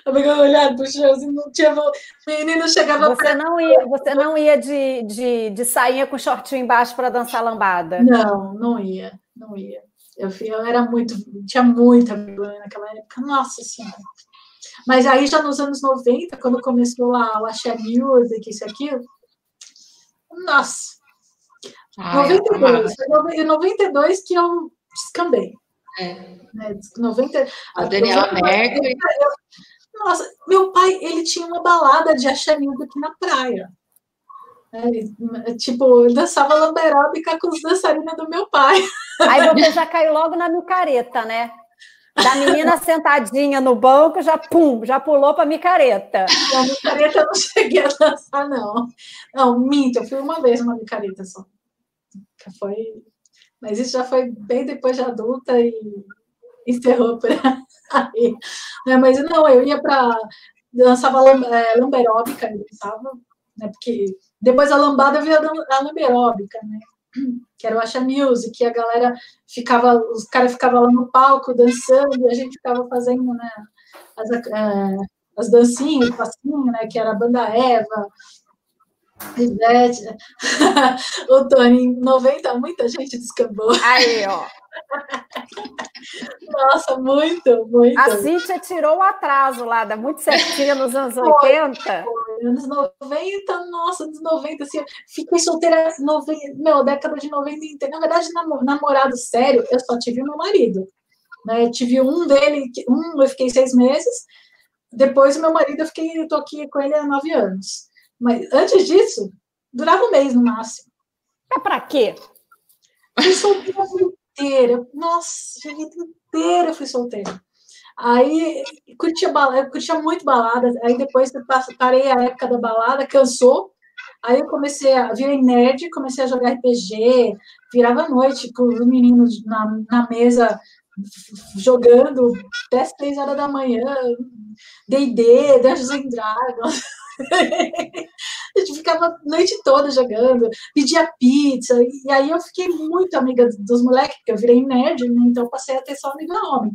Speaker 1: Amiga olhando pro chão, assim, não tinha. O menino chegava
Speaker 3: Você não ia, você não ia de, de, de sainha com shortinho embaixo para dançar lambada.
Speaker 1: Não, não ia, não ia. Eu, fui- eu era muito, tinha muita vergonha naquela época, nossa senhora. Mas aí já nos anos 90, quando começou lá o Axé Music, isso aquilo, nossa,
Speaker 2: Ai, eu amava.
Speaker 1: 92, foi nove- em 92 que eu descambei.
Speaker 2: É.
Speaker 1: Né? 90,
Speaker 2: A Daniela
Speaker 1: 90,
Speaker 2: Mercury.
Speaker 1: Nossa, meu pai, ele tinha uma balada de Axé Music na praia. É, ele, tipo, eu dançava lamberóbica com os dançarinos do meu pai.
Speaker 3: Aí você já caiu logo na micareta, né? Da menina sentadinha no banco, já pum, já pulou para micareta.
Speaker 1: Não, micareta eu não cheguei a dançar, não. Não, minto, eu fui uma vez uma micareta só. Foi... Mas isso já foi bem depois de adulta e encerrou por aí. Né, Mas não, eu ia para. Dançava é, lamberóbica, dançava, né? Porque depois a lambada veio a lam- a lamberóbica, né? Que era o Acha Music, que a galera ficava, os caras ficavam lá no palco dançando e a gente ficava fazendo, né? As, é, as dancinhas, o passinho, né? Que era a banda Eva, Ivete, o Tony, em 90, muita gente descambou.
Speaker 3: Aí, ó.
Speaker 1: Nossa, muito, muito.
Speaker 3: A Cíntia tirou o atraso lá, dá muito certinho nos anos 80.
Speaker 1: Anos 90, nossa, anos 90, assim, fiquei solteira, 90, meu, década de 90 inteira. Na verdade, namo- namorado sério, eu só tive o meu marido. Né? Eu tive um dele, um eu fiquei seis meses, depois o meu marido, eu fiquei, eu tô aqui com ele há nove anos. Mas antes disso, durava um mês no máximo.
Speaker 3: É para quê?
Speaker 1: Fui solteira a vida inteira. Nossa, a vida inteira eu fui solteira. Aí curtia, bala- eu curtia muito balada. Aí depois eu parei a época da balada, cansou. Aí eu comecei a virei nerd, comecei a jogar RPG, virava noite com os meninos na, na mesa jogando até seis horas da manhã, D&D, Dungeons and Dragons. a gente ficava a noite toda jogando, pedia pizza, e aí eu fiquei muito amiga dos moleques, porque eu virei nerd, né? então eu passei a ter só amiga homem.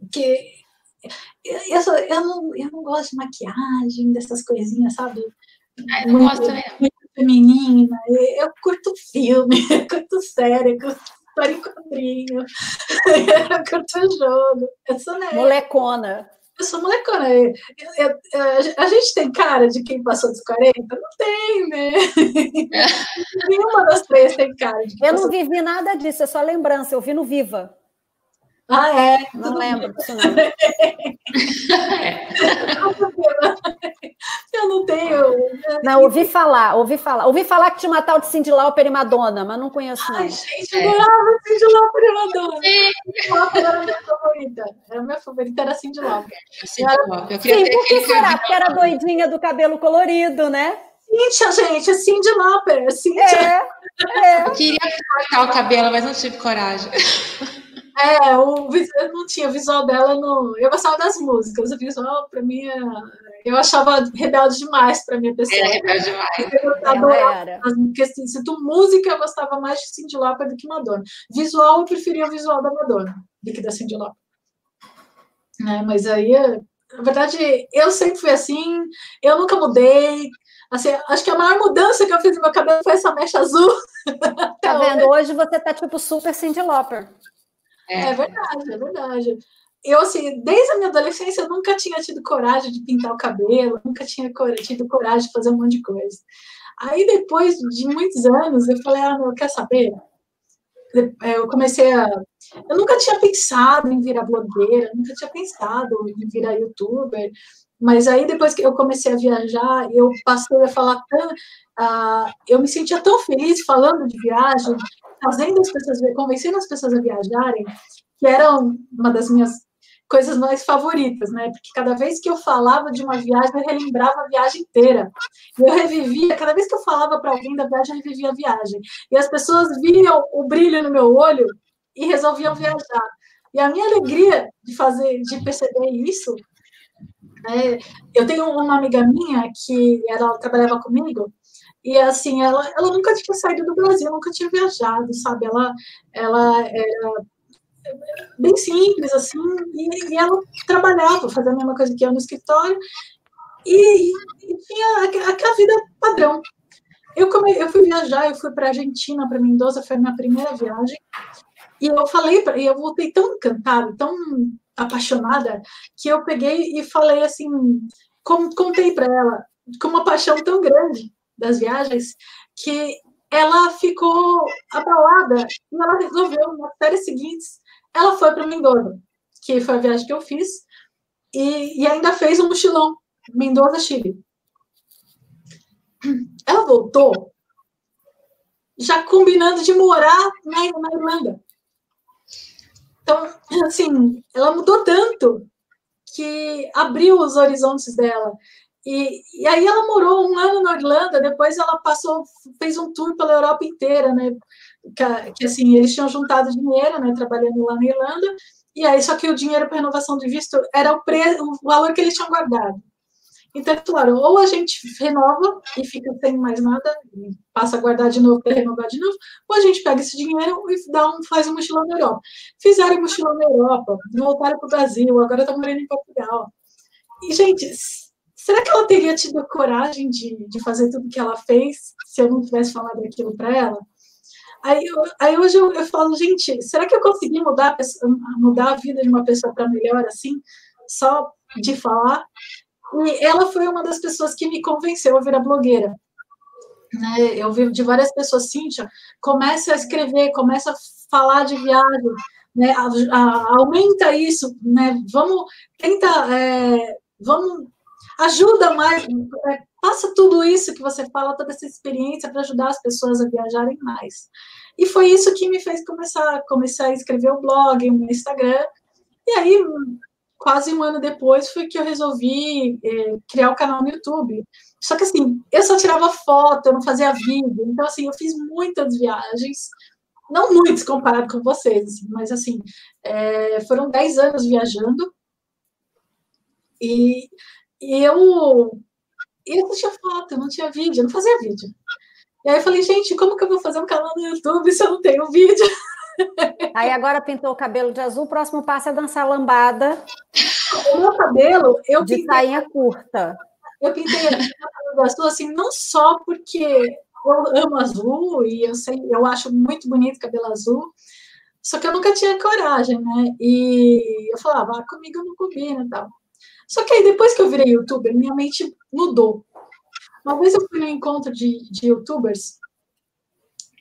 Speaker 1: Porque eu, eu, sou- eu não, eu não gosto de maquiagem, dessas coisinhas, sabe?
Speaker 2: Ai, não gosto também.
Speaker 1: muito feminina. Eu, eu curto filme, eu curto série, eu curto história em quadrinho, eu curto jogo. Eu sou nerd.
Speaker 3: Molecona.
Speaker 1: Eu sou molecona. Eu, eu, eu, a gente tem cara de quem passou dos 40? Não tem, né? Nenhuma das três tem cara. De
Speaker 3: eu não vivi nada disso, é só lembrança. Eu vi no Viva.
Speaker 1: Ah, é?
Speaker 3: Não lembro disso, não.
Speaker 1: eu não tenho.
Speaker 3: Não, ouvi falar, ouvi falar. Ouvi falar que tinha uma tal de Cindy Lauper e Madonna, mas não conheço, não.
Speaker 1: Ai, gente, eu adorava Cindy Lauper e Madonna. Cindy Lauper era a minha favorita. A minha favorita era Cindy Lauper.
Speaker 2: Cindy Lauper. Eu
Speaker 3: Sim, por que será? Porque era doidinha do cabelo colorido, né?
Speaker 1: Cíntia, gente, é Cindy Lauper. Cíntia.
Speaker 3: É, é.
Speaker 2: Eu queria cortar o cabelo, mas não tive coragem.
Speaker 1: É, o eu não tinha o visual dela no. Eu gostava das músicas, o visual para mim eu achava rebelde demais para minha pessoa.
Speaker 2: Era rebelde demais.
Speaker 1: Eu adorava, porque assim, se tu música eu gostava mais de Cindy Lauper do que Madonna. Visual eu preferia o visual da Madonna do que da Cindy Lauper. É, mas aí, na verdade, eu sempre fui assim, eu nunca mudei. Assim, acho que a maior mudança que eu fiz no meu cabelo foi essa mecha azul.
Speaker 3: Tá vendo? Hoje você tá tipo super Cindy Lauper.
Speaker 1: É. é verdade, é verdade. Eu, assim, desde a minha adolescência, eu nunca tinha tido coragem de pintar o cabelo, nunca tinha tido coragem de fazer um monte de coisa. Aí, depois de muitos anos, eu falei, ah, não, quer saber? Eu comecei a... Eu nunca tinha pensado em virar blogueira, nunca tinha pensado em virar youtuber, mas aí, depois que eu comecei a viajar, eu passei a falar tão... Uh, eu me sentia tão feliz falando de viagem, fazendo as pessoas, convencendo as pessoas a viajarem, que era uma das minhas coisas mais favoritas, né? Porque cada vez que eu falava de uma viagem, eu relembrava a viagem inteira. Eu revivia, cada vez que eu falava para alguém da viagem, eu revivia a viagem. E as pessoas viam o brilho no meu olho e resolviam viajar. E a minha alegria de fazer, de perceber isso, é, eu tenho uma amiga minha que ela trabalhava comigo e assim, ela, ela nunca tinha saído do Brasil, nunca tinha viajado, sabe? Ela, ela era bem simples, assim, e, e ela trabalhava, fazia a mesma coisa que eu no escritório, e, e tinha aquela vida padrão. Eu, come, eu fui viajar, eu fui para Argentina, para Mendoza, foi a minha primeira viagem, e eu falei, pra, e eu voltei tão encantada, tão apaixonada, que eu peguei e falei assim, contei para ela, com uma paixão tão grande, das viagens, que ela ficou abalada e ela resolveu, nas férias seguintes, ela foi para Mendoza, que foi a viagem que eu fiz, e, e ainda fez um mochilão, Mendoza, Chile. Ela voltou já combinando de morar na, na Irlanda. Então, assim, ela mudou tanto que abriu os horizontes dela. E, e aí ela morou um ano na Irlanda, depois ela passou, fez um tour pela Europa inteira, né? Que, que assim, eles tinham juntado dinheiro, né? Trabalhando lá na Irlanda, e aí só que o dinheiro para renovação de visto era o, pre, o valor que eles tinham guardado. Então, claro, ou a gente renova e fica sem mais nada, passa a guardar de novo para renovar de novo, ou a gente pega esse dinheiro e dá um, faz um mochilão na Europa. Fizeram mochilão na Europa, voltaram para o Brasil, agora estão morando em Portugal. E, gente, Será que ela teria tido coragem de, de fazer tudo que ela fez se eu não tivesse falado aquilo para ela? Aí, aí hoje eu, eu, falo, gente, será que eu consegui mudar, mudar a vida de uma pessoa para melhor assim, só de falar? E ela foi uma das pessoas que me convenceu a virar blogueira. Né? Eu vi de várias pessoas, Cíntia, começa a escrever, começa a falar de viagem, né? A, a, aumenta isso, né? Vamos, tenta, é, vamos ajuda mais, é, passa tudo isso que você fala, toda essa experiência para ajudar as pessoas a viajarem mais. E foi isso que me fez começar, começar a escrever o blog, o Instagram. E aí, quase um ano depois, foi que eu resolvi é, criar o canal no YouTube. Só que assim, eu só tirava foto, eu não fazia vídeo. Então, assim, eu fiz muitas viagens, não muitas comparado com vocês, assim, mas assim, é, foram 10 anos viajando. E e eu, eu não tinha foto, eu não tinha vídeo, eu não fazia vídeo. E aí eu falei, gente, como que eu vou fazer um canal no YouTube se eu não tenho vídeo?
Speaker 3: Aí agora pintou o cabelo de azul, o próximo passo é dançar lambada.
Speaker 1: O meu cabelo, eu
Speaker 3: de pintei, sainha curta.
Speaker 1: Eu pintei o cabelo azul, assim, não só porque eu amo azul e eu sei, eu acho muito bonito cabelo azul, só que eu nunca tinha coragem, né? E eu falava, ah, comigo não combina e tal. Só que aí, depois que eu virei youtuber, minha mente mudou. Uma vez eu fui no encontro de, de youtubers,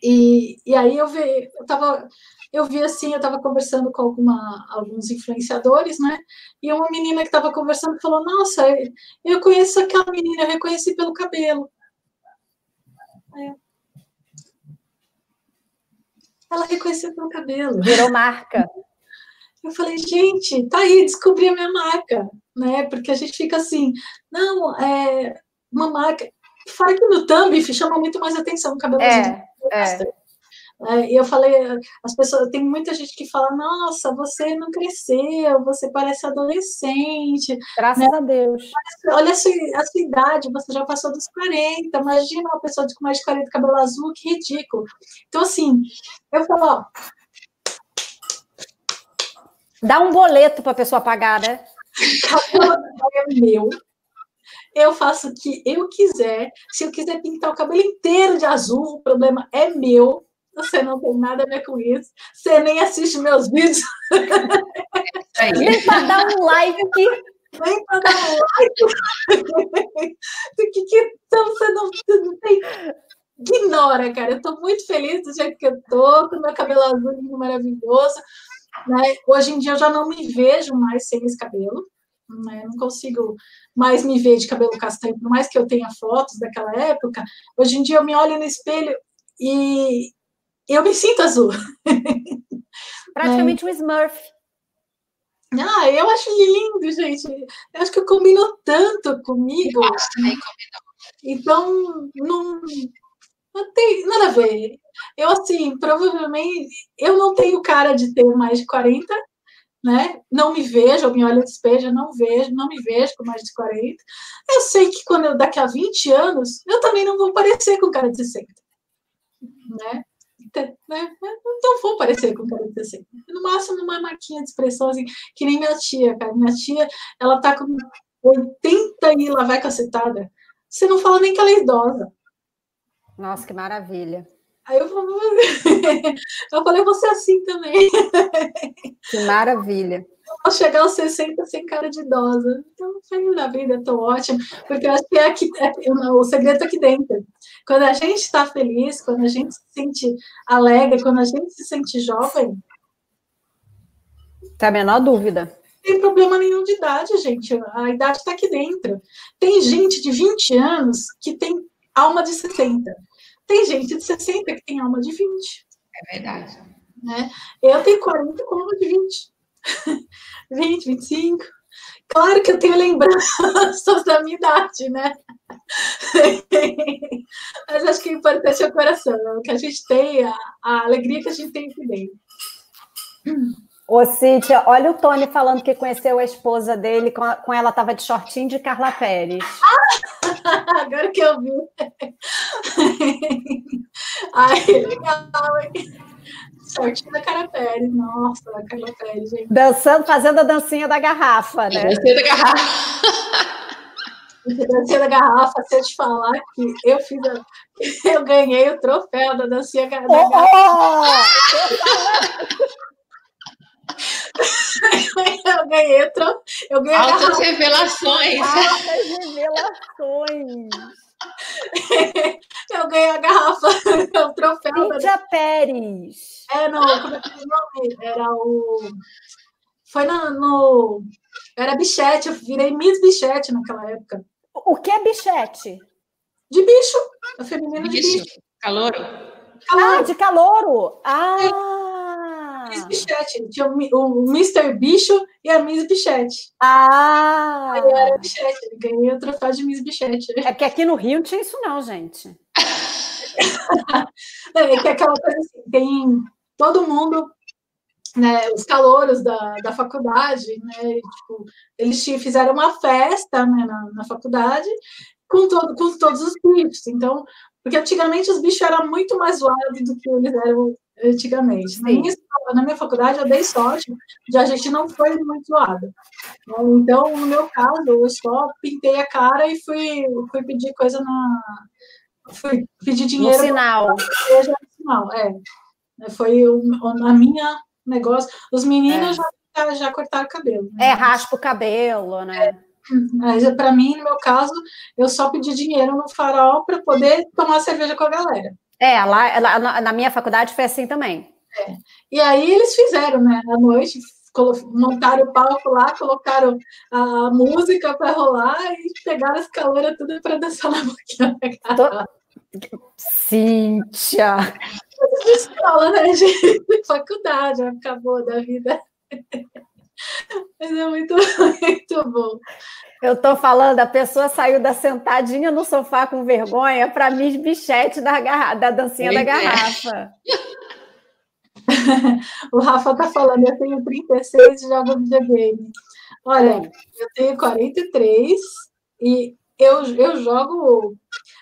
Speaker 1: e, e aí eu vi, eu tava, eu vi assim, eu estava conversando com alguma, alguns influenciadores, né? E uma menina que estava conversando falou: Nossa, eu conheço aquela menina, eu reconheci pelo cabelo. Ela reconheceu pelo cabelo.
Speaker 3: Virou marca.
Speaker 1: Eu falei, gente, tá aí, descobri a minha marca, né? Porque a gente fica assim, não, é uma marca. Fora que no thumb chama muito mais atenção o cabelo.
Speaker 3: É, é.
Speaker 1: É, e eu falei, as pessoas, tem muita gente que fala, nossa, você não cresceu, você parece adolescente.
Speaker 3: Graças né? a Deus.
Speaker 1: Olha a sua, a sua, idade, você já passou dos 40, imagina uma pessoa com mais de 40 cabelo azul, que ridículo. Então, assim, eu falo, ó.
Speaker 3: Dá um boleto para a pessoa pagar, né?
Speaker 1: É meu. Eu faço o que eu quiser. Se eu quiser pintar o cabelo inteiro de azul, o problema é meu você não tem nada a ver com isso. Você nem assiste meus vídeos.
Speaker 3: Nem para dar um like.
Speaker 1: Nem para dar um like. que, que, então você não, você não tem. Ignora, cara. Eu estou muito feliz do jeito que eu estou, com meu cabelo azul maravilhoso. Né? Hoje em dia eu já não me vejo mais sem esse cabelo. Né? Não consigo mais me ver de cabelo castanho, por mais que eu tenha fotos daquela época. Hoje em dia eu me olho no espelho e, eu me sinto azul.
Speaker 3: Praticamente é. um Smurf.
Speaker 1: Ah, eu acho lindo, gente. Eu acho que combinou tanto comigo. Eu acho também combinou. Então, não, não tem nada a ver. Eu, assim, provavelmente, eu não tenho cara de ter mais de 40, né? Não me vejo, eu me olho no espelho, não vejo, não me vejo com mais de 40. Eu sei que quando eu, daqui a 20 anos, eu também não vou parecer com cara de 60, né? né? Não vou parecer com 45. No máximo, uma marquinha de expressão, assim, que nem minha tia, cara. Minha tia, ela tá com 80 e lá vai cacetada. Você não fala nem que ela é idosa.
Speaker 3: Nossa, que maravilha.
Speaker 1: Aí eu, eu falei, você é assim também.
Speaker 3: Que maravilha
Speaker 1: vou chegar aos 60 sem cara de idosa. Então, feliz da vida, estou ótima, porque eu acho que é aqui, é, o segredo está aqui dentro. Quando a gente está feliz, quando a gente se sente alegre, quando a gente se sente jovem.
Speaker 3: Tem a menor dúvida.
Speaker 1: Não tem problema nenhum de idade, gente. A idade está aqui dentro. Tem gente de 20 anos que tem alma de 60. Tem gente de 60 que tem alma de 20.
Speaker 2: É verdade.
Speaker 1: Né? Eu tenho 40 com alma de 20. 20, 25. Claro que eu tenho lembranças da minha idade, né? Mas acho que o importante é o coração, o que a gente tem, a, a alegria que a gente tem aqui dentro.
Speaker 3: Ô, Cíntia, olha o Tony falando que conheceu a esposa dele, com, a, com ela estava de shortinho de Carla Pérez.
Speaker 1: agora que eu vi. Ai, legal. Shortinho da Carla Pérez, nossa, da Carla Pérez, gente.
Speaker 3: Dançando, fazendo a dancinha da garrafa, né?
Speaker 2: Dancinha da garrafa.
Speaker 1: dancinha da garrafa, se eu te falar que eu fiz a... eu ganhei o troféu da dancinha da garrafa. Oh! Eu ganhei o troféu. Eu ganhei
Speaker 2: Altas revelações.
Speaker 3: Altas revelações.
Speaker 1: eu ganhei a garrafa, o troféu.
Speaker 3: Cíntia da... Pérez.
Speaker 1: É, não, como é que é o nome? Era o. Foi no, no. Era bichete, eu virei Miss Bichete naquela época.
Speaker 3: O que é bichete?
Speaker 1: De bicho. A feminina de bicho.
Speaker 2: Calouro.
Speaker 3: Ah, de calouro. Ah!
Speaker 1: É. Miss Bichete. Tinha o, Mr. Bicho e a Miss Bichete.
Speaker 3: Ah!
Speaker 1: Aí eu era Bichete, ganhei o troféu de Miss Bichete.
Speaker 3: É porque aqui no Rio não tinha isso, não, gente.
Speaker 1: é que aquela coisa assim, tem todo mundo, né, os calouros da, da faculdade, né, tipo, eles fizeram uma festa né, na, na faculdade com, todo, com todos os bichos. Então, porque antigamente os bichos eram muito mais zoados do que eles eram antigamente. Na minha, na minha, faculdade, eu dei sorte de a gente não foi muito zoado. Então, no meu caso, eu só pintei a cara e fui, fui pedir coisa na. Fui pedir dinheiro.
Speaker 3: No sinal.
Speaker 1: No sinal, é. Foi o, a minha negócio. Os meninos é. já, já cortaram o cabelo.
Speaker 3: Né? É, raspa o cabelo, né? É,
Speaker 1: Mas para mim, no meu caso, eu só pedi dinheiro no farol para poder tomar cerveja com a galera.
Speaker 3: É, lá, lá, na minha faculdade foi assim também.
Speaker 1: É. E aí eles fizeram, né? À noite, montaram o palco lá, colocaram a música para rolar e pegaram as caloras tudo para dançar na boquinha.
Speaker 3: Tô... Cíntia!
Speaker 1: Escola, né, gente? Faculdade, acabou da vida. Mas é muito, muito bom.
Speaker 3: Eu tô falando, a pessoa saiu da sentadinha no sofá com vergonha para Miss Bichete da, garra... da dancinha da garrafa.
Speaker 1: o Rafa tá falando, eu tenho 36 e jogo videogame. Olha, eu tenho 43 e eu, eu jogo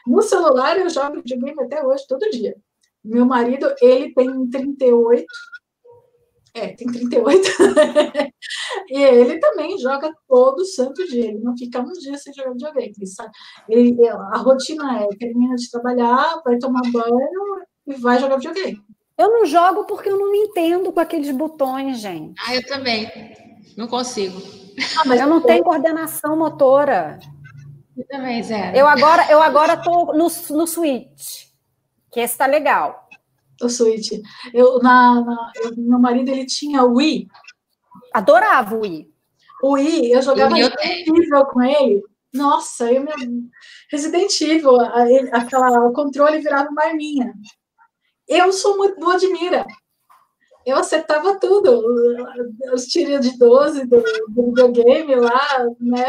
Speaker 1: no celular, eu jogo videogame até hoje, todo dia. Meu marido, ele tem 38 é, tem 38. e ele também joga todo santo dia. Ele não fica um dia sem jogar videogame. Ele, ele, a rotina é termina de trabalhar, vai tomar banho e vai jogar videogame.
Speaker 3: Eu não jogo porque eu não me entendo com aqueles botões, gente.
Speaker 2: Ah, eu também. Não consigo.
Speaker 3: Ah, mas eu não tenho coordenação motora.
Speaker 2: Eu também, Zé.
Speaker 3: Eu agora, eu agora tô no, no Switch, que esse tá legal
Speaker 1: o Switch. Eu, na, na eu, meu marido ele tinha o Wii.
Speaker 3: Adorava o Wii.
Speaker 1: O Wii, eu jogava Resident Evil com ele. Nossa, eu me... Resident Evil, aquela, o controle virava uma arminha. Eu sou muito boa de mira. Eu acertava tudo. Os tiros de 12 do, do videogame lá, né?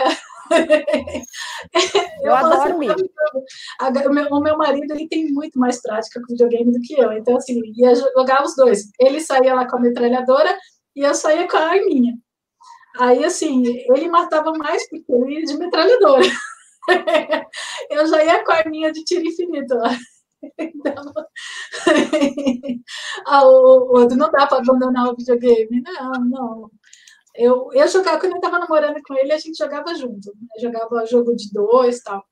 Speaker 3: eu, eu adoro
Speaker 1: assim, o, meu, o meu marido ele tem muito mais prática com videogame do que eu. Então, assim, ia jogar os dois. Ele saía lá com a metralhadora e eu saía com a arminha. Aí, assim, ele matava mais porque ele ia de metralhadora. eu já ia com a arminha de tiro infinito. Então, ah, o, o, não dá para abandonar o videogame. Não, não. Eu, eu jogava, quando eu estava namorando com ele, a gente jogava junto. Né? Jogava jogo de dois tal.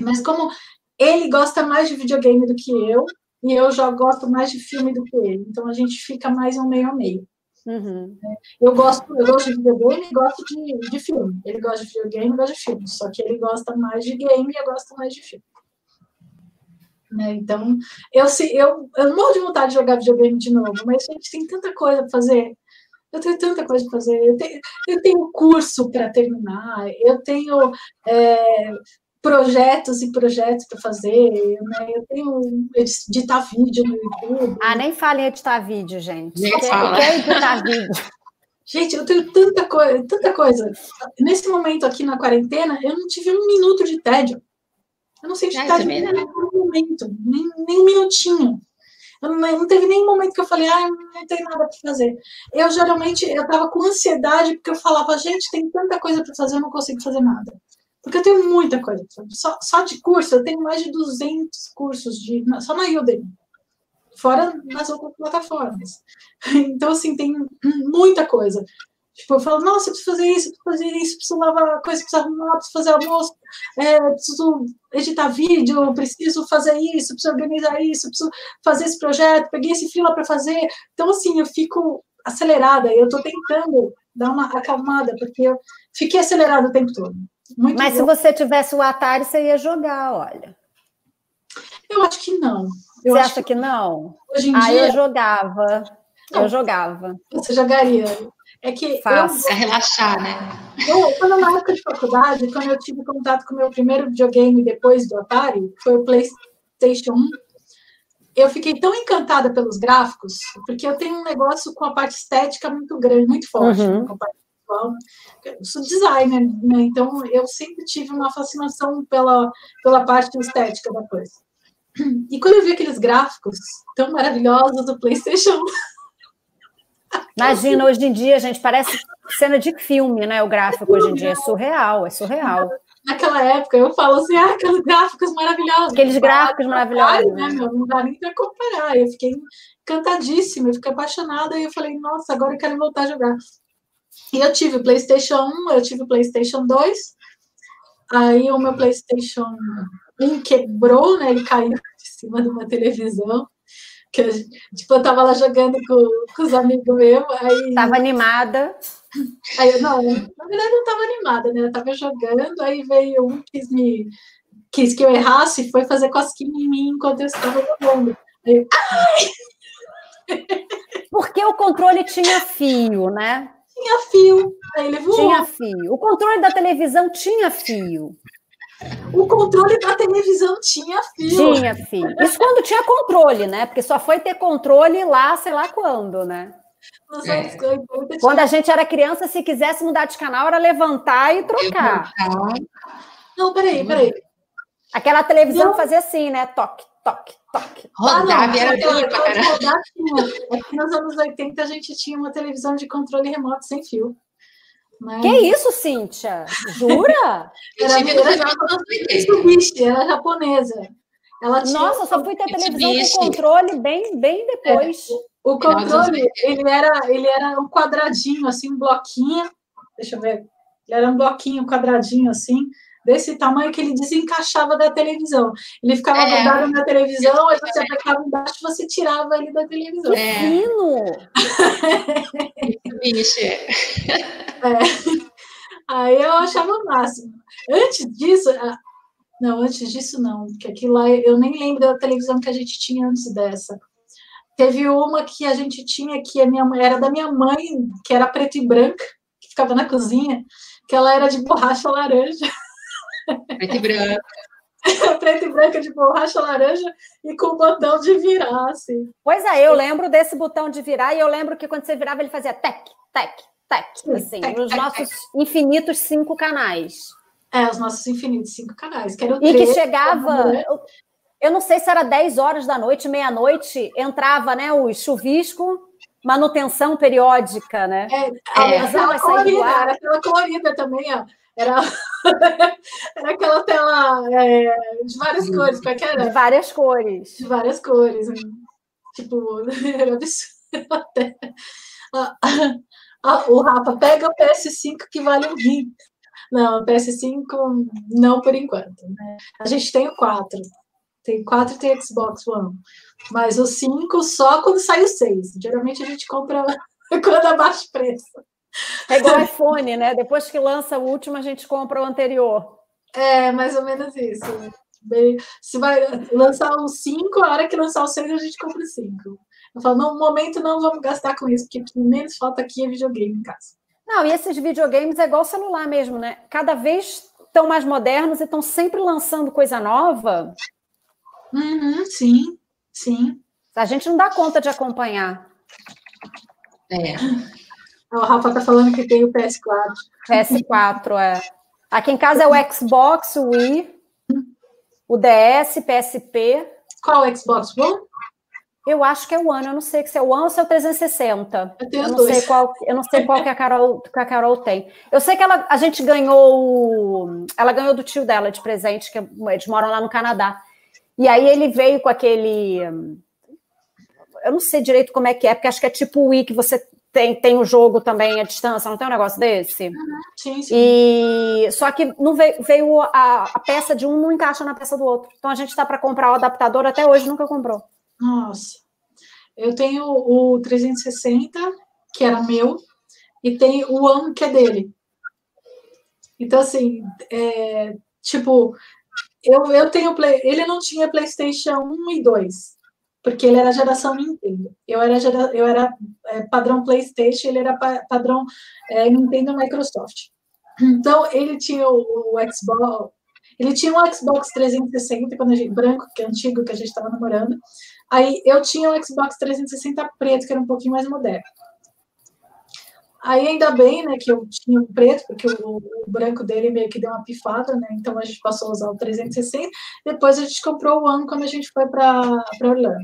Speaker 1: Mas como ele gosta mais de videogame do que eu, e eu já gosto mais de filme do que ele. Então a gente fica mais um meio a meio. Uhum. Eu, gosto, eu gosto de videogame e gosto de, de filme. Ele gosta de videogame e gosta de filme. Só que ele gosta mais de game e eu gosto mais de filme. Né? Então, eu, eu, eu morro de vontade de jogar videogame de novo, mas a gente tem tanta coisa para fazer. Eu tenho tanta coisa para fazer. Eu tenho, eu tenho curso para terminar, eu tenho é, projetos e projetos para fazer, né? eu tenho editar vídeo no YouTube.
Speaker 3: Ah, nem fale em editar vídeo, gente. Nem quer, fala. quer editar vídeo.
Speaker 1: Gente, eu tenho tanta coisa, tanta coisa. Nesse momento aqui na quarentena, eu não tive um minuto de tédio. Eu não senti tédio nem um momento, nem, nem um minutinho. Não, teve nenhum momento que eu falei, ah, não tem nada para fazer. Eu geralmente eu estava com ansiedade porque eu falava, gente, tem tanta coisa para fazer, eu não consigo fazer nada. Porque eu tenho muita coisa. Só, só de curso, eu tenho mais de 200 cursos de, só na Udemy. Fora nas outras plataformas. Então, assim, tem muita coisa. Tipo, eu falo, nossa, preciso fazer isso, preciso fazer isso, preciso lavar coisa, preciso arrumar, preciso fazer almoço, é, preciso editar vídeo, preciso fazer isso, preciso organizar isso, preciso fazer esse projeto, peguei esse fila para fazer. Então, assim, eu fico acelerada, eu estou tentando dar uma acalmada, porque eu fiquei acelerada o tempo todo.
Speaker 3: Muito Mas bom. se você tivesse o Atari, você ia jogar, olha.
Speaker 1: Eu acho que não. Eu
Speaker 3: você acha que, que não?
Speaker 1: Hoje em
Speaker 3: ah,
Speaker 1: dia...
Speaker 3: eu jogava. Não, eu jogava.
Speaker 1: Você jogaria? É que.
Speaker 2: Fácil, eu, é relaxar, né?
Speaker 1: Eu, quando na época de faculdade, quando eu tive contato com o meu primeiro videogame depois do Atari, foi o PlayStation 1. Eu fiquei tão encantada pelos gráficos, porque eu tenho um negócio com a parte estética muito grande, muito forte, uhum. com a parte visual. Eu sou designer, né? Então eu sempre tive uma fascinação pela, pela parte estética da coisa. E quando eu vi aqueles gráficos tão maravilhosos do PlayStation 1,
Speaker 3: Imagina, hoje em dia, gente, parece cena de filme, né? O gráfico hoje em dia é surreal, é surreal.
Speaker 1: Naquela época, eu falo assim, ah, aqueles gráficos maravilhosos.
Speaker 3: Aqueles gráficos maravilhosos.
Speaker 1: Né, meu? Não dá nem para comparar. Eu fiquei encantadíssima, eu fiquei apaixonada e eu falei, nossa, agora eu quero voltar a jogar. E eu tive o PlayStation 1, eu tive o PlayStation 2, aí o meu PlayStation 1 quebrou, né? Ele caiu de cima de uma televisão que eu, tipo, eu tava lá jogando com, com os amigos meus, aí...
Speaker 3: Tava animada.
Speaker 1: Aí eu, não, na verdade eu estava animada, né? Eu estava jogando, aí veio um que quis me quis que eu errasse e foi fazer cosquinha em mim enquanto eu estava jogando. Aí eu,
Speaker 3: ai! Porque o controle tinha fio, né?
Speaker 1: Tinha fio. Aí ele voou.
Speaker 3: Tinha fio. O controle da televisão tinha fio.
Speaker 1: O controle da televisão tinha fio.
Speaker 3: Tinha fio. Isso quando tinha controle, né? Porque só foi ter controle lá, sei lá quando, né?
Speaker 1: É.
Speaker 3: Quando a gente era criança, se quisesse mudar de canal, era levantar e trocar.
Speaker 1: Não, peraí, peraí.
Speaker 3: Aquela televisão não. fazia assim, né? Toque, toque, toque.
Speaker 2: Rodava, era aquela, pra.
Speaker 1: É que nos anos 80 a gente tinha uma televisão de controle remoto sem fio.
Speaker 3: Mas... Que isso, Cíntia? Jura?
Speaker 1: era, era, era japonesa. Ela tinha...
Speaker 3: Nossa, só fui ter televisão com controle bem, bem depois. É,
Speaker 1: o controle, ele era, ele era um quadradinho, assim, um bloquinho. Deixa eu ver. Ele era um bloquinho, um quadradinho, assim, desse tamanho que ele desencaixava da televisão. Ele ficava é. grudado na televisão, aí você apertava embaixo e você tirava ele da televisão.
Speaker 3: É. Fino!
Speaker 2: Bicho.
Speaker 1: É. Aí eu achava o máximo. Antes disso, não, antes disso não, porque aquilo lá eu nem lembro da televisão que a gente tinha antes dessa. Teve uma que a gente tinha que a minha mãe era da minha mãe, que era preto e branca, que ficava na cozinha, que ela era de borracha laranja.
Speaker 2: Preto e branca.
Speaker 1: preto e branca de borracha laranja e com o botão de virar, assim.
Speaker 3: Pois é, eu lembro desse botão de virar e eu lembro que quando você virava ele fazia tec, tec, tec, assim, tec, nos tec, nossos tec. infinitos cinco canais.
Speaker 1: É, os nossos infinitos cinco canais. Que e
Speaker 3: que chegava. Eu, não sei se era 10 horas da noite, meia-noite, entrava né, o chuvisco, manutenção periódica, né?
Speaker 1: É, é, é aquela colorida, era aquela colorida também, ó. Era, era aquela tela é, de várias cores, como é que era?
Speaker 3: De várias cores.
Speaker 1: De várias cores. Né? Tipo, era absurdo até. o Rafa pega o PS5 que vale um rim. Não, o PS5 não por enquanto. Né? A gente tem o 4. Tem 4 e tem Xbox One. Mas o 5 só quando sai o 6. Geralmente a gente compra quando abaixa o preço.
Speaker 3: É igual iPhone, né? Depois que lança o último, a gente compra o anterior.
Speaker 1: É, mais ou menos isso. Se vai lançar o 5, a hora que lançar o 6, a gente compra o 5. Eu falo, no momento não vamos gastar com isso, porque o que menos falta aqui é videogame em casa.
Speaker 3: Não, e esses videogames é igual celular mesmo, né? Cada vez estão mais modernos e estão sempre lançando coisa nova.
Speaker 1: Uhum, sim, sim.
Speaker 3: A gente não dá conta de acompanhar.
Speaker 2: É.
Speaker 1: O Rafa tá falando que tem o PS4.
Speaker 3: PS4, é. Aqui em casa é o Xbox, o Wii, o DS, PSP.
Speaker 1: Qual o Xbox One?
Speaker 3: Eu acho que é o One, eu não sei se é o One ou se é o 360.
Speaker 1: Eu, tenho
Speaker 3: eu não
Speaker 1: dois.
Speaker 3: sei qual, eu não sei qual que a Carol, que a Carol tem. Eu sei que ela, a gente ganhou, ela ganhou do tio dela de presente, que eles moram lá no Canadá. E aí ele veio com aquele, eu não sei direito como é que é, porque acho que é tipo o Wii que você tem, tem o jogo também à distância, não tem um negócio desse?
Speaker 1: Uhum, sim, sim.
Speaker 3: E só que não veio, veio a, a, peça de um não encaixa na peça do outro. Então a gente está para comprar o adaptador até hoje nunca comprou.
Speaker 1: Nossa. Eu tenho o 360, que era meu, e tem o One, que é dele. Então, assim, é, tipo, eu, eu tenho Play, ele não tinha PlayStation 1 e 2 porque ele era geração Nintendo. Eu era, gera, eu era é, padrão PlayStation, ele era pa, padrão é, Nintendo Microsoft. Então, ele tinha o, o, Xbox, ele tinha um Xbox 360, quando gente, branco, que é antigo, que a gente estava namorando. Aí, eu tinha o Xbox 360 preto, que era um pouquinho mais moderno. Aí ainda bem, né, que eu tinha o preto, porque o, o, branco dele meio que deu uma pifada, né? Então a gente passou a usar o 360. Depois a gente comprou o One quando a gente foi para Orlando.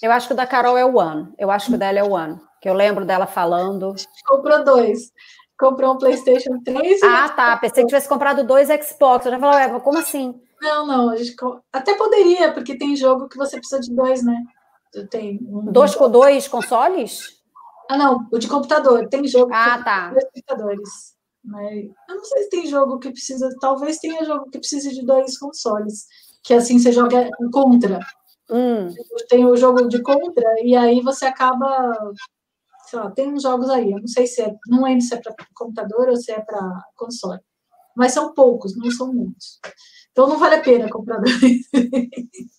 Speaker 3: Eu acho que o da Carol é o One. Eu acho que o dela é o One. Que eu lembro dela falando.
Speaker 1: Comprou dois. Comprou um PlayStation 3.
Speaker 3: Ah, tá. Pensei que tivesse comprado dois Xbox. Eu já falei, como assim?
Speaker 1: Não, não. A gente... Até poderia, porque tem jogo que você precisa de dois, né?
Speaker 3: Tem um... Dois com dois consoles?
Speaker 1: Ah, não, o de computador. Tem jogo
Speaker 3: ah, tá.
Speaker 1: dois computadores. Mas eu não sei se tem jogo que precisa. Talvez tenha jogo que precise de dois consoles. Que assim você joga contra.
Speaker 3: Hum.
Speaker 1: Tem o jogo de contra, e aí você acaba sei lá, tem uns jogos aí, eu não sei se é, não lembro se é para computador ou se é para console. Mas são poucos, não são muitos. Então não vale a pena comprar dois.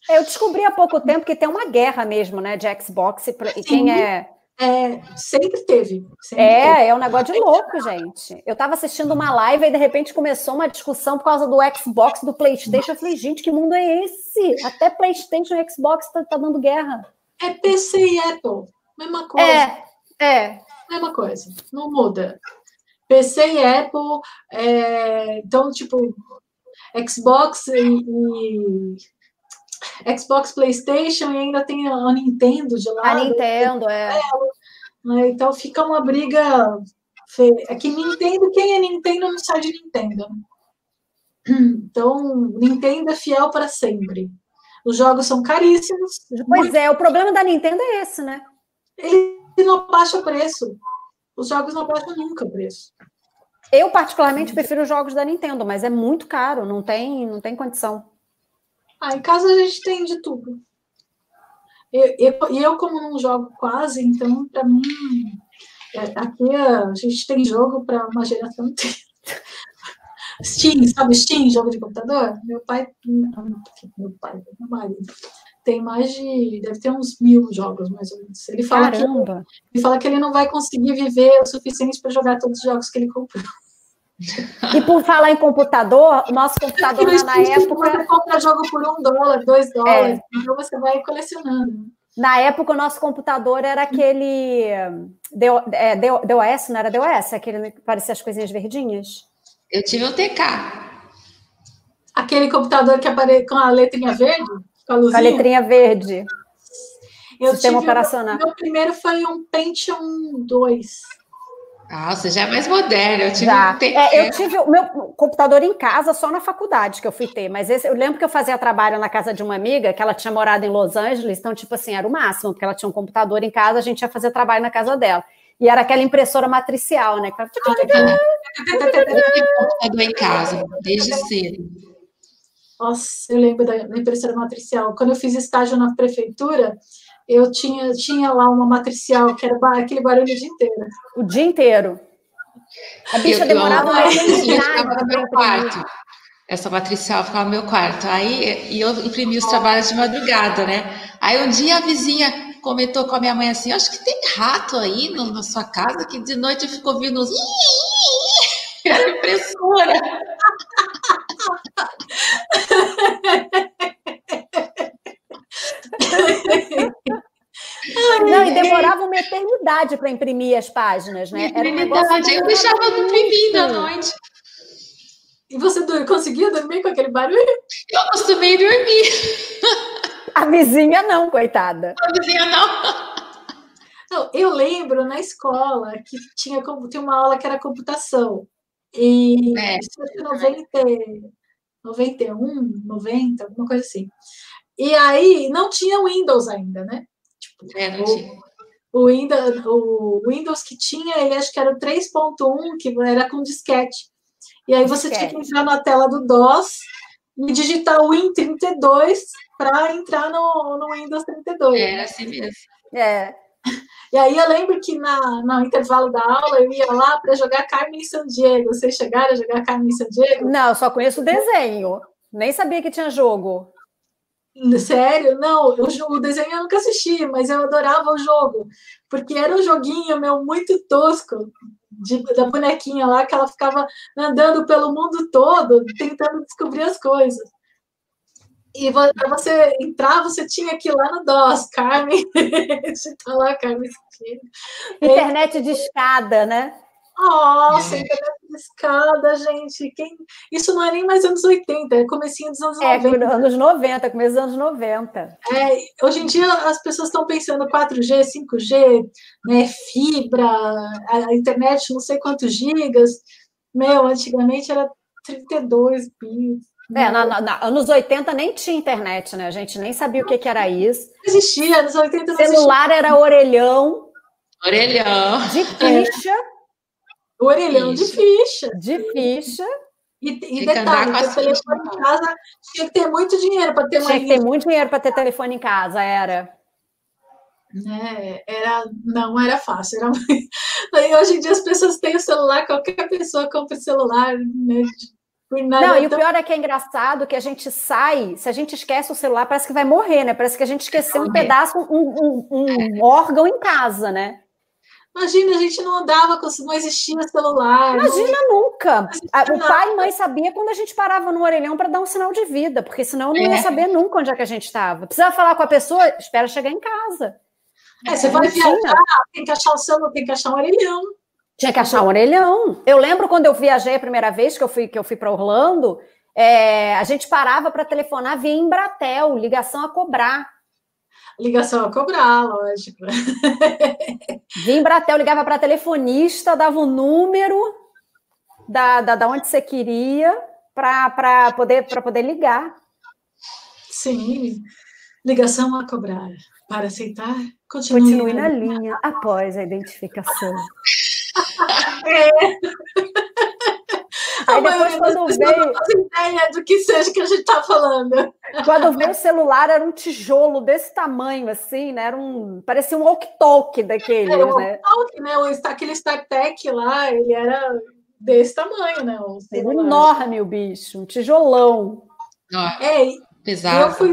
Speaker 3: Eu descobri há pouco tempo que tem uma guerra mesmo, né, de Xbox e quem é
Speaker 1: é, sempre teve. Sempre
Speaker 3: é,
Speaker 1: teve.
Speaker 3: é um negócio de louco, gente. Eu estava assistindo uma live e de repente começou uma discussão por causa do Xbox, do PlayStation. Eu falei, gente, que mundo é esse? Até PlayStation e Xbox tá, tá dando guerra.
Speaker 1: É PC e Apple, mesma coisa.
Speaker 3: É, é.
Speaker 1: Mesma coisa, não muda. PC e Apple, é, então, tipo, Xbox e, e, Xbox, PlayStation e ainda tem a Nintendo de lá.
Speaker 3: A Nintendo, é.
Speaker 1: Né? Então fica uma briga feia. É que Nintendo, quem é Nintendo não sai de Nintendo. Então, Nintendo é fiel para sempre. Os jogos são caríssimos.
Speaker 3: Pois muito... é, o problema da Nintendo é esse, né?
Speaker 1: Ele não abaixa preço. Os jogos não abaixam nunca o preço.
Speaker 3: Eu, particularmente, prefiro os jogos da Nintendo, mas é muito caro, não tem, não tem condição.
Speaker 1: Ah, em casa a gente tem de tudo. E eu, eu, eu, como não jogo quase, então, para mim, é, aqui a gente tem jogo para uma geração inteira. Steam, sabe Steam, jogo de computador? Meu pai, meu pai, meu marido, tem mais de, deve ter uns mil jogos, mais ou menos. Ele fala,
Speaker 3: Caramba.
Speaker 1: que, ele fala que ele não vai conseguir viver o suficiente para jogar todos os jogos que ele comprou.
Speaker 3: E por falar em computador, nosso computador lá na época.
Speaker 1: Você compra jogo por um dólar, dois dólares, é. então você vai colecionando.
Speaker 3: Na época, o nosso computador era aquele DO, é, DOS, não era DOS? Aquele que parecia as coisinhas verdinhas?
Speaker 2: Eu tive o TK.
Speaker 1: Aquele computador que aparece com a letrinha verde?
Speaker 3: Com a, com a letrinha verde.
Speaker 1: Eu Sistema operacional. O meu primeiro foi um Pentium 2.
Speaker 2: Ah, você já é mais moderna. Eu tive,
Speaker 3: já. É, eu tive o meu computador em casa só na faculdade que eu fui ter, mas esse, eu lembro que eu fazia trabalho na casa de uma amiga que ela tinha morado em Los Angeles, então, tipo assim, era o máximo, porque ela tinha um computador em casa, a gente ia fazer trabalho na casa dela. E era aquela impressora matricial, né? Eu
Speaker 2: tive computador em casa, desde cedo.
Speaker 1: Nossa, eu lembro da impressora matricial. Quando eu fiz estágio na prefeitura, eu tinha, tinha lá uma matricial que era aquele barulho o dia inteiro.
Speaker 3: O dia inteiro. A bicha eu, demorava uma
Speaker 2: ficava no meu quarto. Essa matricial ficava no meu quarto. Aí e eu imprimi os trabalhos de madrugada, né? Aí um dia a vizinha comentou com a minha mãe assim: Acho que tem rato aí no, na sua casa, que de noite eu fico ouvindo uns. Era impressora.
Speaker 3: Não, e demorava uma eternidade para imprimir as páginas, né?
Speaker 2: Era um negócio eu deixava imprimindo à noite.
Speaker 1: E você conseguia dormir com aquele barulho?
Speaker 2: Eu costumei dormir.
Speaker 3: A vizinha não, coitada.
Speaker 2: A vizinha não.
Speaker 1: Não, eu lembro na escola que tinha, tinha uma aula que era computação. E é. isso foi 90, 91, 90, alguma coisa assim. E aí não tinha Windows ainda, né?
Speaker 2: É, não tinha.
Speaker 1: O Windows, o Windows que tinha, ele acho que era o 3.1, que era com disquete. E aí você disquete. tinha que entrar na tela do DOS e digitar o Win32 para entrar no, no Windows 32.
Speaker 2: Era assim mesmo.
Speaker 3: É.
Speaker 1: E aí eu lembro que na, no intervalo da aula eu ia lá para jogar Carmen San Diego. Vocês chegaram a jogar Carmen San Diego?
Speaker 3: Não, só conheço o desenho. Nem sabia que tinha jogo.
Speaker 1: Sério? Não, eu, o desenho eu nunca assisti, mas eu adorava o jogo, porque era um joguinho meu muito tosco, de, da bonequinha lá, que ela ficava andando pelo mundo todo, tentando descobrir as coisas. E para você entrar, você tinha que ir lá no DOS, Carmen, digitar lá, Carmen.
Speaker 3: Internet de escada, né?
Speaker 1: Nossa, internet de escada, gente. Quem... Isso não é nem mais anos 80, é comecinho dos anos
Speaker 3: é,
Speaker 1: 90.
Speaker 3: É, anos 90, começo dos anos 90.
Speaker 1: É, hoje em dia as pessoas estão pensando 4G, 5G, né, fibra, a internet não sei quantos gigas. Meu, antigamente era 32 bits.
Speaker 3: É, na, na, na, anos 80 nem tinha internet, né? A gente nem sabia o que, que era isso.
Speaker 1: Não existia, anos 80 não
Speaker 3: Celular
Speaker 1: existia.
Speaker 3: era orelhão.
Speaker 2: Orelhão.
Speaker 3: De ficha.
Speaker 1: Orelhão ficha. de ficha.
Speaker 3: De ficha.
Speaker 1: E, e detalhe, ter telefone em casa tinha que ter muito dinheiro para ter
Speaker 3: Tinha que ter muito dinheiro para ter telefone em casa, era.
Speaker 1: né? Era, não era fácil. Era... Aí, hoje em dia as pessoas têm o celular, qualquer pessoa compra o celular, né?
Speaker 3: Não, e o pior é que é engraçado que a gente sai, se a gente esquece o celular, parece que vai morrer, né? Parece que a gente esqueceu um pedaço, um, um, um órgão em casa, né?
Speaker 1: Imagina, a gente não andava, não existia celular.
Speaker 3: Imagina não... nunca. O pai e mãe sabia quando a gente parava no orelhão para dar um sinal de vida, porque senão não ia é. saber nunca onde é que a gente estava. Precisava falar com a pessoa, espera chegar em casa.
Speaker 1: É, você vai viajar, tem que achar o celular, tem que achar um orelhão.
Speaker 3: Tinha que achar um orelhão. Eu lembro quando eu viajei a primeira vez que eu fui, que eu fui para Orlando, é, a gente parava para telefonar via Embratel, ligação a cobrar.
Speaker 1: Ligação a cobrar, lógico.
Speaker 3: Via Embratel, ligava para telefonista, dava o número da, da, da onde você queria para poder, poder ligar.
Speaker 1: Sim, ligação a cobrar. Para aceitar,
Speaker 3: continue, continue na linha após a identificação. É.
Speaker 1: Aí depois, quando veio. Não ideia do que seja que a gente está falando.
Speaker 3: Quando veio o celular, era um tijolo desse tamanho, assim, né? Era um. Parecia um walk-talk daqueles, é, né?
Speaker 1: Walk né? Aquele StarTech lá, ele era desse tamanho, né? O
Speaker 3: enorme o bicho, um tijolão.
Speaker 1: é, pesado. Eu fui,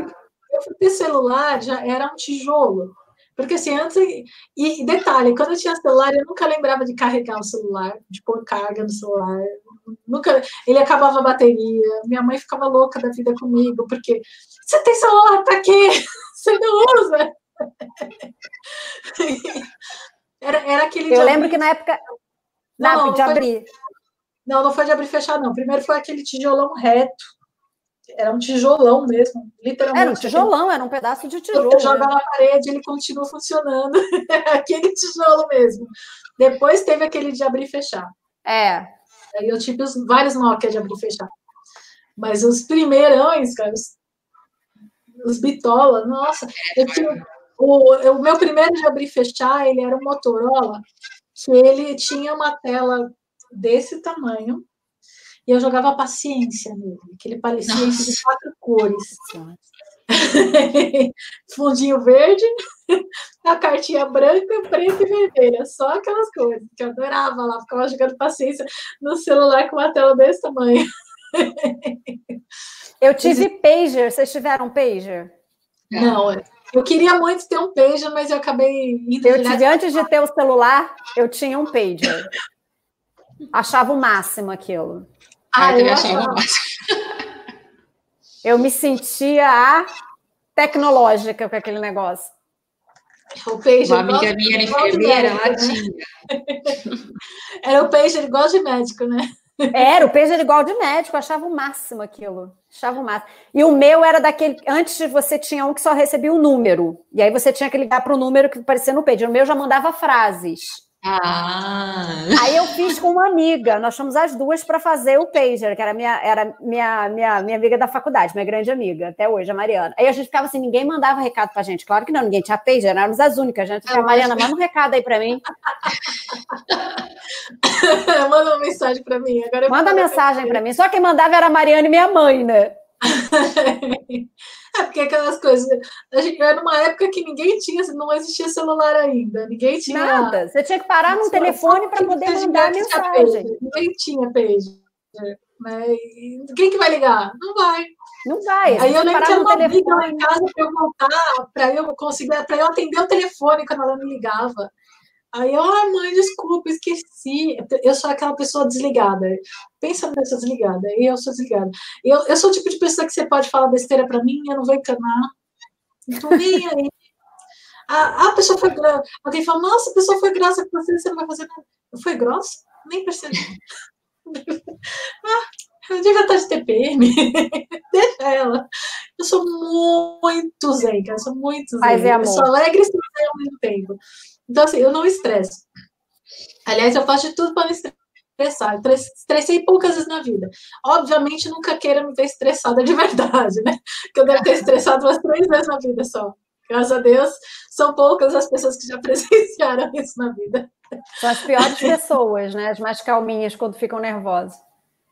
Speaker 1: eu fui ter celular, já era um tijolo. Porque assim, antes. E detalhe, quando eu tinha celular, eu nunca lembrava de carregar o celular, de pôr carga no celular. Nunca. Ele acabava a bateria. Minha mãe ficava louca da vida comigo, porque você tem celular para quê? Você não usa. Era, era aquele.
Speaker 3: Eu lembro que na época. Não, não de abrir.
Speaker 1: Não, não foi de abrir e fechar, não. Primeiro foi aquele tijolão reto era um tijolão mesmo, literalmente.
Speaker 3: Era um tijolão, era um pedaço de tijolo.
Speaker 1: Você joga na parede, ele continua funcionando. aquele tijolo mesmo. Depois teve aquele de abrir e fechar.
Speaker 3: É.
Speaker 1: Aí eu tive os, vários Nokia de abrir e fechar. Mas os primeirões, cara, os, os bitola, nossa, eu tinha, o, o meu primeiro de abrir e fechar, ele era um Motorola, que ele tinha uma tela desse tamanho, e eu jogava paciência nele, aquele parecia de quatro cores. Fundinho verde, a cartinha branca, preta e vermelha, só aquelas coisas que eu adorava lá, ficava jogando paciência no celular com uma tela desse tamanho.
Speaker 3: Eu tive pager, vocês tiveram pager?
Speaker 1: Não, eu queria muito ter um pager, mas eu acabei
Speaker 3: indo. Eu tive antes de ter o celular, eu tinha um pager. Achava o máximo aquilo.
Speaker 2: Ah, eu, eu
Speaker 3: Eu me sentia a tecnológica com aquele negócio.
Speaker 2: O peixe Uma amiga minha era enfermeira, ela tinha.
Speaker 1: Era o peixe igual de médico, né?
Speaker 3: Era, o peixe era igual de médico, achava o máximo aquilo. Achava o máximo. E o meu era daquele. Antes você tinha um que só recebia o um número. E aí você tinha que ligar para o número que aparecia no page. O meu já mandava frases.
Speaker 2: Ah.
Speaker 3: Aí eu fiz com uma amiga, nós fomos as duas para fazer o pager, que era minha, era minha, minha, minha amiga da faculdade, minha grande amiga, até hoje, a Mariana. Aí a gente ficava assim, ninguém mandava recado pra gente. Claro que não, ninguém tinha pager, éramos as únicas. A gente ficava, Mariana, manda um recado aí para mim.
Speaker 1: manda uma mensagem para mim. Agora
Speaker 3: manda mensagem para mim. Só quem mandava era a Mariana e minha mãe, né?
Speaker 1: É porque aquelas coisas. A gente era numa época que ninguém tinha, não existia celular ainda, ninguém tinha.
Speaker 3: Nada. Você tinha que parar no telefone para poder mandar mensagem.
Speaker 1: Ninguém tinha page. Né? Quem que vai ligar? Não vai.
Speaker 3: Não vai.
Speaker 1: Aí eu lembro que uma amiga lá em casa para eu voltar, para eu conseguir, para eu atender o telefone quando ela me ligava. Aí eu, ah, mãe, desculpa, esqueci. Eu sou aquela pessoa desligada. Pensa nessa pessoa desligada. E eu sou desligada. Eu, eu sou o tipo de pessoa que você pode falar besteira para mim, eu não vou encanar. Então, nem aí. A, a pessoa foi grossa. Alguém fala, nossa, a pessoa foi grossa com você, você não vai fazer nada. Foi grossa? Nem percebi. ah, eu devia estar de TPM. Deixa ela. Eu sou muito zen, cara. Eu sou muito zen.
Speaker 3: Mas é amor.
Speaker 1: Eu sou alegre e ao mesmo tempo. Então, assim, eu não estresso. Aliás, eu faço de tudo para não estressar. Eu estressei poucas vezes na vida. Obviamente, nunca queira me ver estressada de verdade, né? Porque eu devo ter estressado umas três vezes na vida só. Graças a Deus, são poucas as pessoas que já presenciaram isso na vida.
Speaker 3: São as piores pessoas, né? As mais calminhas quando ficam nervosas.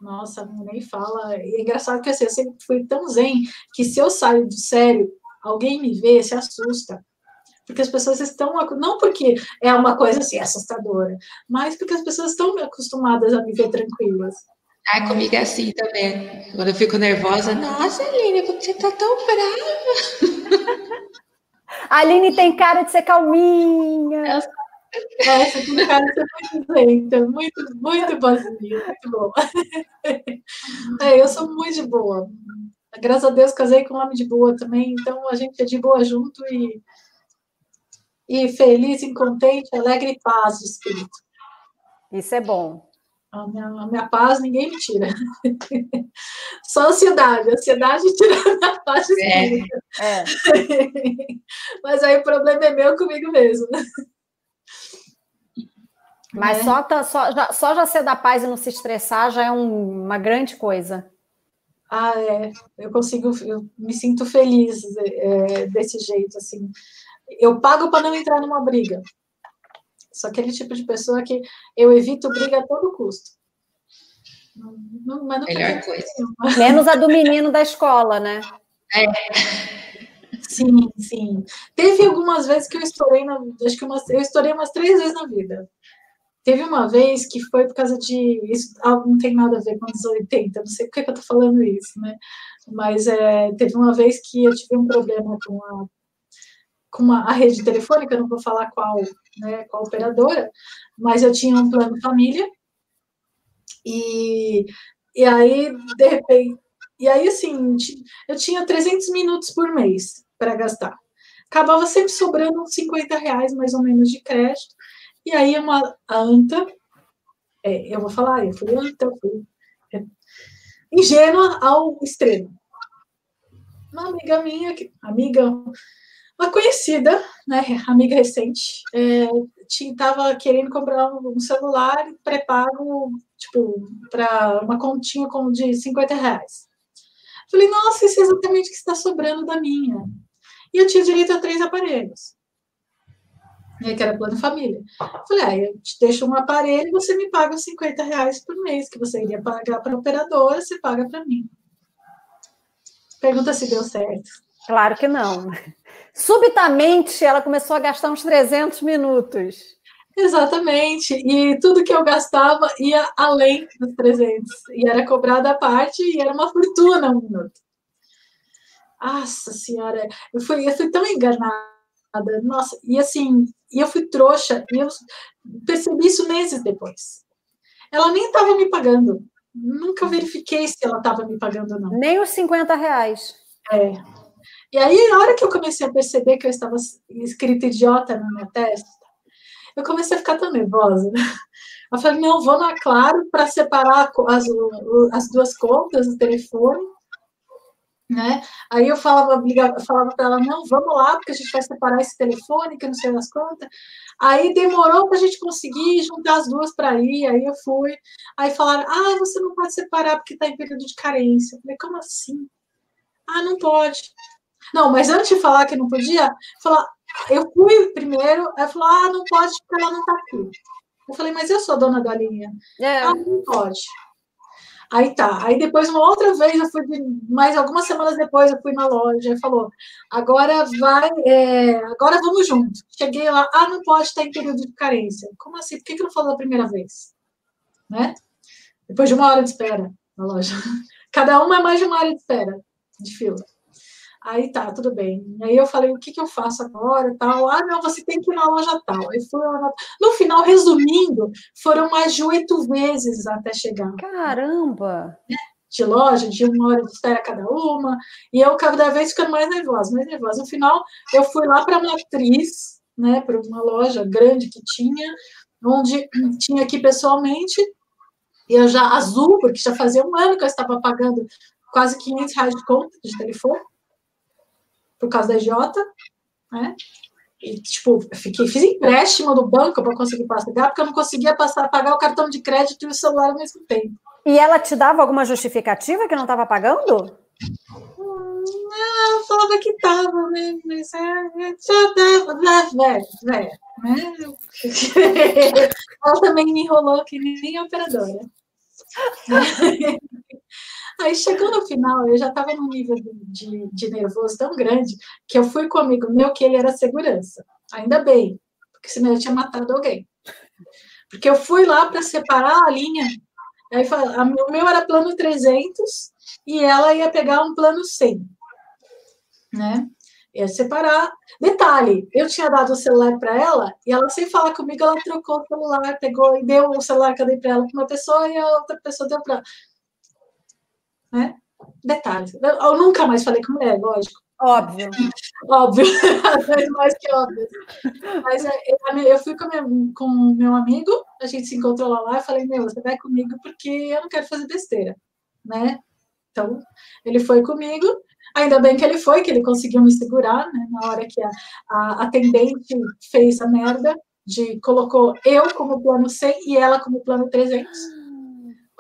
Speaker 1: Nossa, nem fala. E é engraçado que assim, eu sempre fui tão zen que se eu saio do sério, alguém me vê, se assusta. Porque as pessoas estão, não porque é uma coisa assim assustadora, mas porque as pessoas estão acostumadas a viver tranquilas.
Speaker 2: Ah, comigo é assim também. Quando eu fico nervosa, nossa, Aline, você tá tão brava.
Speaker 3: A Aline tem cara de ser calminha.
Speaker 1: Eu é, você tem cara de ser muito lenta, muito, muito boazinha, muito boa. É, eu sou muito de boa. Graças a Deus casei com um homem de boa também, então a gente é de boa junto e, e feliz, e contente, alegre e paz de espírito.
Speaker 3: Isso é bom.
Speaker 1: A minha, a minha paz ninguém me tira. Só ansiedade. A ansiedade tira a minha paz de é, espírito. É, é. Mas aí o problema é meu comigo mesmo.
Speaker 3: Mas é. só, tá, só, já, só já ser da paz e não se estressar já é um, uma grande coisa.
Speaker 1: Ah, é. Eu consigo, eu me sinto feliz é, desse jeito, assim. Eu pago para não entrar numa briga. Sou aquele tipo de pessoa que eu evito briga a todo custo.
Speaker 2: Não, não, mas não Melhor coisa.
Speaker 3: Menos a do menino da escola, né?
Speaker 2: É.
Speaker 1: Sim, sim. Teve algumas vezes que eu estourei, na, acho que umas, eu estourei umas três vezes na vida. Teve uma vez que foi por causa de. Isso não tem nada a ver com os 80, não sei por que eu estou falando isso, né? Mas é, teve uma vez que eu tive um problema com a, com uma, a rede telefônica, não vou falar qual, né, qual operadora, mas eu tinha um plano família, e, e aí, de repente. E aí, assim, eu tinha 300 minutos por mês para gastar. Acabava sempre sobrando uns 50 reais, mais ou menos, de crédito. E aí uma a anta, é, eu vou falar, eu fui anta, eu fui é, ingênua ao extremo. Uma amiga minha, amiga, uma conhecida, né, amiga recente, estava é, querendo comprar um celular pré-pago, tipo, para uma continha de 50 reais. Falei, nossa, isso é exatamente o que está sobrando da minha. E eu tinha direito a três aparelhos né, que era plano família. Falei, ah, eu te deixo um aparelho e você me paga 50 reais por mês, que você iria pagar para a operadora, você paga para mim. Pergunta se deu certo.
Speaker 3: Claro que não. Subitamente, ela começou a gastar uns 300 minutos.
Speaker 1: Exatamente. E tudo que eu gastava ia além dos 300. E era cobrada a parte e era uma fortuna um minuto. Nossa Senhora, eu fui, eu fui tão enganada nossa, e assim, e eu fui trouxa, e eu percebi isso meses depois. Ela nem estava me pagando. Nunca verifiquei se ela estava me pagando ou não.
Speaker 3: Nem os 50 reais.
Speaker 1: É. E aí, na hora que eu comecei a perceber que eu estava escrito idiota na minha testa, eu comecei a ficar tão nervosa. Né? Eu falei, não, vou na Claro para separar as, as duas contas do telefone né? Aí eu falava, falava para ela, não, vamos lá, porque a gente vai separar esse telefone, que não sei das contas. Aí demorou para a gente conseguir juntar as duas para ir, aí eu fui. Aí falaram, ah, você não pode separar porque está em período de carência. Eu falei, como assim? Ah, não pode. Não, mas antes de falar que não podia, falar, eu fui primeiro, aí falou, ah, não pode porque ela não está aqui. Eu falei, mas eu sou dona da linha. É. Ah, não pode. Aí tá. Aí depois, uma outra vez, eu fui, mais algumas semanas depois, eu fui na loja e falou: agora vai, é, agora vamos junto. Cheguei lá, ah, não pode estar em período de carência. Como assim? Por que, que não falou da primeira vez? Né? Depois de uma hora de espera na loja. Cada uma é mais de uma hora de espera de fila. Aí tá, tudo bem. Aí eu falei, o que, que eu faço agora? Tal. Ah, não, você tem que ir na loja tal. Aí fui lá. No final, resumindo, foram mais de oito vezes até chegar.
Speaker 3: Caramba!
Speaker 1: De loja, de uma hora de espera cada uma. E eu cada vez ficando mais nervosa, mais nervosa. No final, eu fui lá para uma atriz, né, para uma loja grande que tinha, onde tinha aqui pessoalmente. E eu já azul, porque já fazia um ano que eu estava pagando quase 500 reais de conta de telefone por causa da Jota, né? E, tipo, fiquei, fiz empréstimo do banco para conseguir pagar, porque eu não conseguia passar, pagar o cartão de crédito e o celular ao mesmo tempo.
Speaker 3: E ela te dava alguma justificativa que não estava pagando?
Speaker 1: Não, falava que estava, né? Mas é, já dava, velho, velho, né? ela também me enrolou que nem operadora. Aí chegou no final, eu já estava num nível de, de, nervoso tão grande que eu fui com um amigo meu que ele era segurança. Ainda bem, porque senão eu tinha matado alguém. Porque eu fui lá para separar a linha. Aí o meu era plano 300 e ela ia pegar um plano 100, né? Ia separar. Detalhe, eu tinha dado o celular para ela e ela, sem falar comigo, ela trocou o celular, pegou e deu o celular que eu dei para ela para uma pessoa e a outra pessoa deu para. Né? Detalhe. Eu nunca mais falei com mulher, lógico.
Speaker 3: Óbvio.
Speaker 1: óbvio, mais que óbvio. Mas é, eu fui com, meu, com meu amigo, a gente se encontrou lá e falei, meu, você vai comigo porque eu não quero fazer besteira, né? Então, ele foi comigo, ainda bem que ele foi, que ele conseguiu me segurar, né? Na hora que a, a atendente fez a merda, de colocou eu como plano 100 e ela como plano 300.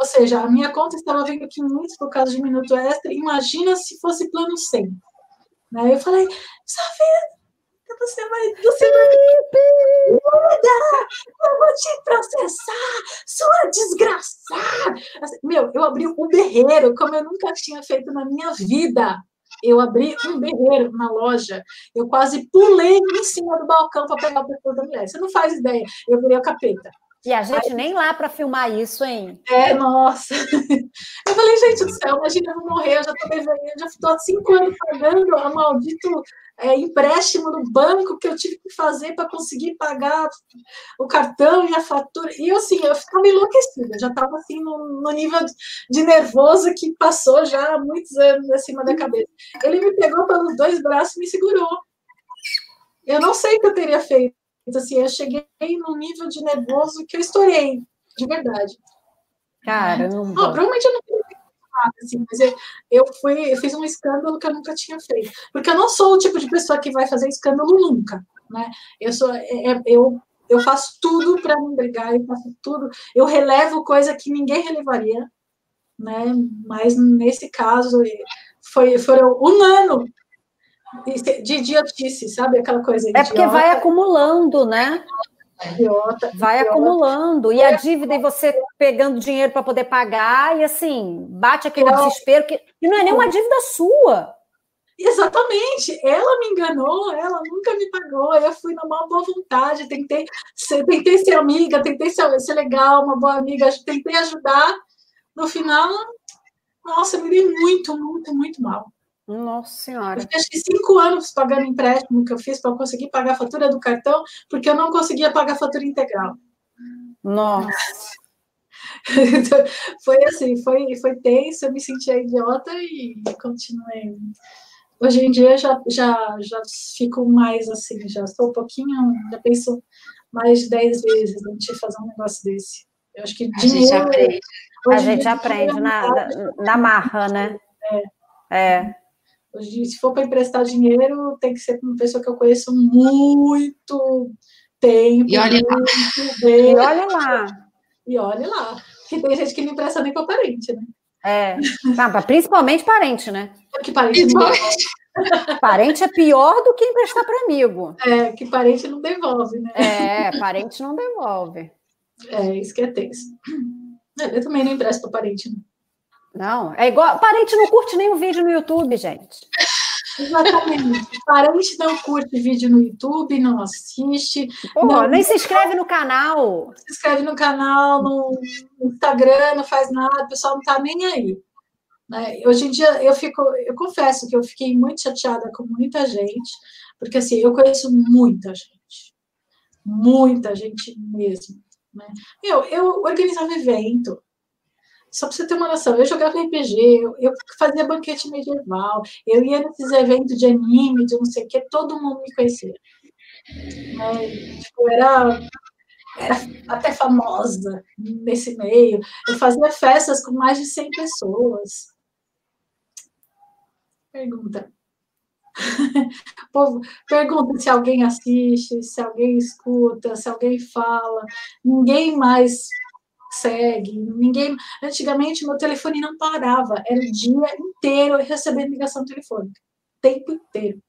Speaker 1: Ou seja, a minha conta estava vindo 500 por causa de minuto extra. Imagina se fosse plano 100. Né? Eu falei, Sofia, você vai, você vai me eu vou te processar, sua desgraçada. Assim, meu, eu abri um berreiro como eu nunca tinha feito na minha vida. Eu abri um berreiro na loja, eu quase pulei em cima do balcão para pegar o pescoço da mulher. Você não faz ideia, eu virei o capeta.
Speaker 3: E a gente Aí, nem lá para filmar isso, hein?
Speaker 1: É, nossa. Eu falei, gente do céu, imagina eu morrer, eu já estou devendo, já estou há cinco anos pagando a maldito é, empréstimo no banco que eu tive que fazer para conseguir pagar o cartão e a fatura. E eu, assim, eu ficava enlouquecida, já estava assim no, no, nível de nervoso que passou já há muitos anos acima da cabeça. Ele me pegou pelos dois braços e me segurou. Eu não sei o que eu teria feito então, assim, eu cheguei num nível de nervoso que eu estourei, de verdade.
Speaker 3: Caramba!
Speaker 1: provavelmente eu não assim, mas eu, eu, fui, eu fiz um escândalo que eu nunca tinha feito. Porque eu não sou o tipo de pessoa que vai fazer escândalo nunca, né? Eu sou, é, é eu, eu faço tudo para não brigar, eu faço tudo, eu relevo coisa que ninguém relevaria, né? Mas nesse caso foi, foram um ano de idiotice, sabe? Aquela coisa
Speaker 3: É porque vai acumulando, né?
Speaker 1: Idiota,
Speaker 3: vai idiota. acumulando. E a dívida, e você pegando dinheiro para poder pagar, e assim, bate aquele desespero, que, que não é nenhuma dívida sua.
Speaker 1: Exatamente, ela me enganou, ela nunca me pagou. Eu fui na maior boa vontade, tentei ser, tentei ser amiga, tentei ser, ser legal, uma boa amiga, tentei ajudar. No final, nossa, me dei muito, muito, muito mal.
Speaker 3: Nossa Senhora.
Speaker 1: Eu fiquei cinco anos pagando empréstimo que eu fiz para conseguir pagar a fatura do cartão, porque eu não conseguia pagar a fatura integral.
Speaker 3: Nossa.
Speaker 1: foi assim, foi, foi tenso, eu me sentia idiota e continuei. Hoje em dia já, já, já fico mais assim, já estou um pouquinho, já penso mais de dez vezes antes de fazer um negócio desse. Eu acho que
Speaker 3: a dinheiro. Gente aprende. A gente aprende na, na, na marra, né? É. é.
Speaker 1: Hoje, se for para emprestar dinheiro, tem que ser para uma pessoa que eu conheço muito tempo.
Speaker 2: E olha lá.
Speaker 3: E olha lá.
Speaker 1: E olha lá. Porque tem gente que não empresta nem para parente, né?
Speaker 3: É. Ah, principalmente parente, né?
Speaker 1: Que parente não
Speaker 3: Parente é pior do que emprestar para amigo.
Speaker 1: É, que parente não devolve, né?
Speaker 3: É, parente não devolve.
Speaker 1: É, isso que é tenso. Eu também não empresto para parente, né?
Speaker 3: Não, é igual. Parente não curte nenhum vídeo no YouTube, gente.
Speaker 1: Exatamente. Parente não curte vídeo no YouTube, não assiste.
Speaker 3: não, nem se inscreve no canal.
Speaker 1: Se inscreve no canal, no Instagram, não faz nada, o pessoal não tá nem aí. Né? Hoje em dia eu fico, eu confesso que eu fiquei muito chateada com muita gente, porque assim, eu conheço muita gente. Muita gente mesmo. Né? Eu, eu organizava evento, só para você ter uma noção, eu jogava RPG, eu, eu, fazia banquete medieval, eu ia nesses eventos de anime, de não sei o que, todo mundo me conhecia. Tipo, era, era até famosa nesse meio. Eu fazia festas com mais de 100 pessoas. Pergunta. Povo pergunta se alguém assiste, se alguém escuta, se alguém fala. Ninguém mais segue, ninguém. Antigamente meu telefone não parava, era o dia inteiro recebendo ligação telefônica, tempo inteiro.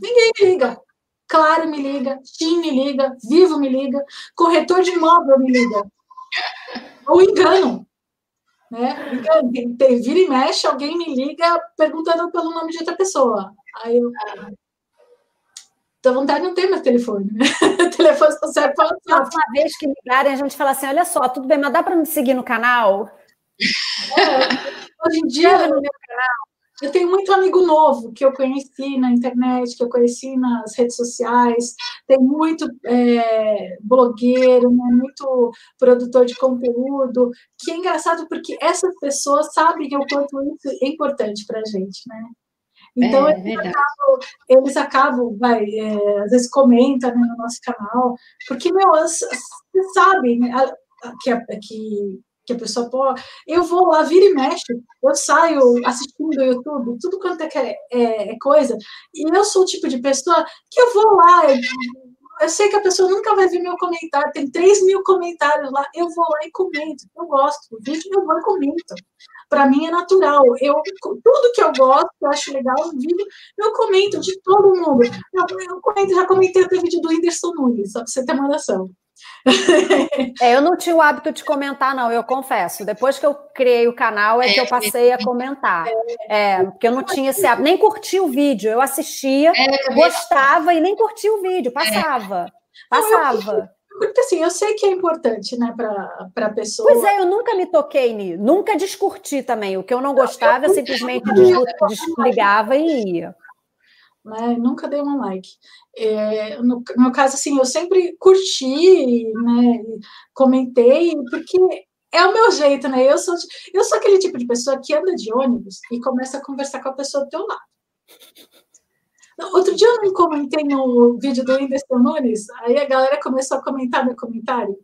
Speaker 1: Ninguém me liga. Claro me liga, Tim me liga, Vivo me liga, corretor de imóvel me liga. Ou engano. Né? Engano. Vira e mexe, alguém me liga perguntando pelo nome de outra pessoa. Aí eu. dá vontade de não ter mais telefone. Né? telefone só serve para
Speaker 3: WhatsApp. Uma vez que ligarem, a gente fala assim: olha só, tudo bem, mas dá para me seguir no canal?
Speaker 1: É, hoje em dia, no meu canal, eu tenho muito amigo novo que eu conheci na internet, que eu conheci nas redes sociais, tem muito é, blogueiro, né, muito produtor de conteúdo, que é engraçado porque essas pessoas sabem o quanto isso é importante para a gente, né? Então, é, eles, acabam, eles, acabam, vai, é, às vezes comentam né, no nosso canal, porque, meu, você sabe né, que, que que a pessoa pode. Eu vou lá, vira e mexe, eu saio assistindo o YouTube, tudo quanto é, é, é, coisa, e eu sou o tipo de pessoa que eu vou lá, eu, eu, sei que a pessoa nunca vai ver meu comentário, tem 3 mil comentários lá, eu vou lá e comento, eu gosto, o vídeo eu vou e comento. Para mim é natural. Eu, tudo que eu gosto, eu acho legal no vídeo, eu comento de todo mundo. Eu, eu comento, já comentei até o vídeo do Whindersson Nunes, só para você ter uma noção.
Speaker 3: É, eu não tinha o hábito de comentar, não, eu confesso. Depois que eu criei o canal é, que eu passei a comentar. É, porque eu não tinha esse hábito, nem curti o vídeo, eu assistia, é, gostava e nem curtia o vídeo, passava. Passava.
Speaker 1: Porque assim, eu sei que é importante, né, para a pessoa.
Speaker 3: Pois é, eu nunca me toquei nisso, nunca descurti também. O que eu não gostava, eu simplesmente desligava e ia
Speaker 1: né? Nunca dei um like. É, no, no meu caso, assim, eu sempre curti, né? Comentei, porque é o meu jeito, né? Eu sou, eu sou aquele tipo de pessoa que anda de ônibus e começa a conversar com a pessoa do teu lado. Outro dia eu não comentei no vídeo do Whindersson Nunes, aí a galera começou a comentar meu comentário.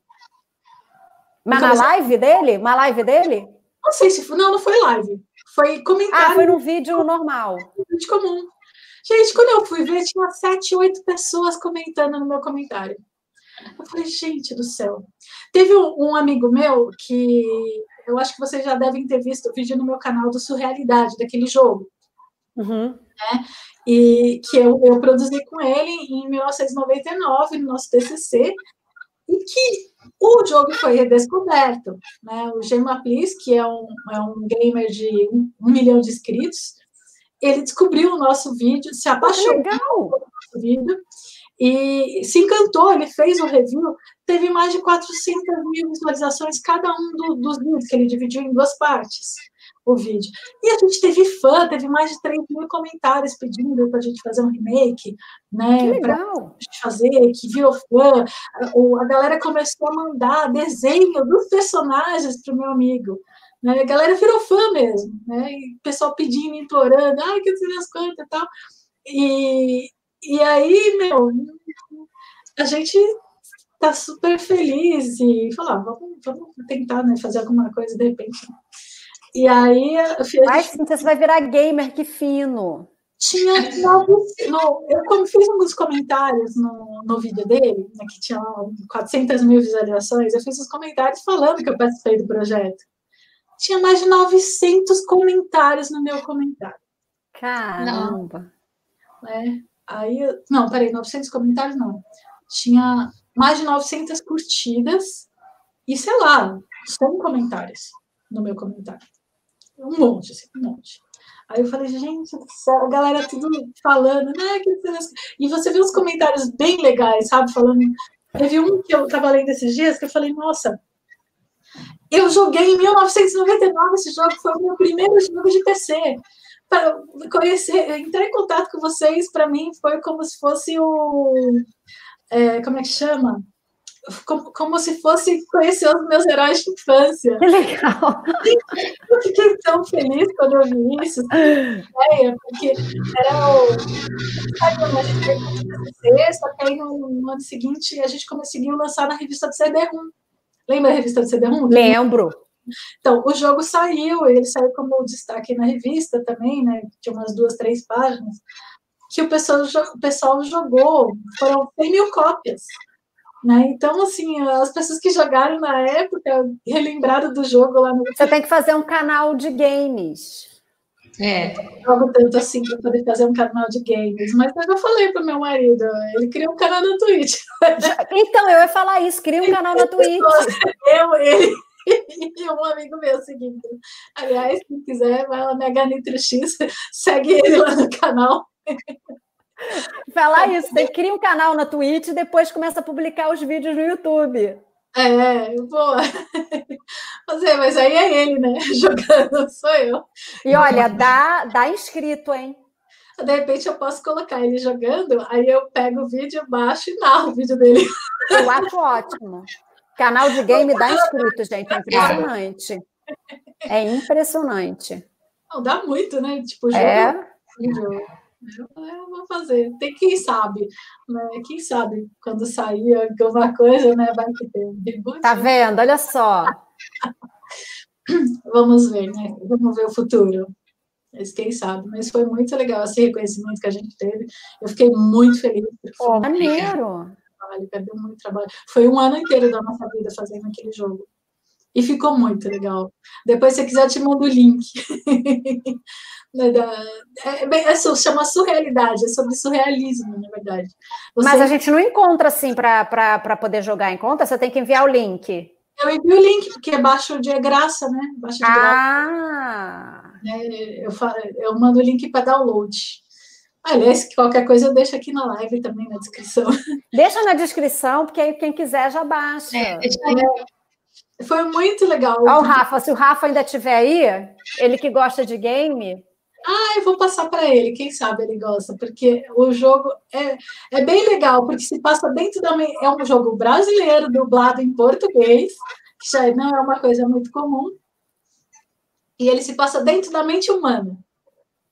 Speaker 3: Mas na live dele? Uma live dele?
Speaker 1: Não sei se foi. Não, não foi live. Foi comentário.
Speaker 3: Ah, foi no vídeo normal.
Speaker 1: Vídeo comum. Gente, quando eu fui ver, tinha sete, oito pessoas comentando no meu comentário. Eu falei, gente do céu. Teve um, um, amigo meu que eu acho que vocês já devem ter visto o vídeo no meu canal do Surrealidade, daquele jogo.
Speaker 3: Uhum.
Speaker 1: Né? E que eu, eu produzi com ele em 1999, no nosso TCC, e que o jogo foi redescoberto. Né? O Gemaplis, que é um, é um gamer de um, um milhão de inscritos, ele descobriu o nosso vídeo, se apaixonou pelo nosso vídeo e se encantou. Ele fez o review, teve mais de 400 mil visualizações cada um do, dos vídeos, que ele dividiu em duas partes o vídeo. E a gente teve fã, teve mais de 3 mil comentários pedindo para a gente fazer um remake, né?
Speaker 3: Para
Speaker 1: fazer, que virou fã. A, a galera começou a mandar desenho dos personagens para o meu amigo. Né? A galera virou fã mesmo, né? E o pessoal pedindo, implorando, ai, que sei as quantas e tal. E, e aí, meu, a gente tá super feliz e falar, ah, vamos, vamos tentar né, fazer alguma coisa de repente. E aí
Speaker 3: eu fiz. Ai, gente... você vai virar gamer, que fino.
Speaker 1: Tinha no, eu como fiz alguns comentários no, no vídeo dele, né, que tinha 400 mil visualizações, eu fiz uns comentários falando que eu participei do projeto tinha mais de 900 comentários no meu comentário.
Speaker 3: Caramba!
Speaker 1: É, aí, não, peraí, 900 comentários não. Tinha mais de 900 curtidas e, sei lá, 100 comentários no meu comentário. Um monte, assim, um monte. Aí eu falei, gente a galera tudo falando, né? E você vê uns comentários bem legais, sabe? Falando. Teve um que eu estava lendo esses dias que eu falei, nossa, eu joguei em 1999, esse jogo foi o meu primeiro jogo de PC. Para conhecer, entrar em contato com vocês, para mim, foi como se fosse o. É, como é que chama? Como, como, se fosse conhecer os meus heróis de infância.
Speaker 3: Que legal!
Speaker 1: Eu fiquei tão feliz quando eu vi isso, ideia, porque era o. Sabe, a gente veio só que aí no, no ano seguinte a gente conseguiu lançar na revista do CD-ROM. Lembra a revista do CD-ROM?
Speaker 3: Lembro.
Speaker 1: Então, o jogo saiu, ele saiu como destaque na revista também, né? Tinha umas duas, três páginas, que o pessoal, o pessoal jogou, foram 100 mil cópias. Né? Então, assim, as pessoas que jogaram na época, relembraram do jogo lá no.
Speaker 3: Você tem que fazer um canal de games.
Speaker 1: É. Jogo tanto assim para poder fazer um canal de games. Mas eu já falei para meu marido, ele criou um canal na Twitch.
Speaker 3: Então, eu ia falar isso, cria um canal na Twitch.
Speaker 1: Eu, ele e um amigo meu seguinte. Aliás, quem quiser, vai lá na H Nitro X, segue ele lá no canal.
Speaker 3: Falar isso, que criar um canal na Twitch e depois começa a publicar os vídeos no YouTube.
Speaker 1: É, boa. Fazer, mas aí é ele, né? Jogando, sou eu.
Speaker 3: E olha, dá, dá inscrito, hein?
Speaker 1: De repente eu posso colocar ele jogando, aí eu pego o vídeo, baixo e narro o vídeo dele.
Speaker 3: Eu acho ótimo. Canal de game dá inscrito, gente. É impressionante. É impressionante.
Speaker 1: Não, dá muito, né? Tipo,
Speaker 3: jogo, é.
Speaker 1: vídeo. Eu vou fazer. Tem quem sabe, né? Quem sabe quando sair alguma coisa, né? Vai que tem.
Speaker 3: Tá vendo? Olha só.
Speaker 1: Vamos ver, né? Vamos ver o futuro. Mas quem sabe? Mas foi muito legal esse reconhecimento que a gente teve. Eu fiquei muito feliz.
Speaker 3: Maneiro.
Speaker 1: Perdeu muito trabalho. Foi um ano inteiro da nossa vida fazendo aquele jogo. E ficou muito legal. Depois, se você quiser, eu te mando o link. Né, é, é, é, chama surrealidade, é sobre surrealismo, na verdade.
Speaker 3: Você... Mas a gente não encontra assim para poder jogar em conta, você tem que enviar o link.
Speaker 1: Eu envio o link, porque baixo de graça, né? Baixo de
Speaker 3: ah.
Speaker 1: graça. É, eu, falo, eu mando o link para download. Aliás, qualquer coisa eu deixo aqui na live também na descrição.
Speaker 3: Deixa na descrição, porque aí quem quiser já baixa. É,
Speaker 1: foi muito legal.
Speaker 3: Ó, o Rafa, se o Rafa ainda estiver aí, ele que gosta de game.
Speaker 1: Ah, eu vou passar para ele, quem sabe ele gosta, porque o jogo é, é bem legal, porque se passa dentro da. É um jogo brasileiro, dublado em português, que já não é uma coisa muito comum, e ele se passa dentro da mente humana.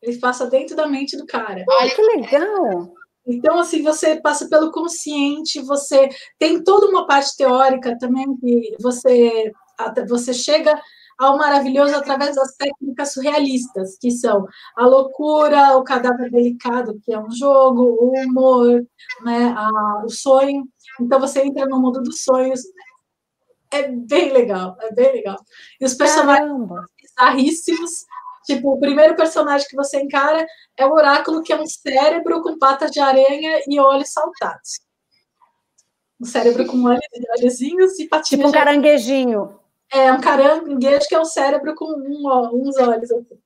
Speaker 1: Ele passa dentro da mente do cara.
Speaker 3: Olha que legal!
Speaker 1: Então, assim, você passa pelo consciente, você tem toda uma parte teórica também, que você, você chega ao maravilhoso através das técnicas surrealistas, que são a loucura, o cadáver delicado, que é um jogo, o humor, né, a, o sonho. Então, você entra no mundo dos sonhos. É bem legal, é bem legal. E os personagens bizarríssimos, Tipo, o primeiro personagem que você encara é o oráculo, que é um cérebro com patas de aranha e olhos saltados. Um cérebro com olhos, olhozinhos e patinhas.
Speaker 3: Tipo um caranguejinho.
Speaker 1: É, um caranguejo que é um cérebro com um, ó, uns olhos. Assim.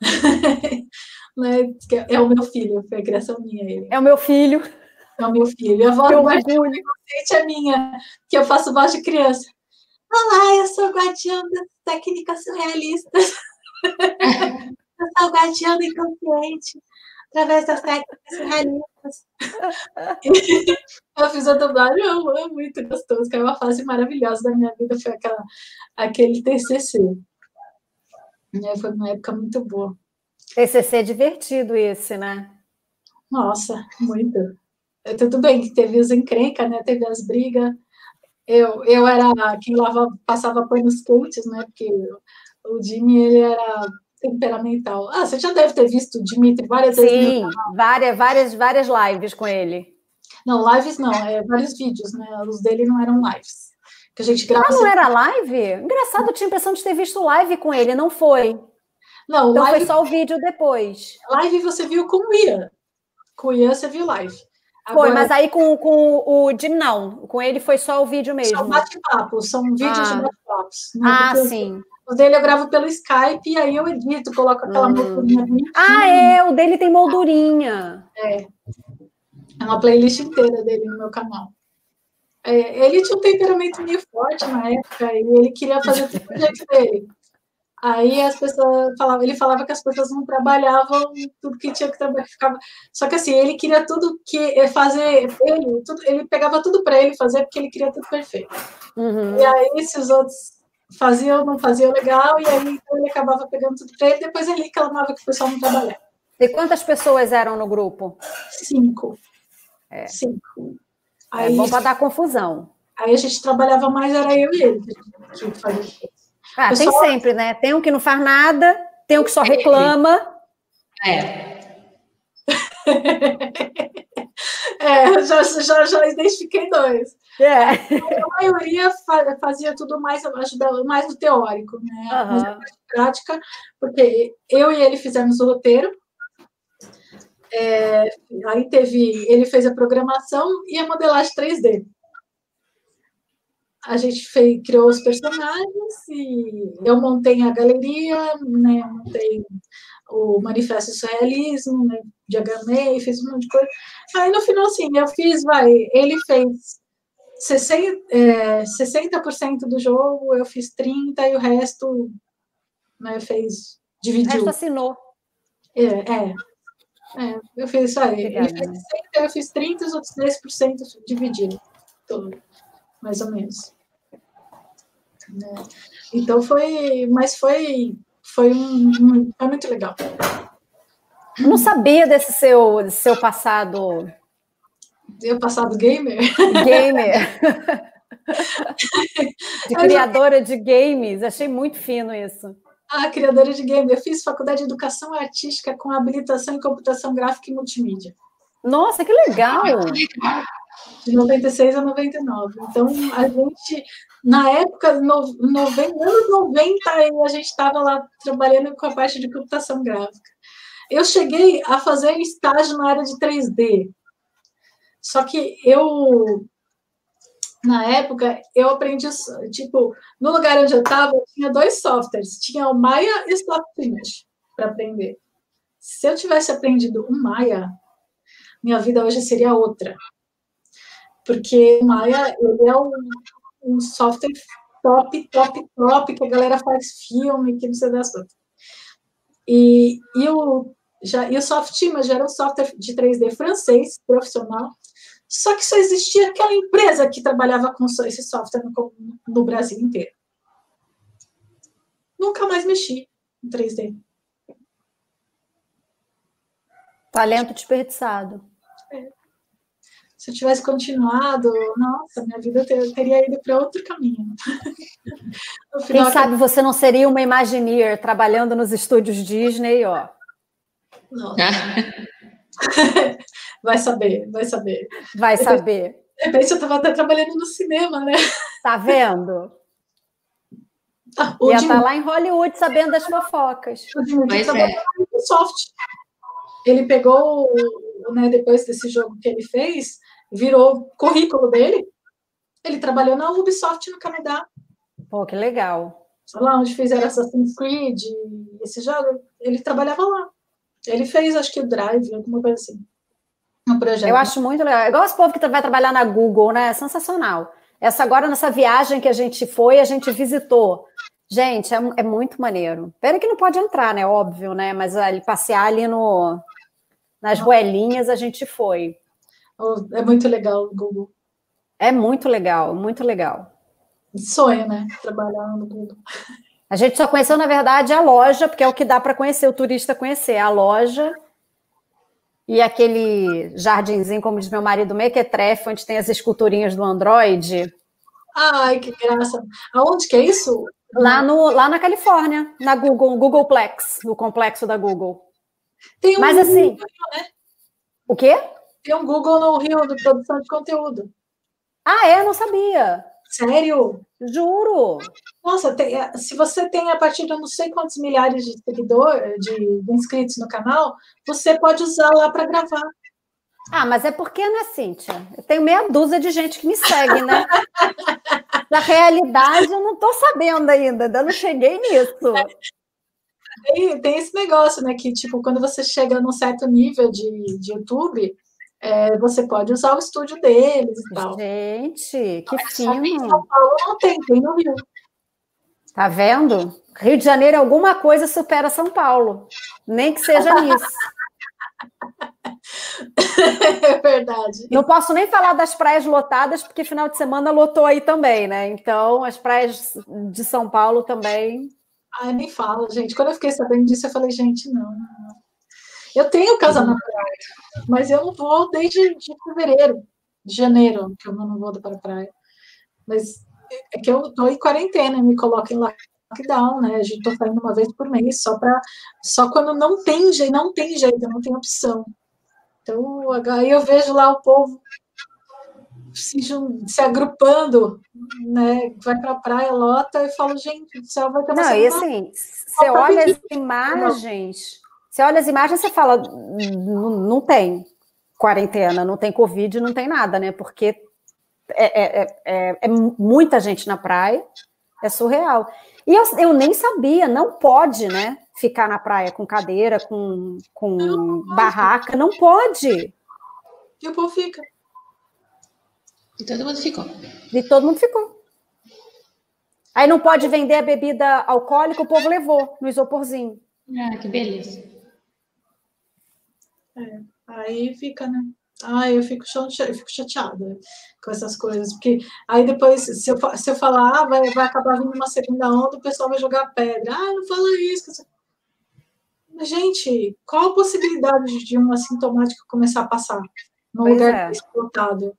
Speaker 1: É o meu filho, foi a criação minha. Ele.
Speaker 3: É o meu filho.
Speaker 1: É o meu filho. A voz do orgulho. é minha, que eu faço voz de criança. Olá, eu sou guardiã das técnicas surrealistas. eu sou guardiã do inconsciente através das técnicas realistas. eu fiz a dublagem, eu é muito gostoso, que é uma fase maravilhosa da minha vida, foi aquela, aquele TCC. É, foi uma época muito boa.
Speaker 3: TCC é divertido esse, né?
Speaker 1: Nossa, muito. É, tudo bem que teve os encrencas, né? Teve as brigas. Eu, eu era quem lava, passava panos quentes, né? Porque o Jimmy, ele era temperamental. Ah, você já deve ter visto o Dimitri várias
Speaker 3: Sim,
Speaker 1: vezes.
Speaker 3: Sim, várias, várias, várias lives com ele.
Speaker 1: Não, lives não, é vários vídeos, né? Os dele não eram lives. Que a gente grava.
Speaker 3: Ah, não era live? Engraçado, eu tinha a impressão de ter visto live com ele, não foi?
Speaker 1: Não,
Speaker 3: então
Speaker 1: live...
Speaker 3: foi só o vídeo depois.
Speaker 1: Live você viu com o Ian. Com o Ian você viu live.
Speaker 3: Agora... Foi, mas aí com, com o Jim não. Com ele foi só o vídeo mesmo.
Speaker 1: São bate-papo, são vídeos ah. de bate-papos.
Speaker 3: Ah, sim.
Speaker 1: O dele eu gravo pelo Skype e aí eu edito, coloco aquela hum. moldurinha
Speaker 3: Ah, é, o dele tem moldurinha.
Speaker 1: É. É uma playlist inteira dele no meu canal. É, ele tinha um temperamento meio forte na época e ele queria fazer tudo do jeito dele. Aí as pessoas falavam, ele falava que as pessoas não trabalhavam tudo que tinha que trabalhar, ficava. Só que assim, ele queria tudo que é fazer, ele, tudo, ele pegava tudo para ele fazer porque ele queria tudo perfeito.
Speaker 3: Uhum.
Speaker 1: E aí, se os outros fazia ou não fazia legal, e aí então, ele acabava pegando tudo para ele, depois ele reclamava que o pessoal não trabalhava.
Speaker 3: E quantas pessoas eram no grupo?
Speaker 1: Cinco.
Speaker 3: É.
Speaker 1: Cinco.
Speaker 3: É aí, é bom para dar confusão.
Speaker 1: Aí a gente trabalhava mais, era eu e ele que fazia.
Speaker 3: Ah, pessoal... tem sempre, né? Tem um que não faz nada, tem um que só reclama.
Speaker 2: É.
Speaker 1: é, já, já, já identifiquei dois.
Speaker 3: É.
Speaker 1: A maioria fazia tudo mais, ajudava mais no teórico, né? Uhum. Mais prática, porque eu e ele fizemos o roteiro. É, aí teve, ele fez a programação e a modelagem 3D. a gente fez, criou os personagens e eu montei a galeria, né, montei o Manifesto Surrealismo, né, diagramei, fiz um monte de coisa. Aí no final, assim, eu fiz, vai, ele fez 60%, é, 60 do jogo, eu fiz 30% e o resto né, fez, dividiu. O resto
Speaker 3: assinou.
Speaker 1: É, é. é eu fiz isso aí. Ele fez 60, eu fiz 30, os outros 10% dividiram. Mais ou menos. Né? Então foi, mas foi, foi, um, foi muito legal.
Speaker 3: Eu não sabia desse seu, desse seu passado.
Speaker 1: Seu passado gamer?
Speaker 3: Gamer. de criadora de games, achei muito fino isso.
Speaker 1: Ah, criadora de games. Eu fiz faculdade de educação artística com habilitação em computação gráfica e multimídia.
Speaker 3: Nossa, que legal!
Speaker 1: de 96 a 99. Então, a gente, na época, no, no, anos 90, a gente estava lá trabalhando com a parte de computação gráfica. Eu cheguei a fazer estágio na área de 3D. Só que eu, na época, eu aprendi, tipo, no lugar onde eu estava, tinha dois softwares. Tinha o Maya e o Softimage para aprender. Se eu tivesse aprendido o Maya, minha vida hoje seria outra porque o Maya ele é um, um, software top, top, top, que a galera faz filme, que não sei das coisas. E, e, o, já, e o Softimage era um software de 3D francês, profissional, só que só existia aquela empresa que trabalhava com esse software no, no Brasil inteiro. Nunca mais mexi em 3D.
Speaker 3: Talento desperdiçado
Speaker 1: se eu tivesse continuado, nossa, minha vida ter, teria ido para outro caminho.
Speaker 3: Quem sabe você não seria uma Imagineer trabalhando nos estúdios Disney, ó.
Speaker 1: vai saber, vai saber.
Speaker 3: Vai saber.
Speaker 1: De repente eu estava até trabalhando no cinema, né?
Speaker 3: Tá vendo? Ah, Ia estar tá lá em Hollywood sabendo das fofocas.
Speaker 1: O Mas é. Ele pegou, né, depois desse jogo que ele fez, virou currículo dele. Ele trabalhou na Ubisoft no Canadá.
Speaker 3: Pô, que legal.
Speaker 1: Lá onde fizeram Assassin's Creed, esse jogo, ele trabalhava lá. Ele fez, acho que o Drive, alguma coisa assim.
Speaker 3: Um projeto. Eu acho muito legal. Igual esse povo que vai trabalhar na Google, né? É sensacional. Essa agora, nessa viagem que a gente foi, a gente visitou. Gente, é, é muito maneiro. Pena que não pode entrar, né? Óbvio, né? Mas ali, passear ali no, nas ruelinhas a gente foi.
Speaker 1: É muito legal o Google.
Speaker 3: É muito legal, muito legal.
Speaker 1: Sonho, né? Trabalhar no Google.
Speaker 3: A gente só conheceu, na verdade, a loja, porque é o que dá para conhecer, o turista conhecer, a loja e aquele jardinzinho, como diz meu marido, Mequetrefe, onde tem as esculturinhas do Android.
Speaker 1: Ai, que graça. Aonde que é isso?
Speaker 3: Lá, no, lá na Califórnia, na Google, Googleplex, no complexo da Google.
Speaker 1: Tem um
Speaker 3: Mas assim. Rio, né? O quê?
Speaker 1: Tem um Google no Rio de produção de conteúdo.
Speaker 3: Ah, é? Não sabia.
Speaker 1: Sério?
Speaker 3: Juro.
Speaker 1: Nossa, tem, é, se você tem a partir de não sei quantos milhares de seguidores, de, de inscritos no canal, você pode usar lá para gravar.
Speaker 3: Ah, mas é porque, né, Cíntia? Eu tenho meia dúzia de gente que me segue, né? Na realidade, eu não estou sabendo ainda, ainda não cheguei nisso.
Speaker 1: Tem, tem, esse negócio, né? Que, tipo, quando você chega num certo nível de, de YouTube, é, você pode usar o estúdio deles e tal.
Speaker 3: Gente, que fino. Em
Speaker 1: São Paulo não tem, tem no Rio.
Speaker 3: Tá vendo? Rio de Janeiro, alguma coisa supera São Paulo. Nem que seja nisso.
Speaker 1: É verdade.
Speaker 3: Não posso nem falar das praias lotadas, porque final de semana lotou aí também, né? Então, as praias de São Paulo também.
Speaker 1: Ai, nem falo, gente. Quando eu fiquei sabendo disso, eu falei, gente, não. Eu tenho casa na praia, mas eu não vou desde de fevereiro, de janeiro, que eu não vou para a praia. Mas é que eu estou em quarentena, me coloquem lá lockdown, né? A gente está saindo uma vez por mês, só para só quando não tem jeito, não tem jeito, não tem opção. Então, aí eu vejo lá o povo se, se agrupando, né? Vai para a praia, lota, e falo, gente, o céu vai ter
Speaker 3: Não, e assim, você olha as imagens, você olha as imagens e você fala, não tem quarentena, não tem Covid, não tem nada, né? Porque é, é, é, é muita gente na praia, é surreal. E eu, eu nem sabia, não pode, né? Ficar na praia com cadeira, com, com não, barraca, não pode.
Speaker 1: E o povo fica.
Speaker 2: E todo mundo ficou.
Speaker 3: E todo mundo ficou. Aí não pode vender a bebida alcoólica, o povo levou no isoporzinho.
Speaker 2: Ah, que beleza.
Speaker 1: É, aí fica, né? Ah, eu fico, eu fico chateada com essas coisas, porque aí depois, se eu, se eu falar, ah, vai, vai acabar vindo uma segunda onda, o pessoal vai jogar pedra. Ah, não fala isso. Gente, qual a possibilidade de uma assintomática começar a passar no pois lugar é. explotado?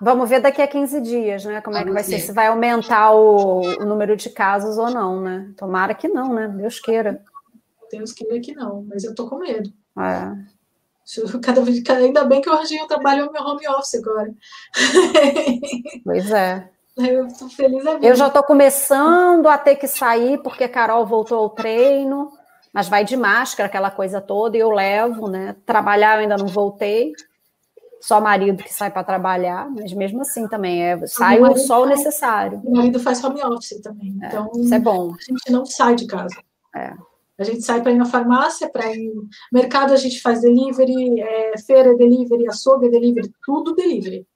Speaker 3: Vamos ver daqui a 15 dias, né? Como é que vai ser, se vai aumentar o, o número de casos ou não, né? Tomara que não, né? Deus queira.
Speaker 1: Deus queira que não, mas eu tô com medo.
Speaker 3: É.
Speaker 1: Cada vez, ainda bem que eu arranjei um trabalho no meu home office agora.
Speaker 3: Pois é.
Speaker 1: Eu tô feliz a
Speaker 3: vida. Eu já tô começando a ter que sair porque a Carol voltou ao treino, mas vai de máscara, aquela coisa toda, e eu levo, né? Trabalhar eu ainda não voltei. Só marido que sai para trabalhar, mas mesmo assim também é sai o só o necessário.
Speaker 1: O marido faz home office também, é, então
Speaker 3: isso é bom.
Speaker 1: A gente não sai de casa.
Speaker 3: É.
Speaker 1: A gente sai para ir na farmácia, para ir no mercado, a gente faz delivery, é, feira delivery, açougue delivery, tudo delivery.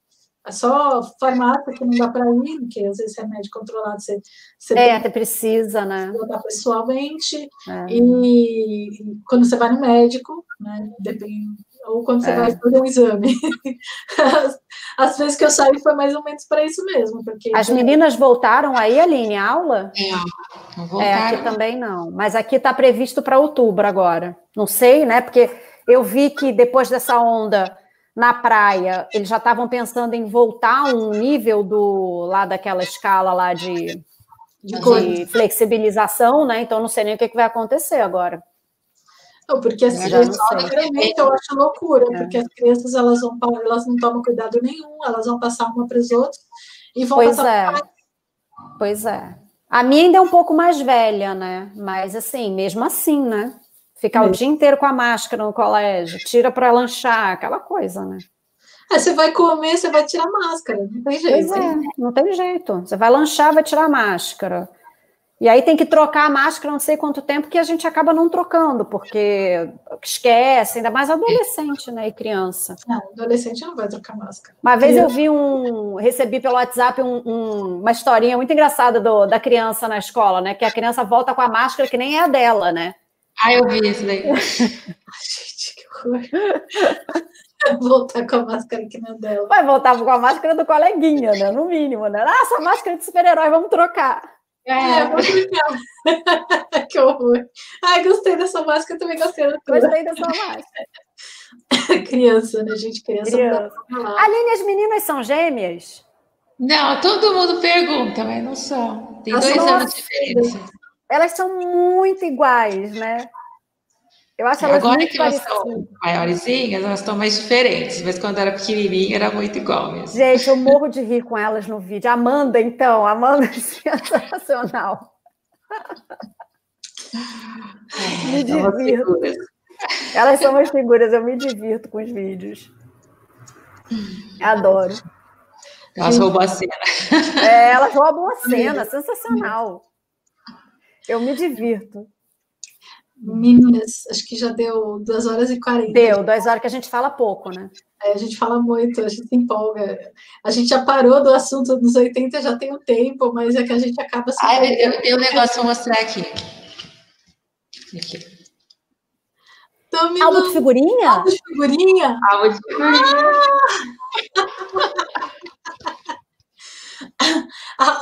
Speaker 1: É só farmácia que não dá para ir, porque às vezes remédio controlado você, você
Speaker 3: é, tem, precisa, né?
Speaker 1: pessoalmente. É. E quando você vai no médico, né? Depende, ou quando você é. vai fazer um exame. As, as, vezes que eu saí foi mais ou menos para isso mesmo. Porque
Speaker 3: As meninas voltaram aí, Aline, aula?
Speaker 2: Não, não É,
Speaker 3: aqui também não. Mas aqui está previsto para outubro agora. Não sei, né? Porque eu vi que depois dessa onda na praia, eles já estavam pensando em voltar a um nível do lá daquela escala lá de, de, de flexibilização, né? Então não sei nem o que, que vai acontecer agora.
Speaker 1: Porque assim, realmente eu acho loucura, é. porque as crianças elas vão elas não tomam cuidado nenhum, elas vão passar uma para os outros e vão
Speaker 3: pois
Speaker 1: passar
Speaker 3: é. Pois é. A minha ainda é um pouco mais velha, né? Mas assim, mesmo assim, né? Ficar o dia inteiro com a máscara no colégio, tira para lanchar, aquela coisa, né?
Speaker 1: É, você vai comer, você vai tirar a máscara, não tem jeito.
Speaker 3: Pois é, não tem jeito. Você vai lanchar, vai tirar a máscara. E aí tem que trocar a máscara não sei quanto tempo que a gente acaba não trocando, porque esquece, ainda mais adolescente, né? E criança.
Speaker 1: Não, adolescente não vai trocar máscara.
Speaker 3: Uma vez eu vi um, recebi pelo WhatsApp um, um, uma historinha muito engraçada do, da criança na escola, né? Que a criança volta com a máscara que nem é a dela, né?
Speaker 2: Ah, eu vi isso daí. Ai,
Speaker 1: gente, que horror. voltar com a máscara que não é dela.
Speaker 3: Vai voltar com a máscara do coleguinha, né? No mínimo, né? Ah, essa máscara de super-herói, vamos trocar.
Speaker 1: É, é que horror. Ai, gostei dessa máscara, também gostei da
Speaker 3: tua. Gostei dessa máscara.
Speaker 1: criança, né, gente? Criança. criança.
Speaker 3: Aline, as meninas são gêmeas?
Speaker 2: Não, todo mundo pergunta, mas não são. Tem dois anos de diferença.
Speaker 3: Elas são muito iguais, né? Eu acho elas
Speaker 2: Agora que elas são maiorzinhas, elas estão mais diferentes, mas quando era pequenininha era muito igual mesmo.
Speaker 3: Gente, eu morro de rir com elas no vídeo. Amanda, então, Amanda é sensacional. É, me divirto. Elas são umas figuras, eu me divirto com os vídeos. Adoro.
Speaker 2: Elas roubam a cena.
Speaker 3: É, elas roubam a cena, sensacional. Eu me divirto.
Speaker 1: Meninas, acho que já deu duas horas e quarenta.
Speaker 3: Deu, duas horas que a gente fala pouco, né?
Speaker 1: É, a gente fala muito, a gente se empolga. A gente já parou do assunto dos 80 já tem um tempo, mas é que a gente acaba se.
Speaker 2: Ah, eu tenho um negócio para mostrar aqui. Aqui.
Speaker 3: Álbum de figurinha?
Speaker 1: Álbum de figurinha?
Speaker 2: Álbum de figurinha.
Speaker 1: Ah!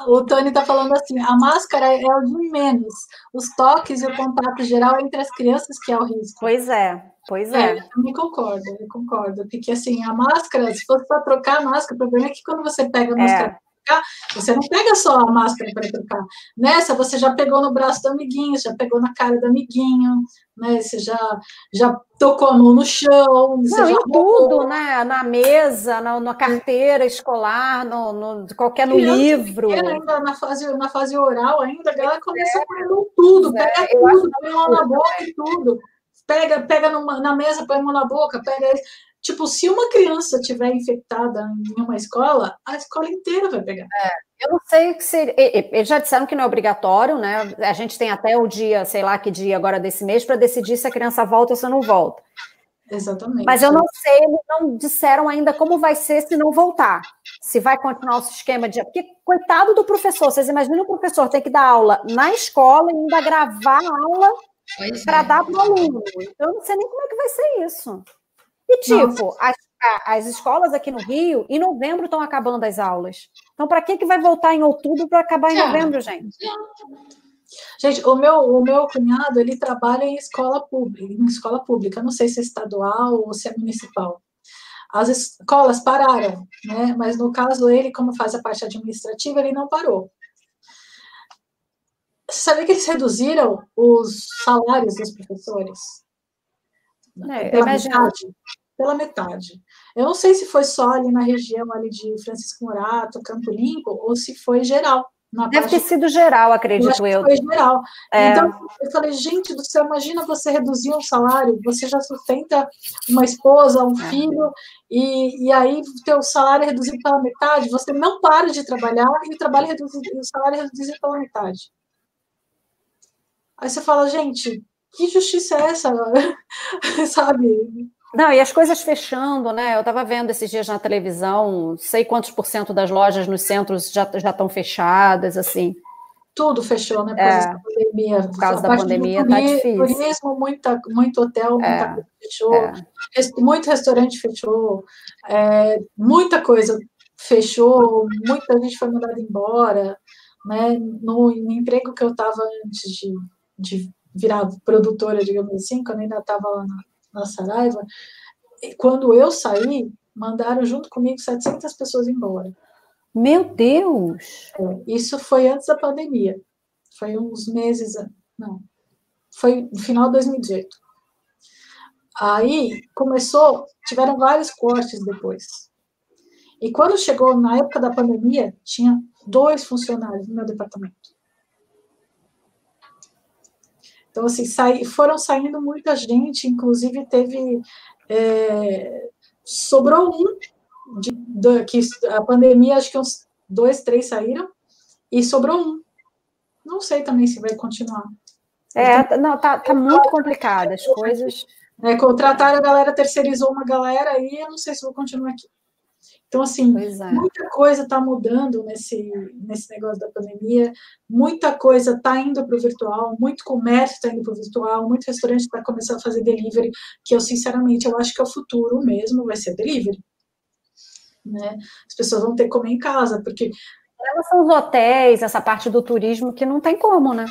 Speaker 1: o Tony está falando assim: a máscara é o de menos. Os toques e o contato geral entre as crianças que é o risco.
Speaker 3: Pois é, pois é. é
Speaker 1: eu também concordo, eu concordo. Porque assim, a máscara, se fosse para trocar a máscara, o problema é que quando você pega a é. máscara trocar, você não pega só a máscara para trocar. Nessa, você já pegou no braço do amiguinho, já pegou na cara do amiguinho, né? Você já, já tocou a mão no chão.
Speaker 3: Não, em tudo, né? Na mesa, na, na carteira escolar, no, no qualquer no livro.
Speaker 1: Ainda na fase, na fase oral, ainda, a galera começa é. com tudo, pega é, tudo, põe a mão na boca e tudo. Pega, pega numa, na mesa, põe a mão na boca, pega Tipo, se uma criança tiver infectada em uma escola, a escola inteira vai pegar.
Speaker 3: É, eu não sei se. Eles já disseram que não é obrigatório, né? A gente tem até o dia, sei lá que dia agora desse mês, para decidir se a criança volta ou se não volta.
Speaker 1: Exatamente.
Speaker 3: Mas eu não sei, eles não disseram ainda como vai ser se não voltar. Se vai continuar o sistema de. Porque, coitado do professor, vocês imaginam o professor ter que dar aula na escola e ainda gravar a aula para é. dar para o aluno. Então, eu não sei nem como é que vai ser isso. E, tipo, as, as, escolas aqui no Rio, em novembro, estão acabando as aulas. Então, para que, que vai voltar em outubro para acabar em é. novembro, gente?
Speaker 1: Gente, o meu, o meu cunhado, ele trabalha em escola pública, em escola pública, não sei se é estadual ou se é municipal. As escolas pararam, né? Mas no caso ele, como faz a parte administrativa, ele não parou. Você sabia que eles reduziram os salários dos professores?
Speaker 3: É, pela metade.
Speaker 1: Pela metade. Eu não sei se foi só ali na região ali de Francisco Morato, Campo Limpo, ou se foi geral.
Speaker 3: Deve ter sido geral, acredito eu.
Speaker 1: Foi geral. É. Então, eu falei, gente do céu, imagina você reduzir um salário, você já sustenta uma esposa, um é. filho, e, e aí o teu salário é reduzido pela metade, você não para de trabalhar e o, trabalho é reduzido, o salário é reduzido pela metade. Aí você fala, gente, que justiça é essa? Sabe?
Speaker 3: Não, e as coisas fechando, né? Eu estava vendo esses dias na televisão, sei quantos por cento das lojas nos centros já estão fechadas, assim.
Speaker 1: Tudo fechou, né? Por causa é, da pandemia.
Speaker 3: Por causa da pandemia, está difícil.
Speaker 1: Turismo, muita, muito hotel, muita é, coisa fechou, é. muito restaurante fechou, é, muita coisa fechou, muita gente foi mandada embora, né? No, no emprego que eu estava antes de, de virar produtora, digamos assim, quando ainda estava lá na na Saraiva, quando eu saí, mandaram junto comigo 700 pessoas embora.
Speaker 3: Meu Deus!
Speaker 1: É, isso foi antes da pandemia. Foi uns meses, não, foi no final de 2018. Aí começou, tiveram vários cortes depois. E quando chegou na época da pandemia, tinha dois funcionários no meu departamento. Então, assim, foram saindo muita gente, inclusive teve. É, sobrou um, de, de, que a pandemia, acho que uns dois, três saíram, e sobrou um. Não sei também se vai continuar.
Speaker 3: É, então, não, tá, tá muito complicado as coisas.
Speaker 1: É, contrataram a galera, terceirizou uma galera, e eu não sei se vou continuar aqui. Então, assim, é. muita coisa está mudando nesse, nesse negócio da pandemia, muita coisa está indo para o virtual, muito comércio está indo para o virtual, muito restaurante está começando a fazer delivery, que eu, sinceramente, eu acho que é o futuro mesmo, vai ser delivery. Né? As pessoas vão ter que comer em casa, porque...
Speaker 3: São os hotéis, essa parte do turismo, que não tem como, né?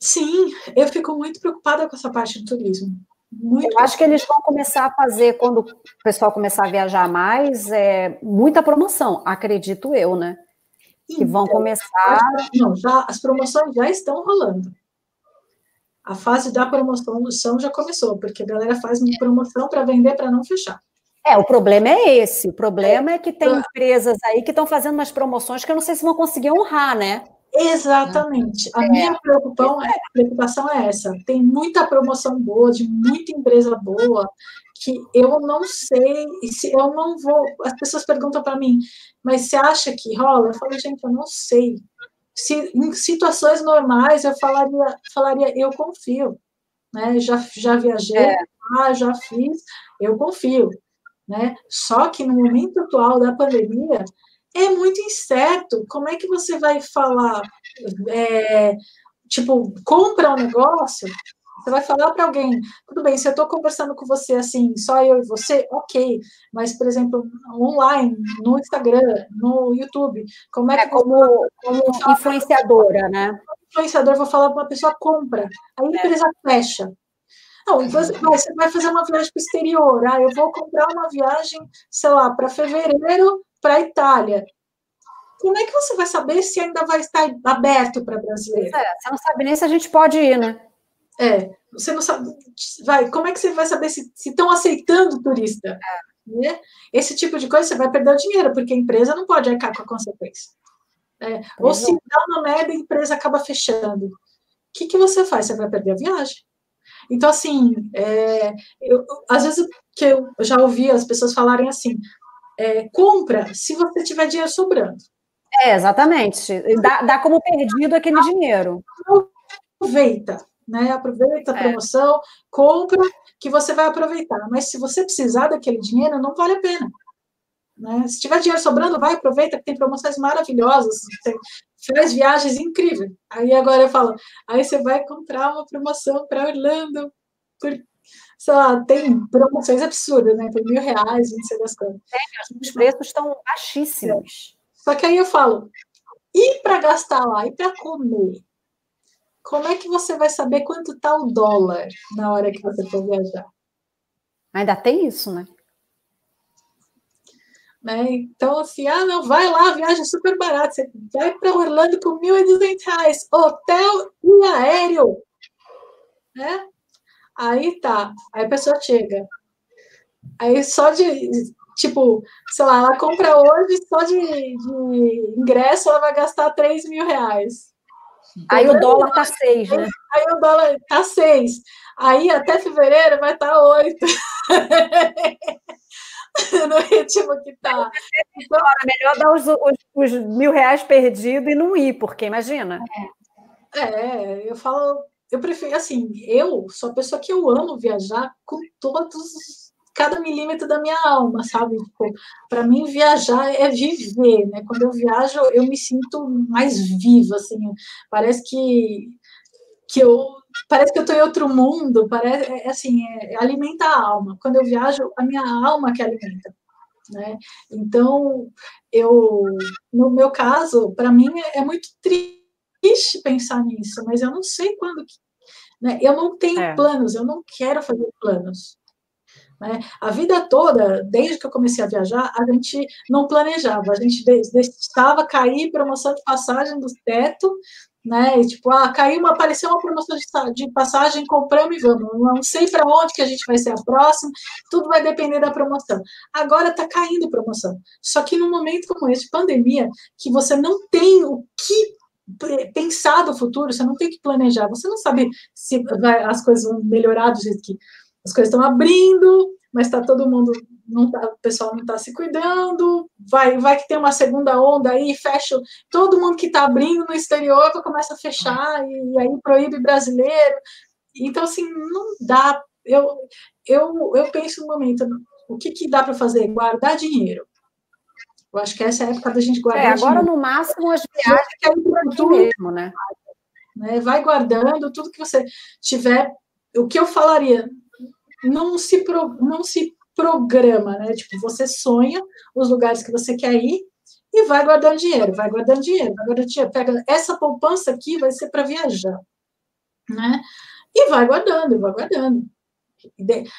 Speaker 1: Sim, eu fico muito preocupada com essa parte do turismo. Muito
Speaker 3: eu acho que eles vão começar a fazer, quando o pessoal começar a viajar mais, é, muita promoção, acredito eu, né? Então, que vão começar.
Speaker 1: Não, já, as promoções já estão rolando. A fase da promoção chão já começou, porque a galera faz uma promoção para vender para não fechar.
Speaker 3: É, o problema é esse. O problema é que tem ah. empresas aí que estão fazendo umas promoções que eu não sei se vão conseguir honrar, né?
Speaker 1: Exatamente. A é. minha preocupação é, preocupação é essa. Tem muita promoção boa, de muita empresa boa, que eu não sei, se eu não vou. As pessoas perguntam para mim, mas você acha que rola? Eu falo, gente, eu não sei. Se, em situações normais, eu falaria, falaria eu confio. Né? Já, já viajei, é. ah, já fiz, eu confio. Né? Só que no momento atual da pandemia, é muito incerto. Como é que você vai falar? É, tipo, compra um negócio, você vai falar para alguém, tudo bem, se eu estou conversando com você assim, só eu e você, ok, mas, por exemplo, online, no Instagram, no YouTube, como é, é que.
Speaker 3: como, como influenciadora, né?
Speaker 1: Influenciador, vou falar para uma pessoa compra, aí a é. empresa fecha. Não, você vai, você vai fazer uma viagem para o exterior. Ah, eu vou comprar uma viagem, sei lá, para fevereiro para a Itália. Como é que você vai saber se ainda vai estar aberto para brasileiro?
Speaker 3: É, você não sabe nem se a gente pode ir, né?
Speaker 1: É, você não sabe. Vai, como é que você vai saber se estão aceitando turista? É. Né? Esse tipo de coisa você vai perder o dinheiro, porque a empresa não pode arcar com a consequência. É, ou se dá uma merda, a empresa acaba fechando. O que, que você faz? Você vai perder a viagem. Então, assim, é, eu, às vezes que eu já ouvi as pessoas falarem assim, é, compra se você tiver dinheiro sobrando.
Speaker 3: É, exatamente. Dá, dá como perdido aquele dinheiro.
Speaker 1: Aproveita, né? Aproveita a é. promoção, compra, que você vai aproveitar. Mas se você precisar daquele dinheiro, não vale a pena. Né? Se tiver dinheiro sobrando, vai, aproveita, que tem promoções maravilhosas, faz viagens incríveis. Aí agora eu falo, aí você vai comprar uma promoção para Orlando por sei lá, tem promoções absurdas, né? Por mil reais, não sei das coisas.
Speaker 3: É, os preços estão baixíssimos.
Speaker 1: Só que aí eu falo, e para gastar lá, e para comer? Como é que você vai saber quanto está o dólar na hora que você for viajar?
Speaker 3: Ainda tem isso, né?
Speaker 1: Né? Então, assim, ah, não, vai lá, viagem super barata. Você vai para Orlando por R$ 1.200, hotel e aéreo. Né? Aí tá, aí a pessoa chega. Aí só de, tipo, sei lá, ela compra hoje, só de, de ingresso ela vai gastar 3 mil reais.
Speaker 3: Aí o dólar tá 6, né?
Speaker 1: Aí o dólar tá 6. Aí até fevereiro vai estar tá 8. no ritmo que tá.
Speaker 3: Então, melhor dar os, os, os, mil reais perdidos e não ir, porque imagina.
Speaker 1: É, é eu falo, eu prefiro, assim, eu sou a pessoa que eu amo viajar com todos, cada milímetro da minha alma, sabe? Tipo, para mim, viajar é viver, né? Quando eu viajo, eu me sinto mais viva, assim, parece que, que eu parece que eu estou em outro mundo, parece é, assim, é, alimenta a alma. Quando eu viajo, a minha alma que alimenta. Né? Então, eu, no meu caso, para mim é, é muito triste pensar nisso, mas eu não sei quando que né? Eu não tenho é. planos, eu não quero fazer planos. Né? A vida toda, desde que eu comecei a viajar, a gente não planejava, a gente deixava cair promoção de passagem do teto, né? E, tipo, ah, caiu uma, apareceu uma promoção de, passagem, compramos e vamos. Não sei para onde que a gente vai ser a próxima, tudo vai depender da promoção. Agora está caindo promoção. Só que num momento como esse, pandemia, que você não tem o que pensar do futuro, você não tem que planejar, você não sabe se vai, as coisas vão melhorar do jeito que as coisas estão abrindo, mas está todo mundo, não tá, o pessoal não está se cuidando, vai, vai que tem uma segunda onda aí, fecha, todo mundo que está abrindo no exterior começa a fechar, e, aí proíbe brasileiro, então assim, não dá, eu, eu, eu penso no momento, o que, que dá para fazer? Guardar dinheiro, eu acho que essa é a época da gente guardar.
Speaker 3: É, agora, no máximo, as viagens que é por mesmo, né?
Speaker 1: né? Vai guardando tudo que você tiver. O que eu falaria, não se, pro, não se programa, né? Tipo, você sonha os lugares que você quer ir e vai guardando dinheiro, vai guardando dinheiro, vai guardando dinheiro. Pega essa poupança aqui, vai ser para viajar, né? E vai guardando, vai guardando.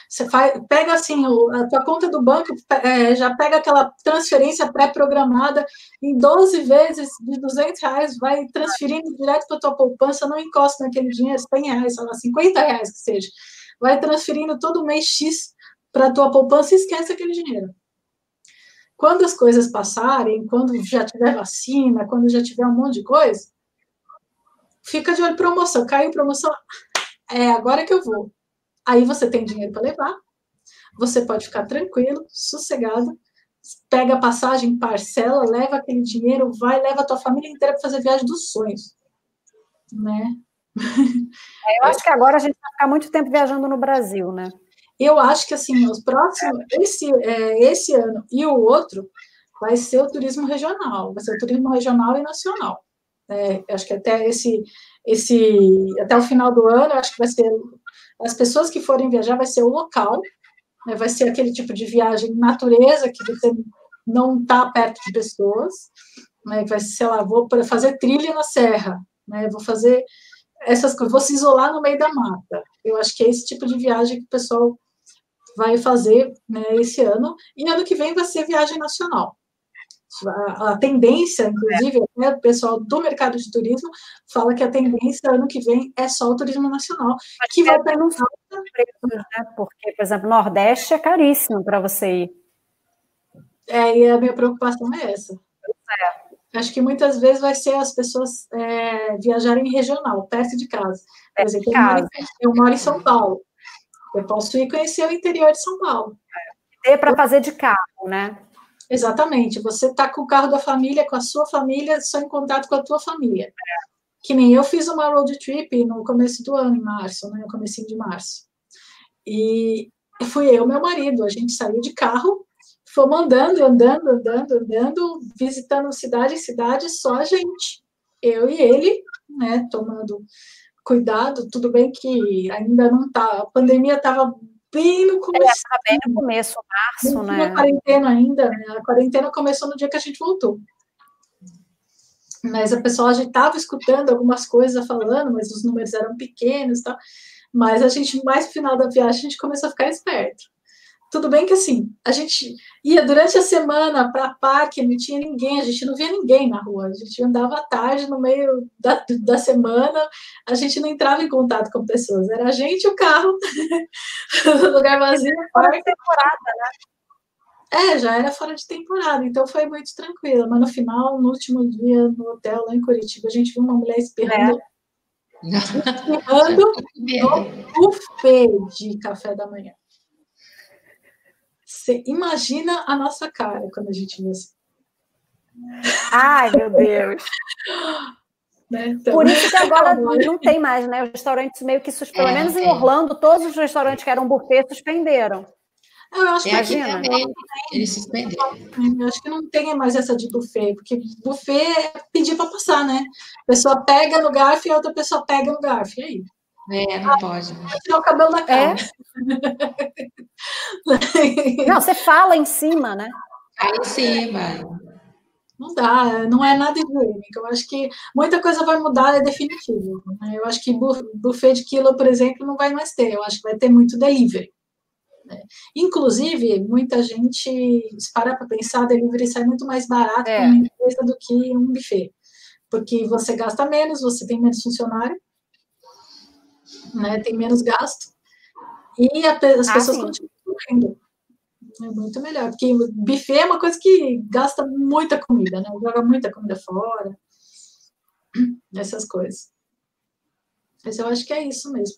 Speaker 1: Você faz, pega assim, a tua conta do banco, é, já pega aquela transferência pré-programada em 12 vezes de 200 reais, vai transferindo direto para tua poupança, não encosta naquele dinheiro, 100 reais, lá, 50 reais que seja. Vai transferindo todo mês X para tua poupança e esquece aquele dinheiro. Quando as coisas passarem, quando já tiver vacina, quando já tiver um monte de coisa, fica de olho promoção, caiu promoção, é agora que eu vou Aí você tem dinheiro para levar, você pode ficar tranquilo, sossegado, pega a passagem, parcela, leva aquele dinheiro, vai, leva a tua família inteira para fazer viagem dos sonhos, né?
Speaker 3: É, eu acho que agora a gente vai ficar muito tempo viajando no Brasil, né?
Speaker 1: Eu acho que assim, os próximos, esse, é, esse ano e o outro, vai ser o turismo regional, vai ser o turismo regional e nacional. É, acho que até esse, esse, até o final do ano, acho que vai ser as pessoas que forem viajar vai ser o local, né, vai ser aquele tipo de viagem natureza que você não está perto de pessoas, né, vai ser, sei lá, vou fazer trilha na serra, né, vou fazer essas coisas, vou se isolar no meio da mata. Eu acho que é esse tipo de viagem que o pessoal vai fazer né, esse ano, e ano que vem vai ser viagem nacional a, a tendência, inclusive, né, o pessoal do mercado de turismo fala que a tendência ano que vem é só o turismo nacional, Mas que vai ter um
Speaker 3: né? Porque, por exemplo, Nordeste é caríssimo para você ir.
Speaker 1: É, e a minha preocupação é essa. Acho que muitas vezes vai ser as pessoas é, viajarem regional, perto de casa. Por exemplo, eu moro, eu moro em São Paulo. Eu posso ir conhecer o interior de São Paulo.
Speaker 3: É para fazer de carro, né?
Speaker 1: Exatamente. Você está com o carro da família, com a sua família, só em contato com a tua família. Que nem eu fiz uma road trip no começo do ano, em março, né? No comecinho de março. E fui eu e meu marido. A gente saiu de carro, fomos andando, andando, andando, andando, visitando cidade em cidade, só a gente. Eu e ele, né? Tomando cuidado. Tudo bem que ainda não tá. A pandemia estava bem no começo.
Speaker 3: É, bem no começo, março, né?
Speaker 1: A quarentena ainda, né? A quarentena começou no dia que a gente voltou. Mas a pessoa já estava escutando algumas coisas falando, mas os números eram pequenos, tá? Mas a gente, mais no final da viagem, a gente começou a ficar esperto. Tudo bem que assim, a gente ia durante a semana para parque, não tinha ninguém, a gente não via ninguém na rua, a gente andava à tarde no meio da, da semana, a gente não entrava em contato com pessoas, era a gente e o carro, lugar vazio.
Speaker 3: Fora de temporada, né?
Speaker 1: É, já era fora de temporada, então foi muito tranquilo. Mas no final, no último dia, no hotel lá em Curitiba, a gente viu uma mulher espirrando, é. espirrando no buffet de café da manhã. Você imagina a nossa cara quando a gente vê isso.
Speaker 3: Ai, meu Deus. Né? Então, Por isso que agora não tem mais, né? Os restaurantes meio que suspenderam. Pelo é, menos em Orlando, todos os restaurantes que eram buffet suspenderam.
Speaker 1: Eu acho que
Speaker 2: aqui também eles suspenderam.
Speaker 1: Eu acho que não tem mais essa de buffet, porque buffet é pedir para passar, né? A pessoa pega no garfo e a outra pessoa pega no garfo. E aí?
Speaker 2: É, não ah, pode.
Speaker 1: Tirar o cabelo da cara.
Speaker 3: É? não, você fala em cima, né?
Speaker 2: Fala em cima.
Speaker 1: Não dá, não é nada higiênico. Eu acho que muita coisa vai mudar, é definitivo. Né? Eu acho que buffet de quilo, por exemplo, não vai mais ter. Eu acho que vai ter muito delivery. Né? Inclusive, muita gente, se parar para pensar, delivery sai muito mais barato é. uma empresa do que um buffet. Porque você gasta menos, você tem menos funcionário, né? Tem menos gasto. E a, as ah, pessoas sim. continuam comendo. É muito melhor, porque buffet é uma coisa que gasta muita comida, né? Joga muita comida fora. Essas coisas. Mas eu acho que é isso mesmo.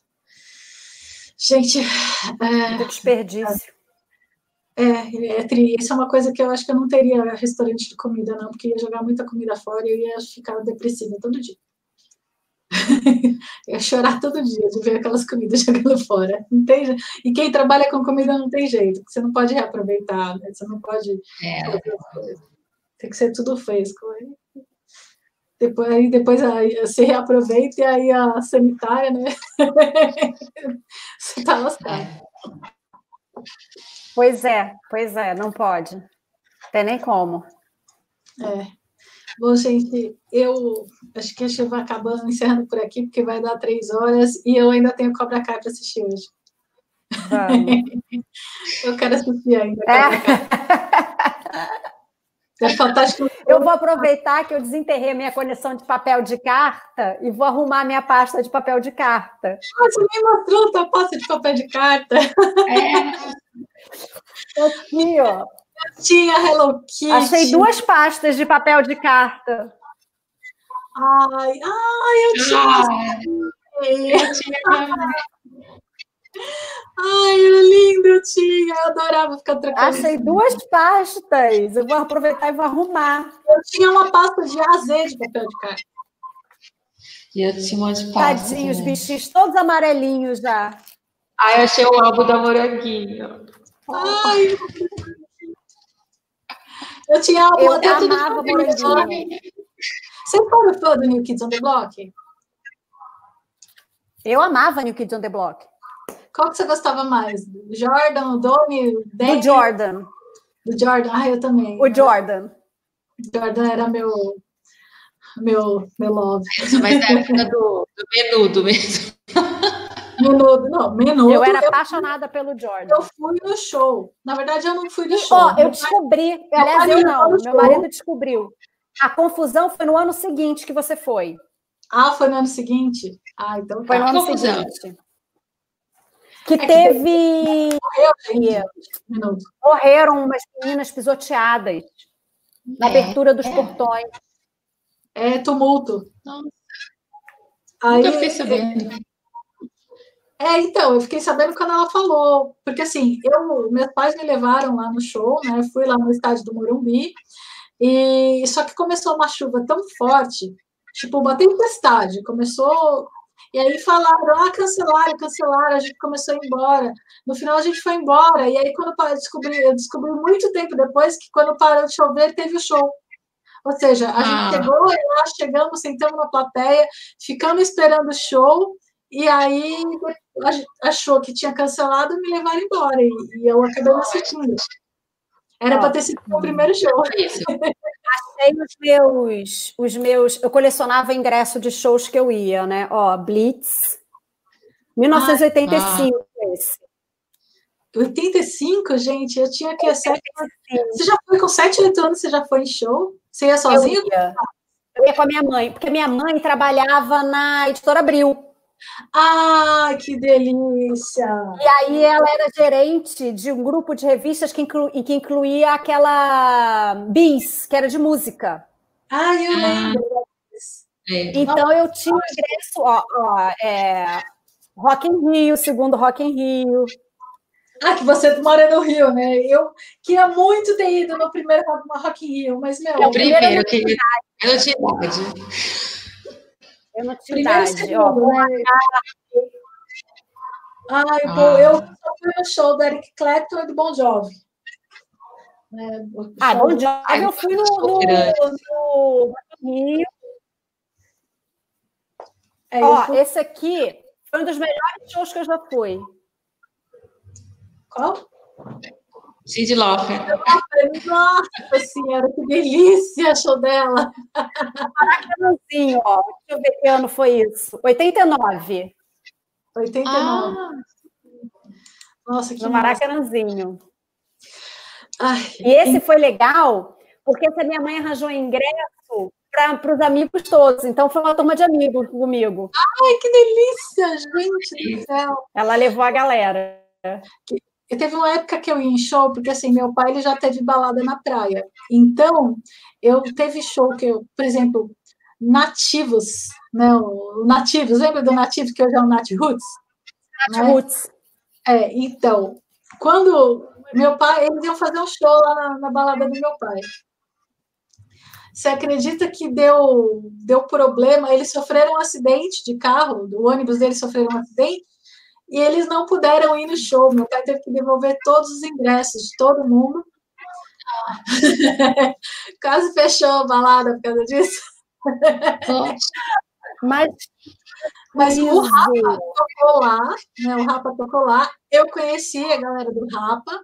Speaker 1: Gente.
Speaker 3: É, desperdício.
Speaker 1: É, é, é, isso é uma coisa que eu acho que eu não teria restaurante de comida, não, porque ia jogar muita comida fora e eu ia ficar depressiva todo dia. ia chorar todo dia de ver aquelas comidas jogando fora. Não tem, e quem trabalha com comida não tem jeito, você não pode reaproveitar, né? você não pode. É. Tem que ser tudo fresco. Né? Depois, aí depois aí, você reaproveita e aí a sanitária, né? você tá lascado.
Speaker 3: Pois é, pois é, não pode. Tem nem como.
Speaker 1: É. Bom, gente, eu acho que a gente vai acabando, encerrando por aqui, porque vai dar três horas e eu ainda tenho Cobra Kai para assistir hoje. eu quero assistir ainda. É. É fantástico.
Speaker 3: Eu vou aproveitar que eu desenterrei minha coleção de papel de carta e vou arrumar minha pasta de papel de carta.
Speaker 1: Ah, você me mostrou a pasta de papel de carta.
Speaker 3: É. Aqui, ó.
Speaker 1: Eu tinha Hello Kitty.
Speaker 3: Achei duas pastas de papel de carta.
Speaker 1: Ai, ai, eu tinha. Ah, eu tinha. Ai, era lindo, eu tinha, eu adorava ficar trocando.
Speaker 3: Achei duas pastas, eu vou aproveitar e vou arrumar.
Speaker 1: Eu tinha uma pasta de AZ de papel de carta.
Speaker 2: E eu tinha uma de pasta.
Speaker 3: Tadinhos, bichinhos todos amarelinhos já.
Speaker 2: Ai, eu achei o álbum da Moranguinho.
Speaker 1: Ai, eu tinha álbum
Speaker 3: eu até tudo.
Speaker 1: Você foi fã do New Kids on the Block?
Speaker 3: Eu amava New Kids on the Block.
Speaker 1: Qual que você gostava mais? Do Jordan, o Domi, o
Speaker 3: Do Jordan.
Speaker 1: Do Jordan, ah, eu também.
Speaker 3: O Jordan.
Speaker 1: Jordan era meu meu, meu love.
Speaker 2: Isso, mas da época do, do menudo mesmo.
Speaker 1: Menudo, não, menudo.
Speaker 3: Eu era eu apaixonada fui, pelo Jordan.
Speaker 1: Eu fui no show. Na verdade, eu não fui no
Speaker 3: e,
Speaker 1: show.
Speaker 3: Ó, eu descobri, pai, aliás, eu não, meu marido descobriu. A confusão foi no ano seguinte que você foi.
Speaker 1: Ah, foi no ano seguinte? Ah, então
Speaker 3: Foi no tá. ano confusão. seguinte. Que é teve. Morreram umas meninas pisoteadas na é, abertura dos é. portões.
Speaker 1: É tumulto.
Speaker 2: Nossa. Aí, Nunca fiquei sabendo.
Speaker 1: É, então, eu fiquei sabendo quando ela falou, porque assim, eu, meus pais me levaram lá no show, né? Fui lá no estádio do Morumbi, e só que começou uma chuva tão forte, tipo, uma tempestade, começou. E aí falaram, ah, cancelaram, cancelaram, a gente começou a ir embora. No final a gente foi embora. E aí, quando eu descobri, eu descobri muito tempo depois que quando parou de chover, teve o show. Ou seja, a ah. gente chegou, nós chegamos, sentamos na plateia, ficamos esperando o show, e aí achou que tinha cancelado e me levaram embora. E, e eu acabei não assistindo. Era para ter sido o primeiro show.
Speaker 3: Achei os meus, os meus. Eu colecionava ingresso de shows que eu ia, né? Ó, Blitz, 1985, ah, esse.
Speaker 1: 85, gente, eu tinha que sete. Você já foi com 7, 8 anos, você já foi em show? Você ia sozinho?
Speaker 3: Eu ia. eu ia com a minha mãe, porque minha mãe trabalhava na editora Abril.
Speaker 1: Ah, que delícia!
Speaker 3: E aí ela era gerente de um grupo de revistas que, inclu, que incluía aquela Bis, que era de música.
Speaker 1: Ah, eu ah. lembro.
Speaker 3: É. Então eu tinha ingresso, ó, ó é, Rock in Rio, segundo Rock in Rio.
Speaker 1: Ah, que você mora no Rio, né? Eu queria muito ter ido no primeiro Rock in Rio, mas meu.
Speaker 2: É o primeiro, eu queria. Eu não tinha idade.
Speaker 3: Eu não tinha idade. Ó, né?
Speaker 1: Ah, eu, ah. eu só fui no show do Eric Clapton e do Bon Jovi.
Speaker 3: É, ah, Bon Jovi eu fui no, no, no, no Rio. É, Ó, fui... esse aqui foi um dos melhores shows que eu já fui.
Speaker 1: Qual?
Speaker 2: Cindy Lauper.
Speaker 1: Nossa senhora, que delícia show dela.
Speaker 3: Maracanãzinho, ó. Deixa eu ver que ano foi isso. 89.
Speaker 1: 89. Ah. Nossa, que
Speaker 3: No Maracanãzinho. Ai, e esse foi legal, porque essa minha mãe arranjou ingresso para os amigos todos. Então foi uma turma de amigos comigo.
Speaker 1: Ai, que delícia, gente do céu.
Speaker 3: Ela levou a galera.
Speaker 1: Que, eu teve uma época que eu ia em show, porque assim, meu pai ele já teve balada na praia. Então, eu teve show que eu, por exemplo, Nativos, né? O Nativos, lembra do Nativos que hoje é o Nat Roots?
Speaker 3: Nat né? Roots.
Speaker 1: É, então, quando meu pai, eles iam fazer um show lá na, na balada do meu pai. Você acredita que deu, deu problema? Eles sofreram um acidente de carro, o ônibus deles sofreram um acidente, e eles não puderam ir no show. Meu pai teve que devolver todos os ingressos de todo mundo. Quase fechou a balada por causa disso.
Speaker 3: Mas,
Speaker 1: mas o Rapa tocou lá, né? O Rapa tocou lá. Eu conheci a galera do Rapa.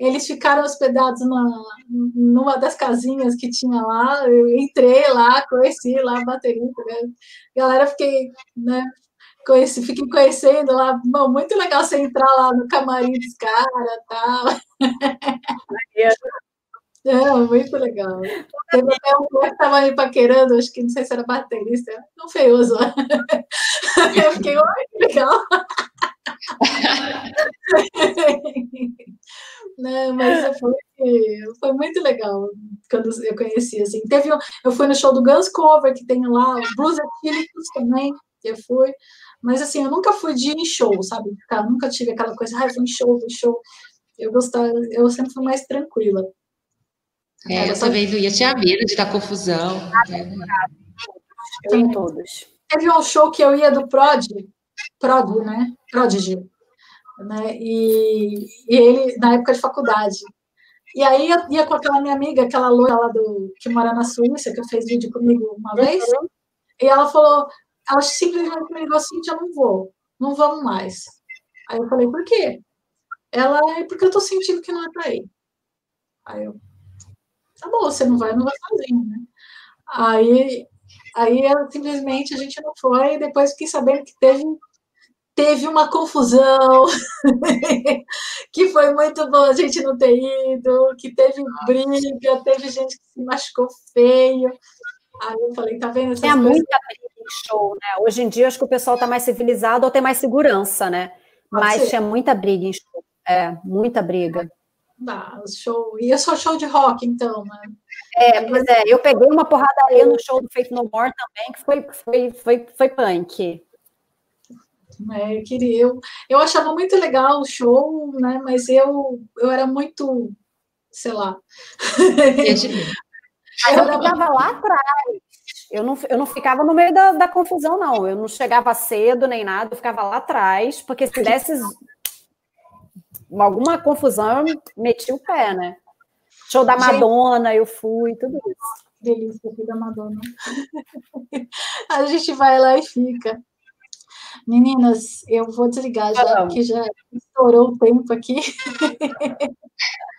Speaker 1: Eles ficaram hospedados na, numa das casinhas que tinha lá. Eu entrei lá, conheci lá a bateria. Né? Galera, fiquei, né? Conheci, fiquei conhecendo lá. Bom, muito legal você entrar lá no camarim dos caras e tal. É, muito legal. Teve até um que estava me paquerando, acho que não sei se era baterista, um feioso. Eu fiquei, olha que legal. Não, mas foi, foi muito legal quando eu conheci, assim. Teve, eu fui no show do Guns Cover, que tem lá, o Blues Atílicos também, que eu fui. Mas assim, eu nunca fui de ir em show, sabe? Eu nunca tive aquela coisa, ah, vou em show, vou em show. Eu gostava, eu sempre fui mais tranquila.
Speaker 2: É, eu também não ia, tinha medo de dar confusão.
Speaker 3: Eu em todos.
Speaker 1: Teve um show que eu ia do Prod, Prod, né? Prodigy. Né? E, e ele, na época de faculdade. E aí eu ia com aquela minha amiga, aquela loira lá do, que mora na Suíça, que fez vídeo comigo uma vez, uhum. e ela falou: ela simplesmente me ligou assim, eu não vou, não vamos mais. Aí eu falei, por quê? Ela, é porque eu tô sentindo que não é pra ir. Aí eu, tá bom, você não vai, não vai sozinho, né? Aí, aí ela, simplesmente a gente não foi, e depois fiquei sabendo que teve, teve uma confusão, que foi muito bom a gente não ter ido, que teve briga, teve gente que se machucou feio. Aí eu falei, tá vendo? Essas
Speaker 3: é coisas... muita show, né? Hoje em dia acho que o pessoal tá mais civilizado ou tem mais segurança, né? Mas tinha muita briga em show. É, muita briga.
Speaker 1: Ah, show. E é só show de rock, então, né?
Speaker 3: É, pois é, eu peguei uma porradaria no show do Faith No More também, que foi, foi, foi, foi punk.
Speaker 1: É, eu queria, eu, eu achava muito legal o show, né? Mas eu, eu era muito, sei lá.
Speaker 3: eu ficava lá atrás. Eu não, eu não ficava no meio da, da confusão, não. Eu não chegava cedo nem nada, eu ficava lá atrás, porque se desse alguma confusão, eu meti o pé, né? Show da Madonna, eu fui, tudo isso.
Speaker 1: Delícia, fui da Madonna. A gente vai lá e fica. Meninas, eu vou desligar já, porque já estourou o tempo aqui.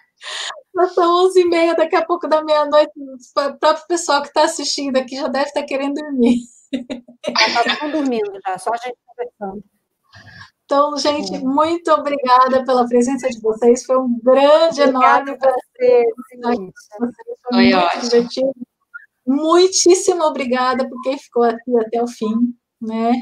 Speaker 1: Nós são 11h30, daqui a pouco da meia-noite. O próprio pessoal que está assistindo aqui já deve estar tá querendo dormir.
Speaker 3: Está todo mundo dormindo já, só a gente conversando.
Speaker 1: Então, gente, é. muito obrigada pela presença de vocês. Foi um grande, obrigada enorme prazer. Foi, Foi muito ótimo. divertido. Muitíssimo obrigada por quem ficou aqui até o fim, né?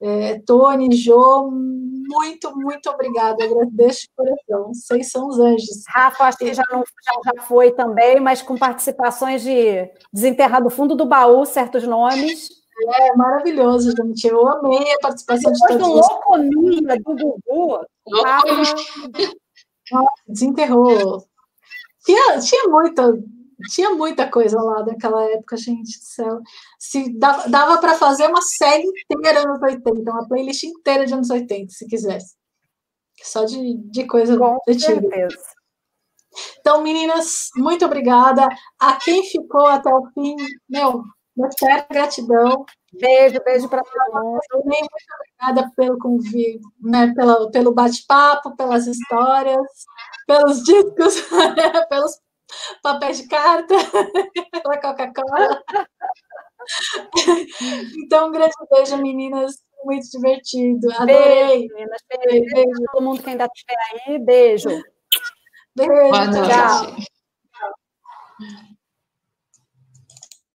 Speaker 1: É, Tony, Jô, muito, muito obrigada. Agradeço de coração. Vocês são os anjos.
Speaker 3: Rafa, acho que já, não, já, já foi também, mas com participações de desenterrar do fundo do baú certos nomes.
Speaker 1: É maravilhoso, gente. Eu amei a participação
Speaker 3: Depois
Speaker 1: de
Speaker 3: todos. Depois do Loucomia, do Gugu,
Speaker 1: Nossa, desenterrou. Tinha, tinha, muita, tinha muita coisa lá naquela época, gente do céu. Se dava, dava para fazer uma série inteira nos 80, uma playlist inteira de anos 80, se quisesse. Só de, de coisa
Speaker 3: Com certeza.
Speaker 1: Então, meninas, muito obrigada. A quem ficou até o fim, meu, Muita gratidão.
Speaker 3: Beijo, beijo para todo mundo.
Speaker 1: Muito obrigada pelo convite, né, pelo, pelo bate-papo, pelas histórias, pelos discos, pelos papéis de carta, pela Coca-Cola. Então, um grande beijo, meninas. Muito divertido. Adorei.
Speaker 3: Beijo, meninas. Beijo, beijo. beijo. todo mundo que ainda estiver aí. Beijo.
Speaker 1: Beijo. Boa noite. Tchau.